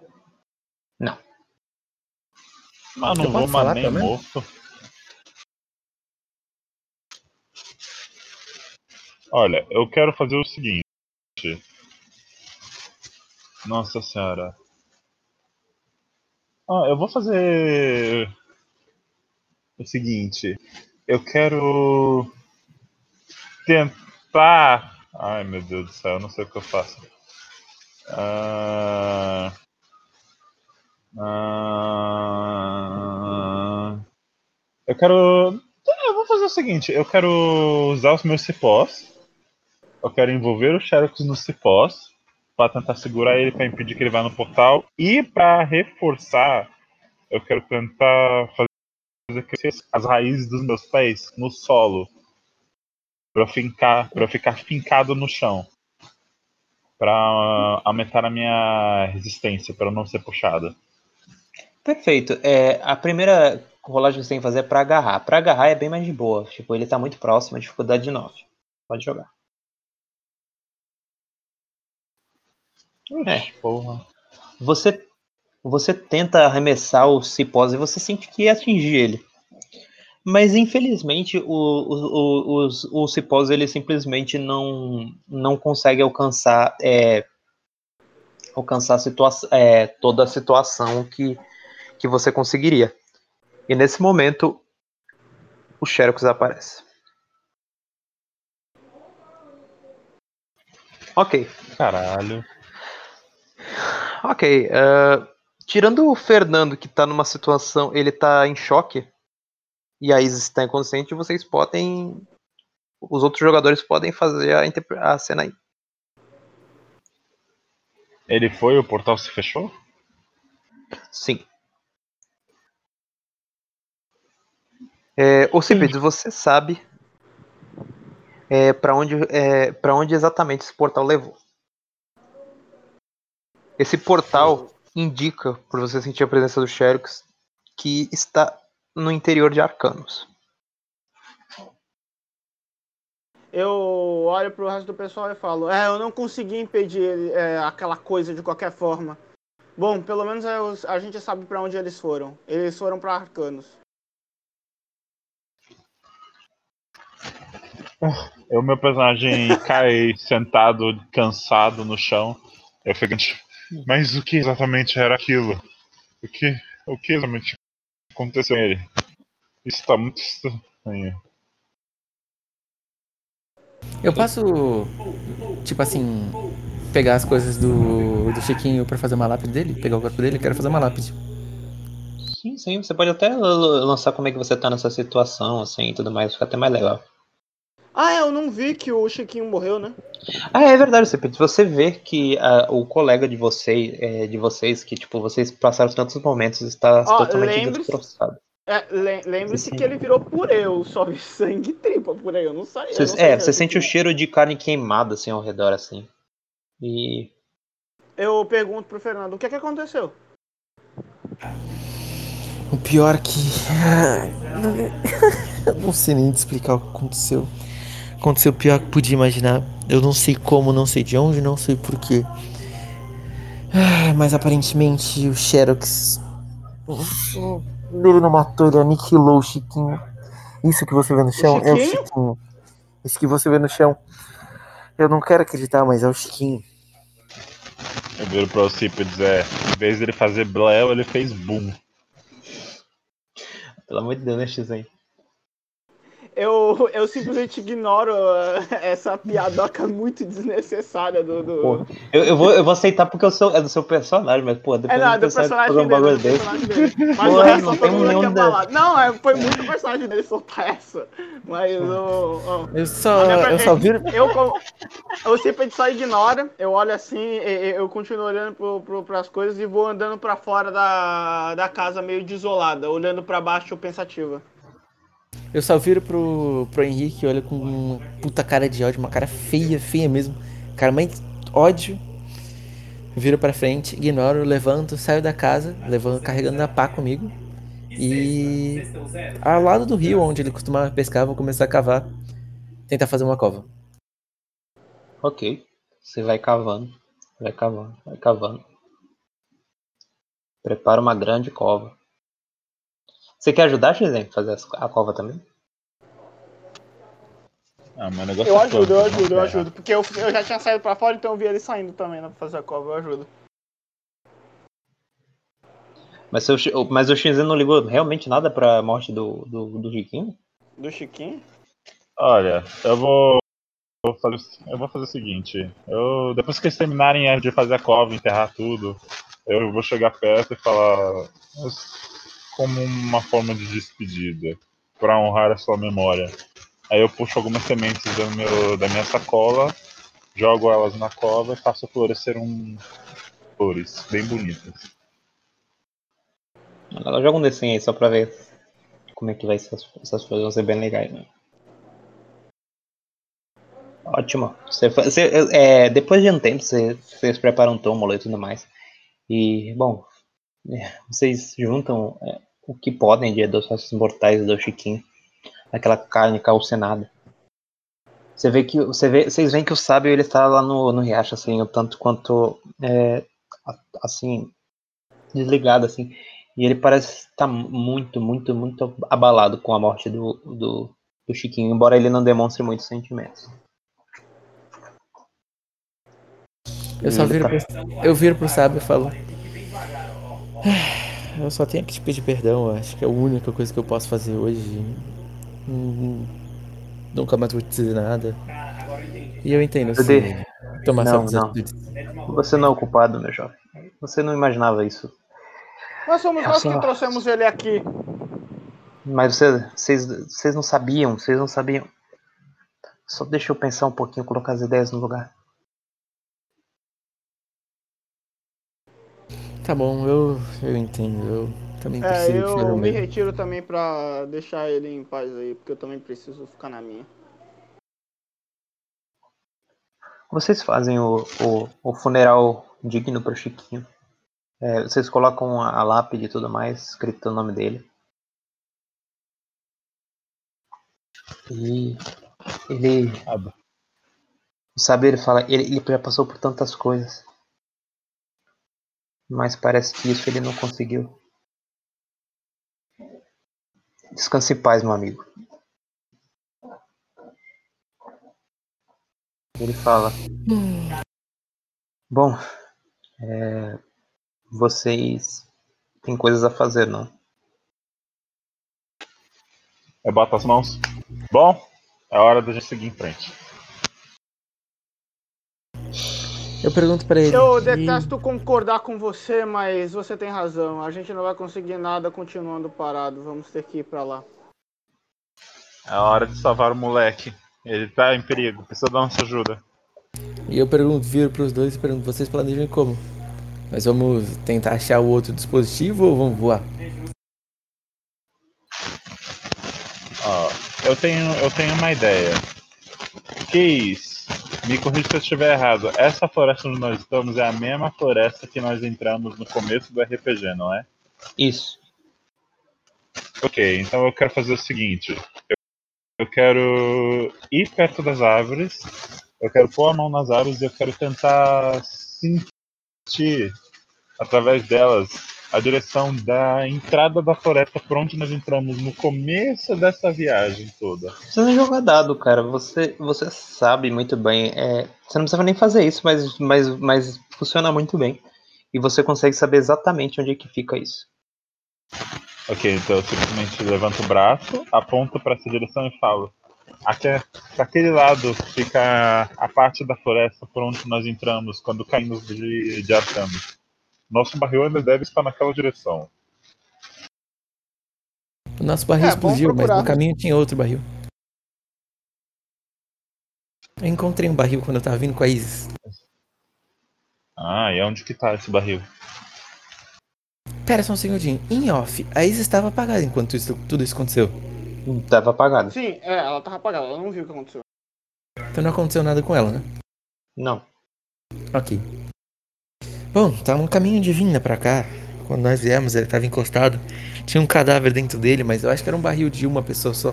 Não. Mas Eu não vou mais nem morto. Olha, eu quero fazer o seguinte. Nossa senhora. Ah, eu vou fazer o seguinte. Eu quero tentar. Ai meu Deus do céu, eu não sei o que eu faço. Ah, ah, eu quero. Eu vou fazer o seguinte, eu quero usar os meus cipós. Eu quero envolver o Xerox nos cipós para tentar segurar ele para impedir que ele vá no portal e para reforçar, eu quero tentar fazer crescer as raízes dos meus pés no solo para ficar para ficar fincado no chão para aumentar a minha resistência para não ser puxada. Perfeito. É, a primeira rolagem que você tem que fazer é pra agarrar. Pra agarrar é bem mais de boa. Tipo, ele tá muito próximo, a dificuldade de 9. Pode jogar. É. Porra. Você, você tenta arremessar o cipós e você sente que ia atingir ele. Mas infelizmente o, o, o, os, o cipós ele simplesmente não, não consegue alcançar, é, alcançar a situa é, toda a situação que, que você conseguiria. E nesse momento o Xerox aparece. Ok. Caralho. Ok. eh, tirando o Fernando, que tá numa situação. Ele tá em choque. E a Isis está inconsciente, vocês podem. Os outros jogadores podem fazer a, interpre- a cena aí. Ele foi, o portal se fechou? Sim. É, Ocipides, você sabe é, para onde, é, pra onde exatamente esse portal levou. Esse portal indica, por você sentir a presença do Xerox, que está no interior de Arcanos. Eu olho pro resto do pessoal e falo, é, eu não consegui impedir ele, é, aquela coisa de qualquer forma. Bom, pelo menos os- a gente sabe pra onde eles foram. Eles foram pra Arcanos. O meu personagem cai sentado, cansado no chão. Eu fico. Mas o que exatamente era aquilo? O que, o que exatamente aconteceu com ele? Isso tá muito estranho. Eu posso, tipo assim, pegar as coisas do, do Chiquinho pra fazer uma lápide dele? Pegar o corpo dele? Eu quero fazer uma lápide. Sim, sim, você pode até lançar como é que você tá nessa situação, assim, e tudo mais, fica até mais legal. Ah, é, eu não vi que o Chiquinho morreu, né? Ah, é verdade, Cepete. Você vê que ah, o colega de vocês, é, de vocês, que tipo, vocês passaram tantos momentos, está totalmente destroçado. É, le- Lembre-se que ele virou purê, eu só vi sangue e tripa por aí, eu não sei. eu Você- não é, você é sente o cheiro de carne queimada assim ao redor, assim. E. Eu pergunto pro Fernando, o que é que aconteceu? O pior que. Eu não sei nem te explicar o que aconteceu. Aconteceu o pior que podia imaginar. Eu não sei como, não sei de onde, não sei porquê. Ah, Mas aparentemente o Xerox. Ele não matou, ele aniquilou o Chiquinho. Isso que você vê no chão é o Chiquinho? Isso que você vê no chão. Eu não quero acreditar, mas é o Chiquinho. Eu viro pra Alcipides, é. Em vez dele fazer Bleo, ele fez boom. Pelo amor de Deus, né, X-Men? Eu, eu simplesmente ignoro uh, essa piadoca muito desnecessária do. do... Porra. Eu, eu, vou, eu vou aceitar porque eu sou, é do seu personagem, mas, pô, É, depois não, é do do personagem fazer um dele. bagulho é do desse. personagem dele. Mas o Porra, resto não todo mundo da- falado. Não, é, foi muito personagem dele soltar essa. Mas o. o- Eu só. Minha Eu só viro. Eu, como- eu sempre só ignora, eu olho assim, eu continuo olhando pro, pro, pras coisas e vou andando pra fora da, da casa meio desolada, olhando pra baixo pensativa. Eu só viro pro, pro Henrique, olha com uma puta cara de ódio, uma cara feia, feia mesmo. Cara, mais ódio. Viro pra frente, ignoro, levanto, saio da casa, levando, carregando a pá comigo. E ao lado do rio onde ele costumava pescar, vou começar a cavar. Tentar fazer uma cova. Ok. Você vai cavando, vai cavando, vai cavando. Prepara uma grande cova. Você quer ajudar, X-Men, a fazer a cova também? Ah, mas o negócio Eu é ajudo, eu ajudo, eu ajudo. Porque eu, eu já tinha saído pra fora, então eu vi ele saindo também, né? Pra fazer a cova, eu ajudo. Mas, seu, mas o Shinzen não ligou realmente nada pra morte do, do, do Riquinho? Do Chiquinho. Olha, eu vou, vou fazer, eu vou fazer o seguinte. Eu, depois que eles terminarem de fazer a cova, enterrar tudo, eu vou chegar perto e falar como uma forma de despedida, para honrar a sua memória. Aí eu puxo algumas sementes do meu, da minha sacola, jogo elas na cova e faço florescer um flores bem bonitas. Ela joga um desenho aí só pra ver como é que vai ser. Essas, coisas vão ser bem legais, né? Ótimo. Você, você, é, depois de um tempo, você- vocês preparam um túmulo e tudo mais. E, bom, é, vocês juntam é, o que podem de dos restos mortais do Chiquinho. Aquela carne calcinada. Você vê que você vê, vocês veem que o sábio ele está lá no, no riacho assim, o tanto quanto é, assim desligado assim. E ele parece estar muito, muito, muito abalado com a morte do, do, do Chiquinho, embora ele não demonstre muitos sentimentos. Eu só viro tá- pro, eu viro pro sábio e falo. "Ah, Eu só tenho que te pedir perdão, eu acho que é a única coisa que eu posso fazer hoje. Hum, Nunca mais vou te dizer nada. E eu entendo se Bebê, tomar não, não. atitudes. Você não é o culpado, meu jovem. Você não imaginava isso. Nós somos É nós só- que trouxemos ele aqui. Mas você, vocês, vocês não sabiam, vocês não sabiam. Só deixa eu pensar um pouquinho, colocar as ideias no lugar. Tá bom, eu, eu entendo. Eu também É, preciso eu me mesmo. retiro também pra deixar ele em paz aí, porque eu também preciso ficar na minha. Vocês fazem o, o, o funeral digno pro Chiquinho. É, vocês colocam a, a lápide e tudo mais, escrito o nome dele. E ele. Ah, bom. Sabe, ele fala, ele, ele já passou por tantas coisas. Mas parece que isso ele não conseguiu. Descanse em paz, meu amigo. Ele fala. Bom, é, vocês têm coisas a fazer, não? Eu boto as mãos. Bom, é hora da gente seguir em frente. Eu pergunto pra ele. Eu "E- detesto concordar com você, mas você tem razão. A gente não vai conseguir nada continuando parado. Vamos ter que ir pra lá. É hora de salvar o moleque. Ele tá em perigo, precisa da nossa ajuda. E eu pergunto, viro pros dois e pergunto, vocês planejam como? Nós vamos tentar achar o outro dispositivo ou vamos voar? Ó, eu tenho, eu tenho uma ideia. Keys, me corrija se eu estiver errado. Essa floresta onde nós estamos é a mesma floresta que nós entramos no começo do RPG, não é? Isso. Ok, então eu quero fazer o seguinte. Eu, eu quero ir perto das árvores, eu quero pôr a mão nas árvores e eu quero tentar sentir, através delas, a direção da entrada da floresta por onde nós entramos no começo dessa viagem toda. Você não joga dado, cara. Você, você sabe muito bem. é, você não precisa nem fazer isso, mas, mas, mas funciona muito bem. E você consegue saber exatamente onde é que fica isso. Ok, então eu simplesmente levanto o braço, aponto para essa direção e falo: Aqui, daquele lado fica a parte da floresta por onde nós entramos quando caímos de, de Arcanos. Nosso barril ainda deve estar naquela direção. O nosso barril É, explodiu, mas no caminho tinha outro barril. Eu encontrei um barril quando eu tava vindo com a Isis. Ah, e onde que tá esse barril? Pera só um segundinho. Em off, a Isis estava apagada enquanto isso- tudo isso aconteceu. Tava apagado. Sim, é, ela tava apagada, ela não viu o que aconteceu. Então não aconteceu nada com ela, né? Não. Ok. Bom, tá no caminho de vinda pra cá. Quando nós viemos, ele tava encostado. Tinha um cadáver dentro dele, mas eu acho que era um barril de uma pessoa só.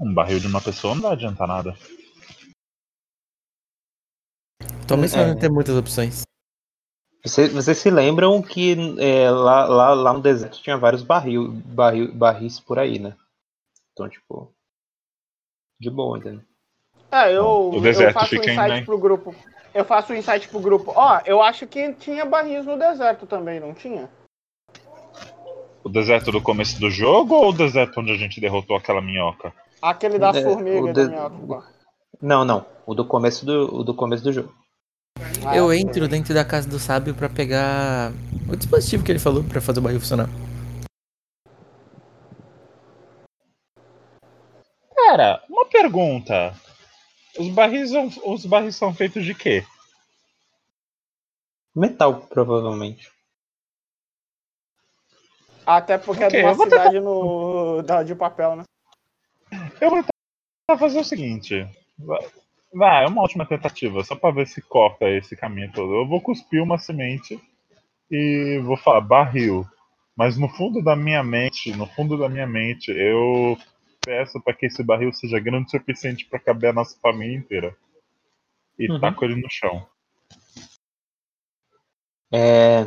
Um barril de uma pessoa não vai adiantar nada. Talvez É. não ter muitas opções. Vocês, vocês se lembram que é, lá, lá, lá no deserto tinha vários barril, barril, barris por aí, né? Então, tipo. De boa, entendeu? É, eu, O eu faço um insight pro grupo. Eu faço um insight pro grupo. Ó, eu acho que tinha barris no deserto também, não tinha? O deserto do começo do jogo ou o deserto onde a gente derrotou aquela minhoca? Aquele das formigas o da de- minha pô. Não, não. O do começo do, o do começo do jogo. Ah, Eu é. entro dentro da casa do sábio pra pegar o dispositivo que ele falou pra fazer o barril funcionar. Cara, uma pergunta. Os barris, são- os barris são feitos de quê? Metal, provavelmente. Até porque Ok, é de uma vou tentar- cidade no, da, de papel, né? Eu vou tentar fazer o seguinte. Vai, vai, é uma ótima tentativa, só pra ver se corta esse caminho todo. Eu vou cuspir uma semente e vou falar barril. Mas no fundo da minha mente, no fundo da minha mente, eu peço para que esse barril seja grande o suficiente para caber a nossa família inteira. E Uhum. taco ele no chão. É.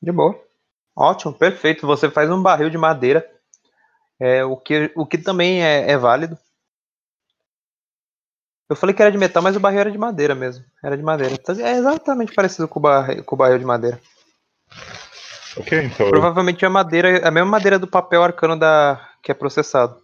De boa. Ótimo, perfeito. Você faz um barril de madeira. É, o, que, o que também é, é válido. Eu falei que era de metal, mas o barril era de madeira mesmo. Era de madeira. Então, É exatamente parecido com o, barril, com o barril de madeira. Ok, então. eu- Provavelmente é a madeira, a mesma madeira do papel arcano da, que é processado.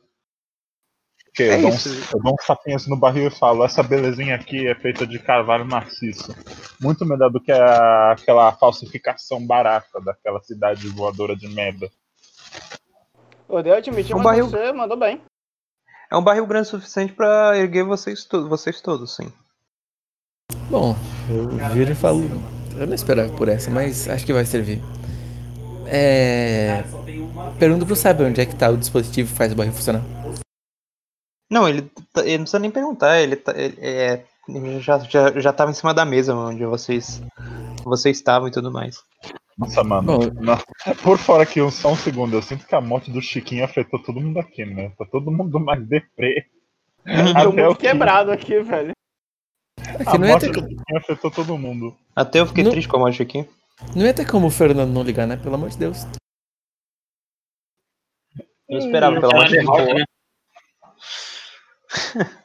ok, é eu, dou um, isso. eu dou um sapinho assim no barril e falo: essa belezinha aqui é feita de carvalho maciço. Muito melhor do que a- aquela falsificação barata daquela cidade voadora de merda. Eu devo admitir, Um mas barril- você mandou bem. É um barril grande o suficiente pra erguer vocês, to vocês todos, sim. Bom, eu viro e falo. Eu não esperava por essa, mas acho que vai servir. É. Pergunto pro sábio onde é que tá o dispositivo que faz o barril funcionar. Não, ele, tá- ele não precisa nem perguntar, ele, tá- ele- é, ele já, já, já tava em cima da mesa onde vocês, vocês estavam e tudo mais. Nossa, mano. Bom. Por fora aqui, um- só um segundo. Eu sinto que a morte do Chiquinho afetou todo mundo aqui, né? Tá todo mundo mais deprê. Tô Até o muito quebrado aqui, velho. é A ia, morte ter, do Chiquinho afetou todo mundo. Até eu fiquei Não- triste com a morte aqui. Não ia ter como o Fernando não ligar, né? Pelo amor de Deus. Eu esperava Hum, uma morte de derrota, né?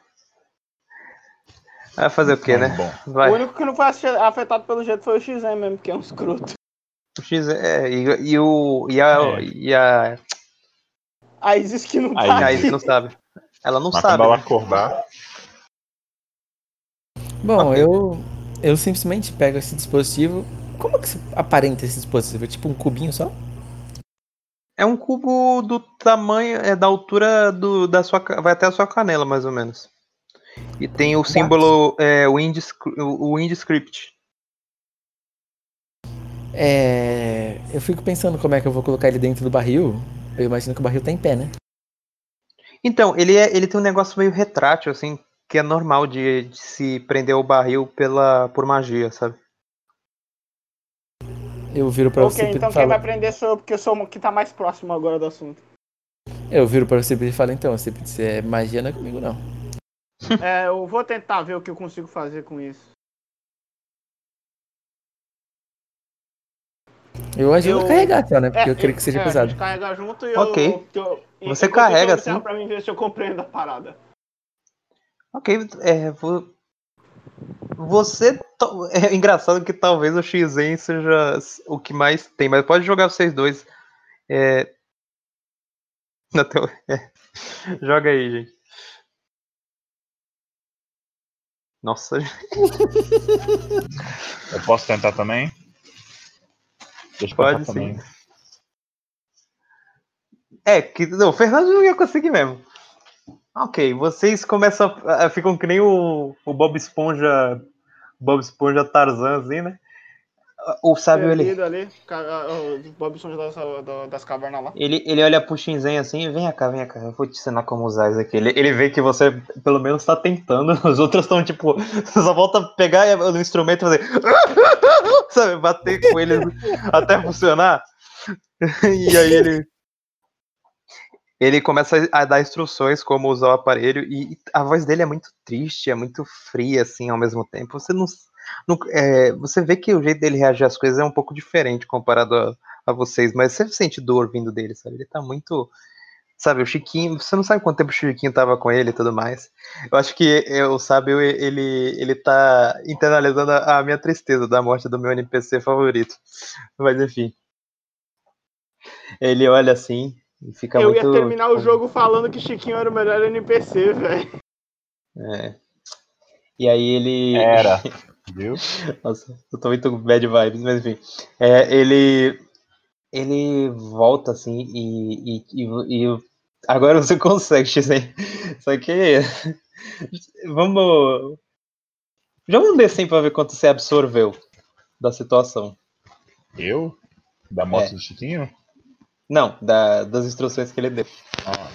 Vai fazer o quê, né? Bom, Vai. O único que não foi afetado pelo jeito foi o XM mesmo, que é um escroto. O X é, e, e o. E a. É. E a, A Isis que não tá a. Isis não sabe. Ela não mas sabe. quando ela né? acordar, Bom, Ok. eu. Eu simplesmente pego esse dispositivo. Como que se aparenta esse dispositivo? É tipo um cubinho só? É um cubo do tamanho, é da altura do, da sua, vai até a sua canela, mais ou menos. E tem o símbolo, é, o, Indescript. É. Eu fico pensando como é que eu vou colocar ele dentro do barril. Eu imagino que o barril tá em pé, né? Então, ele, é, ele tem um negócio meio retrátil, assim, que é normal de, de se prender o barril pela, por magia, sabe? Eu viro pra você Ok, então quem vai aprender sou eu, porque eu sou o que tá mais próximo agora do assunto. Eu viro pra você e falo, então, você é magia não é comigo não. É, eu vou tentar ver o que eu consigo fazer com isso. Eu ajudo Eu- a carregar né? Porque É, eu queria que seja é, A pesado. gente carrega junto e Ok. eu... que eu- Você carrega, eu assim? Pra mim ver se eu compreendo a parada. Ok, é, vo- você. É engraçado que talvez o XN seja o que mais tem, mas pode jogar vocês dois. É... Teu... é. Joga aí, gente. Nossa, eu posso tentar também? Deixa eu Pode sim. também. É, que não, o Fernando não ia conseguir mesmo. Ok, vocês começam a, ficam que nem o, o Bob Esponja, Bob Esponja Tarzan, assim, né? O sábio ele, ali, o Bob Esponja das, da- das cavernas lá. ele, ele olha pro Shinzen assim, vem cá, vem cá, eu vou te ensinar como usar isso aqui. Ele, ele vê que você pelo menos tá tentando, os outros estão tipo, você só volta a pegar o instrumento e fazer, sabe, bater com eles até funcionar. E aí ele ele começa a dar instruções como usar o aparelho e a voz dele é muito triste, é muito fria assim ao mesmo tempo. Você não, não- é, você vê que o jeito dele reagir às coisas é um pouco diferente comparado a- a vocês, mas você sente dor vindo dele, sabe? Ele tá muito. Sabe, o Chiquinho, você não sabe quanto tempo o Chiquinho tava com ele e tudo mais. Eu acho que o Sábio, ele, ele tá internalizando a, a minha tristeza da morte do meu NPC favorito. Mas enfim. Ele olha assim e fica Eu muito. ia terminar o jogo falando que Chiquinho era o melhor NPC, velho. É. E aí ele. Era. Viu? Nossa, eu tô muito bad vibes, mas enfim. É, ele. Ele volta assim e, e, e, e agora você consegue, X-Men. Só que. Vamos. Joga um D100 pra ver quanto você absorveu da situação. Eu? Da morte É. do Chiquinho? Não, da, das instruções que ele deu. Ah,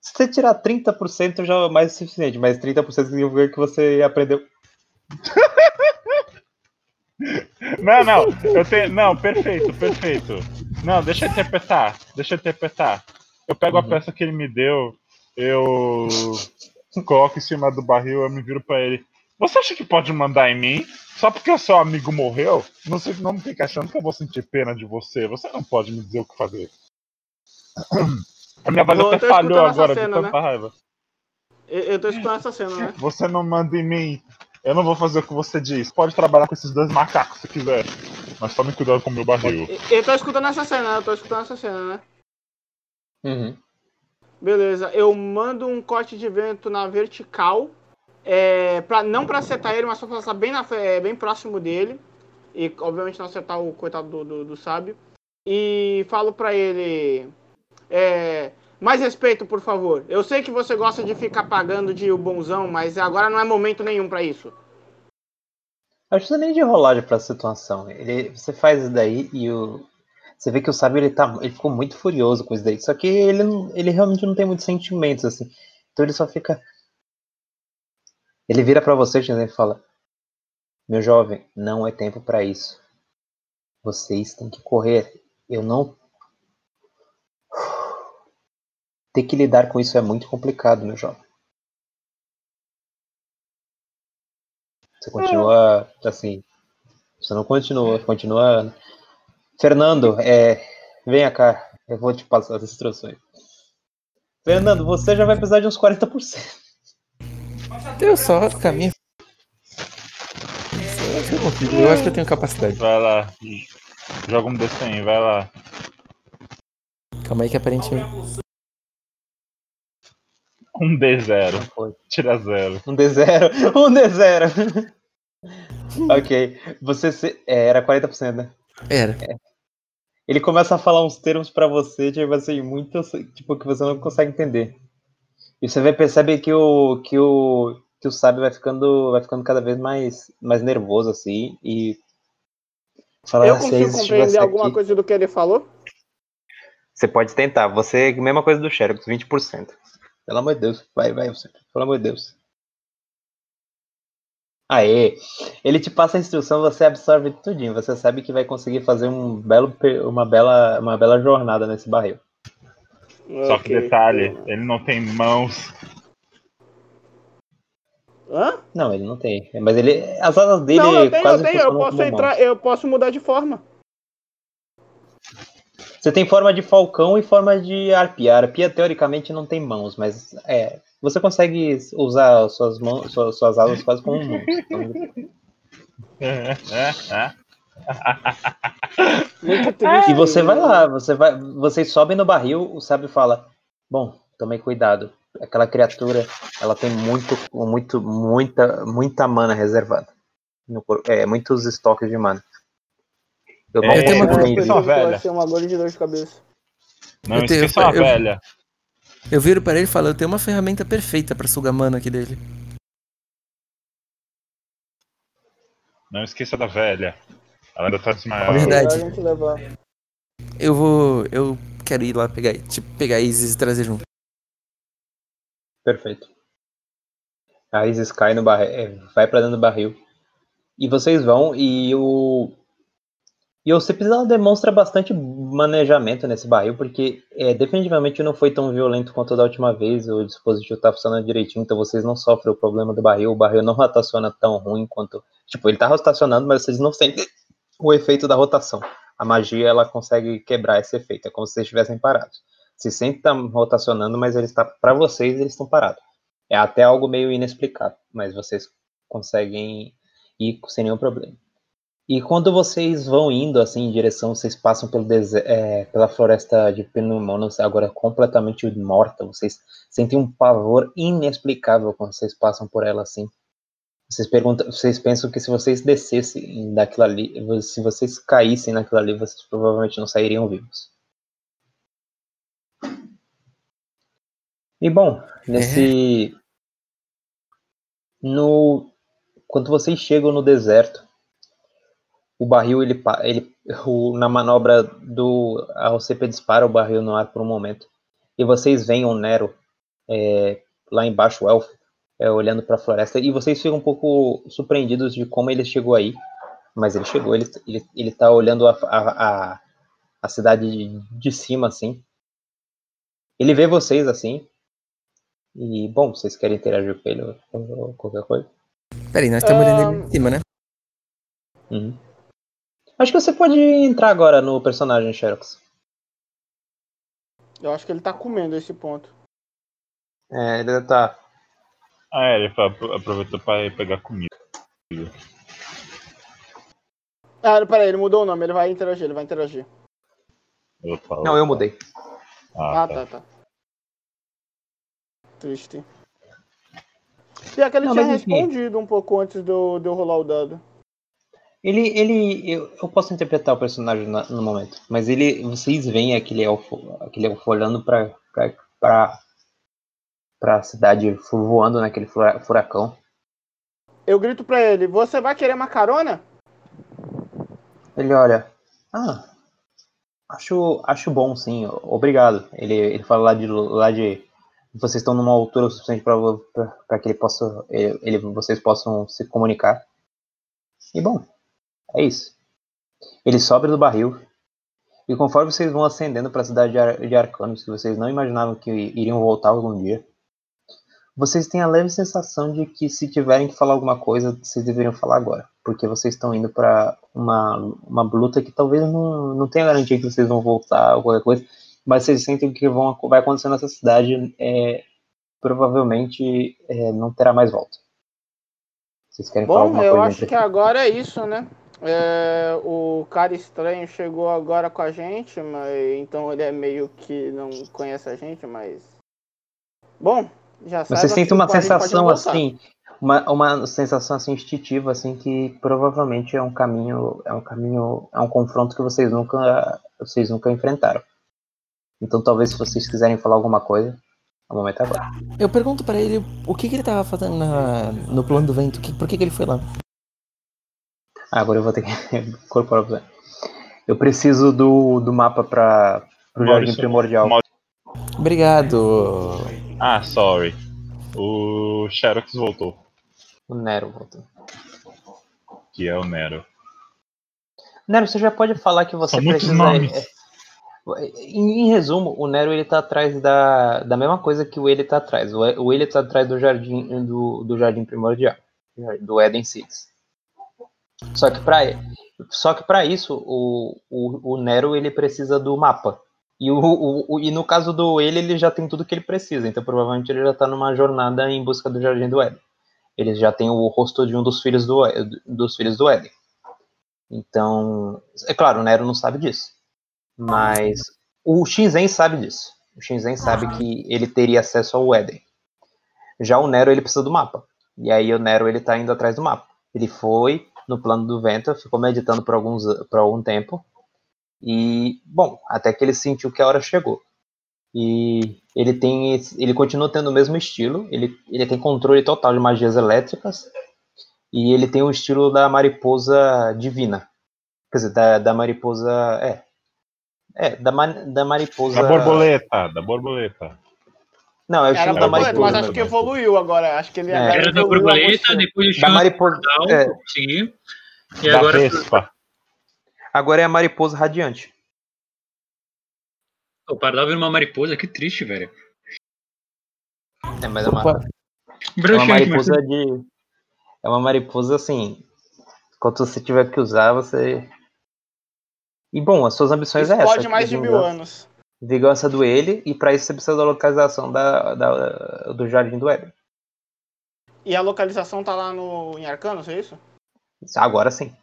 Se você tirar 30% já é mais suficiente, mas 30% significa que você aprendeu. Não, não, eu tenho. Não, perfeito, perfeito. Não, deixa eu interpretar. Deixa eu interpretar. Eu pego a peça que ele me deu, eu coloco em cima do barril, eu me viro pra ele. Você acha que pode mandar em mim? Só porque o seu amigo morreu? Não, sei, não fica achando que eu vou sentir pena de você. Você não pode me dizer o que fazer. A minha voz até falhou agora de cena, tanta raiva. Eu, eu tô escutando essa cena, né? Você não manda em mim. Eu não vou fazer o que você diz. Pode trabalhar com esses dois macacos se quiser. Mas tome cuidado com o meu barril. Eu, eu tô escutando essa cena, né? Eu tô escutando essa cena, né? Uhum. Beleza, eu mando um corte de vento na vertical, é, pra, não pra acertar ele, mas só passar bem, na, é, bem próximo dele. E obviamente não acertar o coitado do, do, do sábio. E falo pra ele. é, mais respeito, por favor. Eu sei que você gosta de ficar pagando de o bonzão, mas agora não é momento nenhum pra isso. Acho que é nem de rolagem pra situação. Ele, você faz isso daí e o. Você vê que o sábio ele, tá, ele ficou muito furioso com isso daí. Só que ele, ele realmente não tem muitos sentimentos, assim. Então ele só fica. Ele vira pra você e fala: Meu jovem, não é tempo pra isso. Vocês têm que correr. Eu não. Ter que lidar com isso é muito complicado, meu jovem. Você continua assim. Você não continua, continua. Fernando, é, venha cá, eu vou te passar as instruções. Fernando, você já vai precisar de uns 40%. Eu só caminho. Eu acho que eu consigo, eu acho que eu tenho capacidade. Vai lá. Joga um D100, vai lá. Calma aí que aparentemente. Um D0. Foi. Tira zero. Um D0, um D0. ok, você se- é, era 40%, né? Era. Ele começa a falar uns termos pra você, tipo assim, muito tipo que você não consegue entender. E você vai perceber que o que o que o sábio vai ficando vai ficando cada vez mais mais nervoso assim e fala Eu "Ah, consigo Isis compreender alguma aqui-" coisa do que ele falou? Você pode tentar. Você, mesma coisa do Xerox, 20%. Pelo amor de Deus. Vai, vai, você. Pelo amor de Deus. Aê! Ele te passa a instrução, você absorve tudinho. Você sabe que vai conseguir fazer um belo, uma, bela, uma bela jornada nesse barril. Só que detalhe, ele não tem mãos. Hã? Não, ele não tem. Mas ele. As asas dele Não, eu tenho, quase eu tenho. Eu posso entrar, mãos. eu posso mudar de forma. Você tem forma de falcão e forma de arpia. A arpia, teoricamente, não tem mãos, mas é. Você consegue usar suas mãos, suas, suas asas quase como mãos. Então, Muito triste. E você vai lá, você vai, vocês sobem no barril, o sábio fala: "Bom, tomem cuidado. Aquela criatura, ela tem muito, muito, muita, muita mana reservada. No é, muitos estoques de mana. Eu não É, Eu tenho uma eu uma velha. Uma dor de dor de cabeça. Não Eu tenho- esqueça uma eu- velha. Eu viro pra ele e falo, eu tenho uma ferramenta perfeita pra sugar mana aqui dele. Não esqueça da velha. Ela ainda tá É desmaiada. verdade. Melhor a gente levar. Eu vou. Eu quero ir lá pegar. Tipo, pegar a Isis e trazer junto. Perfeito. A Isis cai no barril, é, vai pra dentro do barril. E vocês vão e o. E o Cips ela demonstra bastante manejamento nesse barril, porque é, definitivamente não foi tão violento quanto da última vez. O dispositivo tá funcionando direitinho, então vocês não sofrem o problema do barril. O barril não rotaciona tão ruim quanto. Tipo, ele tá rotacionando, mas vocês não sentem o efeito da rotação. a magia ela consegue quebrar esse efeito. É como se vocês estivessem parados. Vocês sempre estão rotacionando, mas ele está para vocês eles estão parados. É até algo meio inexplicável, mas vocês conseguem ir sem nenhum problema. E quando vocês vão indo assim em direção, vocês passam é, pela floresta de Pneumonas, agora completamente morta. Vocês sentem um pavor inexplicável quando vocês passam por ela assim. Vocês perguntam, vocês pensam que se vocês descessem daquilo ali, se vocês caíssem naquilo ali, vocês provavelmente não sairiam vivos. E bom, nesse no quando vocês chegam no deserto, o barril ele, ele o, na manobra do a OCP dispara o barril no ar por um momento e vocês veem o Nero é, lá embaixo o elfo é, olhando para a floresta e vocês ficam um pouco surpreendidos de como ele chegou aí mas ele chegou ele ele, ele tá olhando a, a, a, a cidade de, de cima assim ele vê vocês assim e bom vocês querem interagir com ele ou, ou qualquer coisa Peraí, nós estamos olhando Ahn. ele em cima, né? Uhum. Acho que você pode entrar agora no personagem, Xerox. Eu acho que ele tá comendo esse ponto. É, ele tá. Ah, é, ele aproveitou pra pegar comida. Ah, peraí, ele mudou o nome, ele vai interagir, ele vai interagir. Opa, Não, eu mudei. Ah, Ah, tá. tá, tá. Triste. Pior que ele Não, tinha respondido um pouco antes de eu, de eu rolar o dado. Ele, ele, eu, eu posso interpretar o personagem na- no momento, mas ele, vocês veem aquele elfo, aquele elfo olhando pra, pra, pra cidade voando naquele fura- furacão. Eu grito pra ele, você vai querer uma carona? Ele olha, ah, acho, acho bom sim, obrigado. Ele, ele fala lá de, lá de, vocês estão numa altura suficiente para que ele possa, ele, ele- vocês possam se comunicar. E bom, é isso. Ele sobe do barril e conforme vocês vão ascendendo para a cidade de, Ar de Arcanos, que vocês não imaginavam que iriam voltar algum dia, vocês têm a leve sensação de que se tiverem que falar alguma coisa, vocês deveriam falar agora, porque vocês estão indo para uma, uma luta que talvez não, não tenha garantia que vocês vão voltar ou qualquer coisa, mas vocês sentem que vão, vai acontecer nessa cidade, é, provavelmente é, não terá mais volta. Vocês querem falar Bom, alguma eu coisa acho que agora é isso, né? É, o cara estranho chegou agora com a gente, mas então ele é meio que não conhece a gente, mas. Bom, já sabe. Vocês sentem uma sensação assim, uma, uma sensação assim instintiva, assim, que provavelmente é um caminho, é um caminho, é um confronto que vocês nunca, vocês nunca enfrentaram. Então talvez se vocês quiserem falar alguma coisa, é o momento agora. Eu pergunto pra ele o que, que ele tava fazendo na- no plano do vento, que, por que, que ele foi lá? Ah, agora eu vou ter que incorporar pra você. Eu preciso do, do mapa para o Jardim Primordial. Obrigado. Ah, sorry. O Xerox voltou, O Nero voltou. que é o Nero. Nero, você já pode falar que você São precisa. nomes. é, Em, em resumo, o Nero ele tá atrás da, da mesma coisa que o ele tá atrás. O, o ele tá atrás do jardim do, do jardim primordial, do Eden Cities. Só que para só que para isso o, o, o Nero ele precisa do mapa. E, o, o, o- e no caso do ele, ele já tem tudo que ele precisa. Então provavelmente ele já tá numa jornada em busca do jardim do Éden. Ele já tem o rosto de um dos filhos do, dos filhos do Éden. Então, é claro, o Nero não sabe disso. Mas o Shinzen sabe disso. O Shinzen sabe que ele teria acesso ao Éden. Já o Nero, ele precisa do mapa. E aí o Nero, ele tá indo atrás do mapa. Ele foi no plano do vento, ficou meditando por, alguns, por algum tempo. E, bom, até que ele sentiu que a hora chegou. E ele tem ele continua tendo o mesmo estilo, ele, ele tem controle total de magias elétricas e ele tem o estilo da mariposa divina. Quer dizer, da, da mariposa, é. É, da, da mariposa Da borboleta, da borboleta. Não, é o Era estilo da borboleta, mariposa. mas acho que evoluiu agora. Acho que ele É. agora Era da borboleta, depois o Da chão mariposa, é, consegui. E da agora Vespa. Agora é a mariposa radiante. o Pardal vira uma mariposa, que triste, velho. É, mas é uma, é uma mariposa de. É uma mariposa assim. Quando você tiver que usar, você. E bom, as suas ambições é essa. Explode mais de mil vingança- anos. Vingança do ele, e pra isso você precisa da localização da, da- do Jardim do Éden. E a localização tá lá no, em Arcanos, é isso? Agora sim.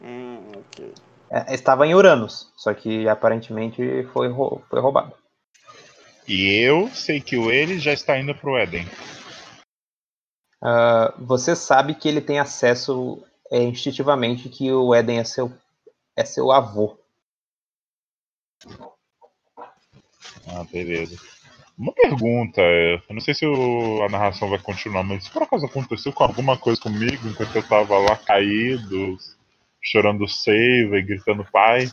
Hum, ok. É, estava em Uranus, só que aparentemente foi, rou- foi roubado. E eu sei que o ele já está indo pro Éden. Ah, você sabe que ele tem acesso é, instintivamente que o Éden é seu, é seu avô. Ah, beleza. Uma pergunta, é, eu não sei se o- a narração vai continuar, mas se por acaso aconteceu com alguma coisa comigo enquanto eu tava lá caído, chorando seiva e gritando pai?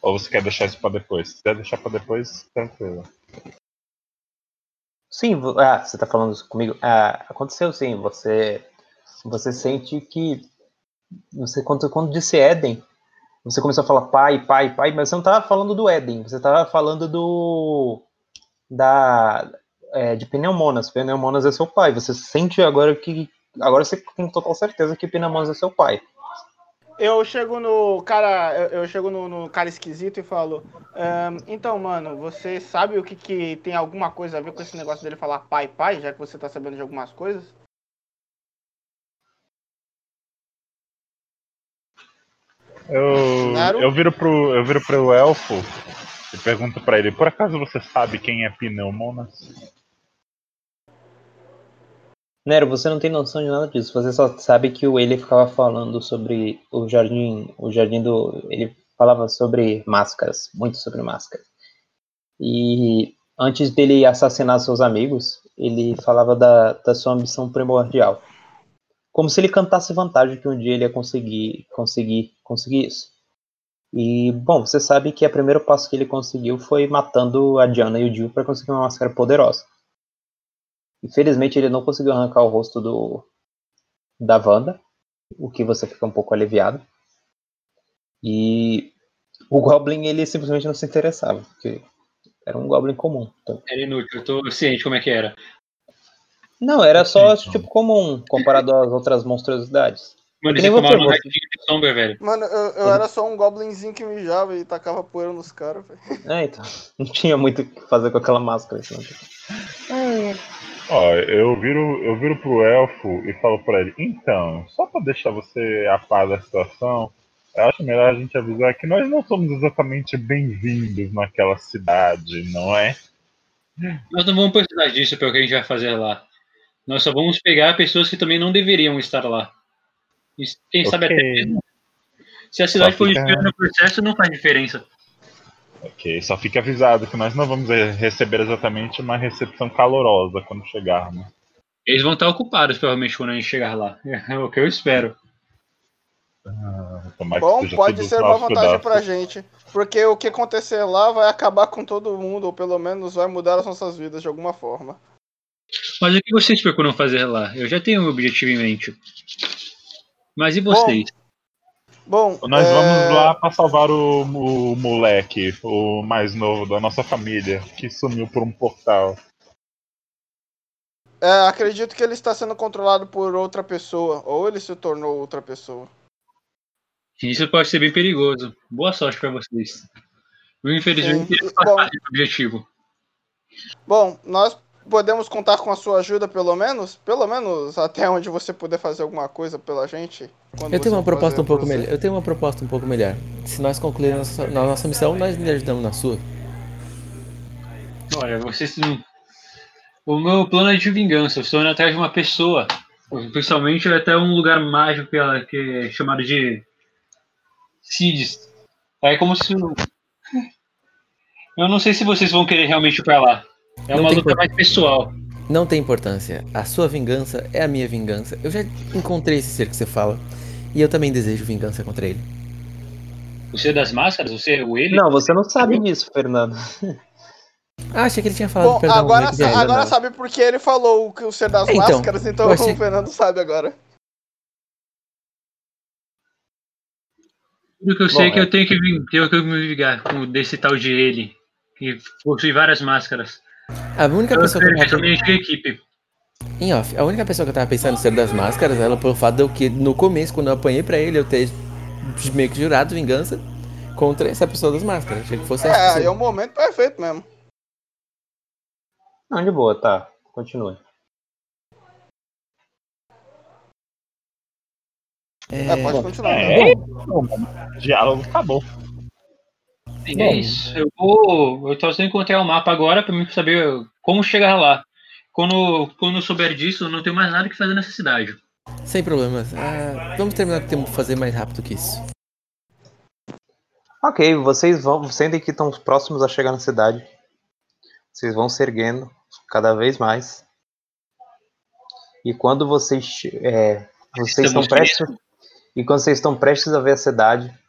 Ou você quer deixar isso pra depois? Se quiser deixar pra depois, tranquilo. Sim, ah, você tá falando isso comigo? Ah, aconteceu sim, você você sente que você quando, quando disse Éden, você começou a falar pai, pai, pai, mas você não tava falando do Éden, você tava falando do da é, de Pneumonas. Pneumonas é seu pai. Você sente agora que agora você tem total certeza que Pneumonas é seu pai. Eu chego no cara, eu, chego no, no cara esquisito e falo, "Ahn, então, mano, você sabe o que, que tem alguma coisa a ver com esse negócio dele falar pai, pai, já que você tá sabendo de algumas coisas? Eu, Claro. eu viro pro eu viro pro elfo e pergunto pra ele, por acaso você sabe quem é Pneumonas? Nero, você não tem noção de nada disso. Você só sabe que o ele ficava falando sobre o jardim, o jardim do, ele falava sobre máscaras, muito sobre máscaras. E antes dele assassinar seus amigos, ele falava da, da sua ambição primordial. Como se ele cantasse vantagem que um dia ele ia conseguir, conseguir, conseguir isso. E, bom, você sabe que o primeiro passo que ele conseguiu foi matando a Diana e o Jill para conseguir uma máscara poderosa. Infelizmente ele não conseguiu arrancar o rosto do da Wanda, o que você fica um pouco aliviado. E o Goblin ele simplesmente não se interessava, porque era um Goblin comum. Então, Era inútil, eu tô ciente como é que era. não, era só Então. tipo comum comparado às outras monstruosidades. Mano, Que você nem você, tomaram um ratinho de sombra, velho. Mano, eu, eu era só um goblinzinho que mijava e tacava poeira nos caras, velho. É, então, não tinha muito o que fazer com aquela máscara. Assim, Ó, eu viro, eu viro pro elfo e falo pra ele, então, só pra deixar você a par da situação, eu acho melhor a gente avisar que nós não somos exatamente bem-vindos naquela cidade, não é? Nós não vamos precisar disso pelo que a gente vai fazer lá. Nós só vamos pegar pessoas que também não deveriam estar lá. E quem sabe Ok. até mesmo. Se a cidade for fica- no processo, não faz diferença. Ok, só fique avisado que nós não vamos receber exatamente uma recepção calorosa quando chegarmos. Eles vão estar ocupados, provavelmente, quando a gente chegar lá. É o que eu espero. Que Bom, pode ser uma vantagem pra gente. Porque o que acontecer lá vai acabar com todo mundo, ou pelo menos vai mudar as nossas vidas de alguma forma. Mas o que vocês procuram fazer lá? Eu já tenho um objetivo em mente. Mas e vocês? Bom, Nós é, vamos lá pra salvar o, o moleque, o mais novo da nossa família, que sumiu por um portal. é, acredito que ele está sendo controlado por outra pessoa, ou ele se tornou outra pessoa. Isso pode ser bem perigoso. Boa sorte pra vocês. Eu, infelizmente, Sim. faço Bom. objetivo. Bom, nós podemos contar com a sua ajuda, pelo menos? Pelo menos até onde você puder fazer alguma coisa pela gente? Eu tenho uma proposta um pouco melhor. Eu tenho uma proposta um pouco melhor. Se nós concluirmos a nossa- na nossa missão, nós lhe ajudamos na sua. Olha, vocês não. O meu plano é de vingança. Eu estou indo atrás de uma pessoa. Principalmente até um lugar mágico que, ela, que é chamado de. Cides. É como se. Eu não sei se vocês vão querer realmente ir pra lá. É uma luta mais pessoal. Não tem importância. A sua vingança é a minha vingança. Eu já encontrei esse ser que você fala. E eu também desejo vingança contra ele. Você é das máscaras? Você é o ele? Não, você não sabe disso, Fernando. Ah, achei que ele tinha falado Bom, perdão. agora, né, sa- já era. agora sabe por que ele falou o que o ser das É, então, máscaras, então achei- o Fernando sabe agora. Tudo que eu Bom, sei é que é. eu tenho que, tenho que me vingar com desse tal de ele. Que possui várias máscaras. A única Eu pessoa que eu espero que mato, também a equipe. Em off, a única pessoa que eu tava pensando ser das máscaras, ela pelo fato de eu que no começo, quando eu apanhei pra ele, eu ter meio que jurado vingança contra essa pessoa das máscaras. Achei que fosse É, pessoa. aí é o momento perfeito mesmo. Não, de boa, tá. Continue. É, pode continuar. É, né? diálogo acabou. E Bom. é isso. Eu vou. Eu tô tentando encontrar o mapa agora pra mim saber como chegar lá. Quando, quando eu souber disso, eu não tenho mais nada que fazer nessa cidade. Sem problemas. Ah, vamos terminar o que fazer mais rápido que isso. Ok, vocês vão. Sentem que estão próximos a chegar na cidade. Vocês vão se erguendo cada vez mais. E quando vocês. É, vocês estão prestes. E quando vocês estão prestes a ver a cidade,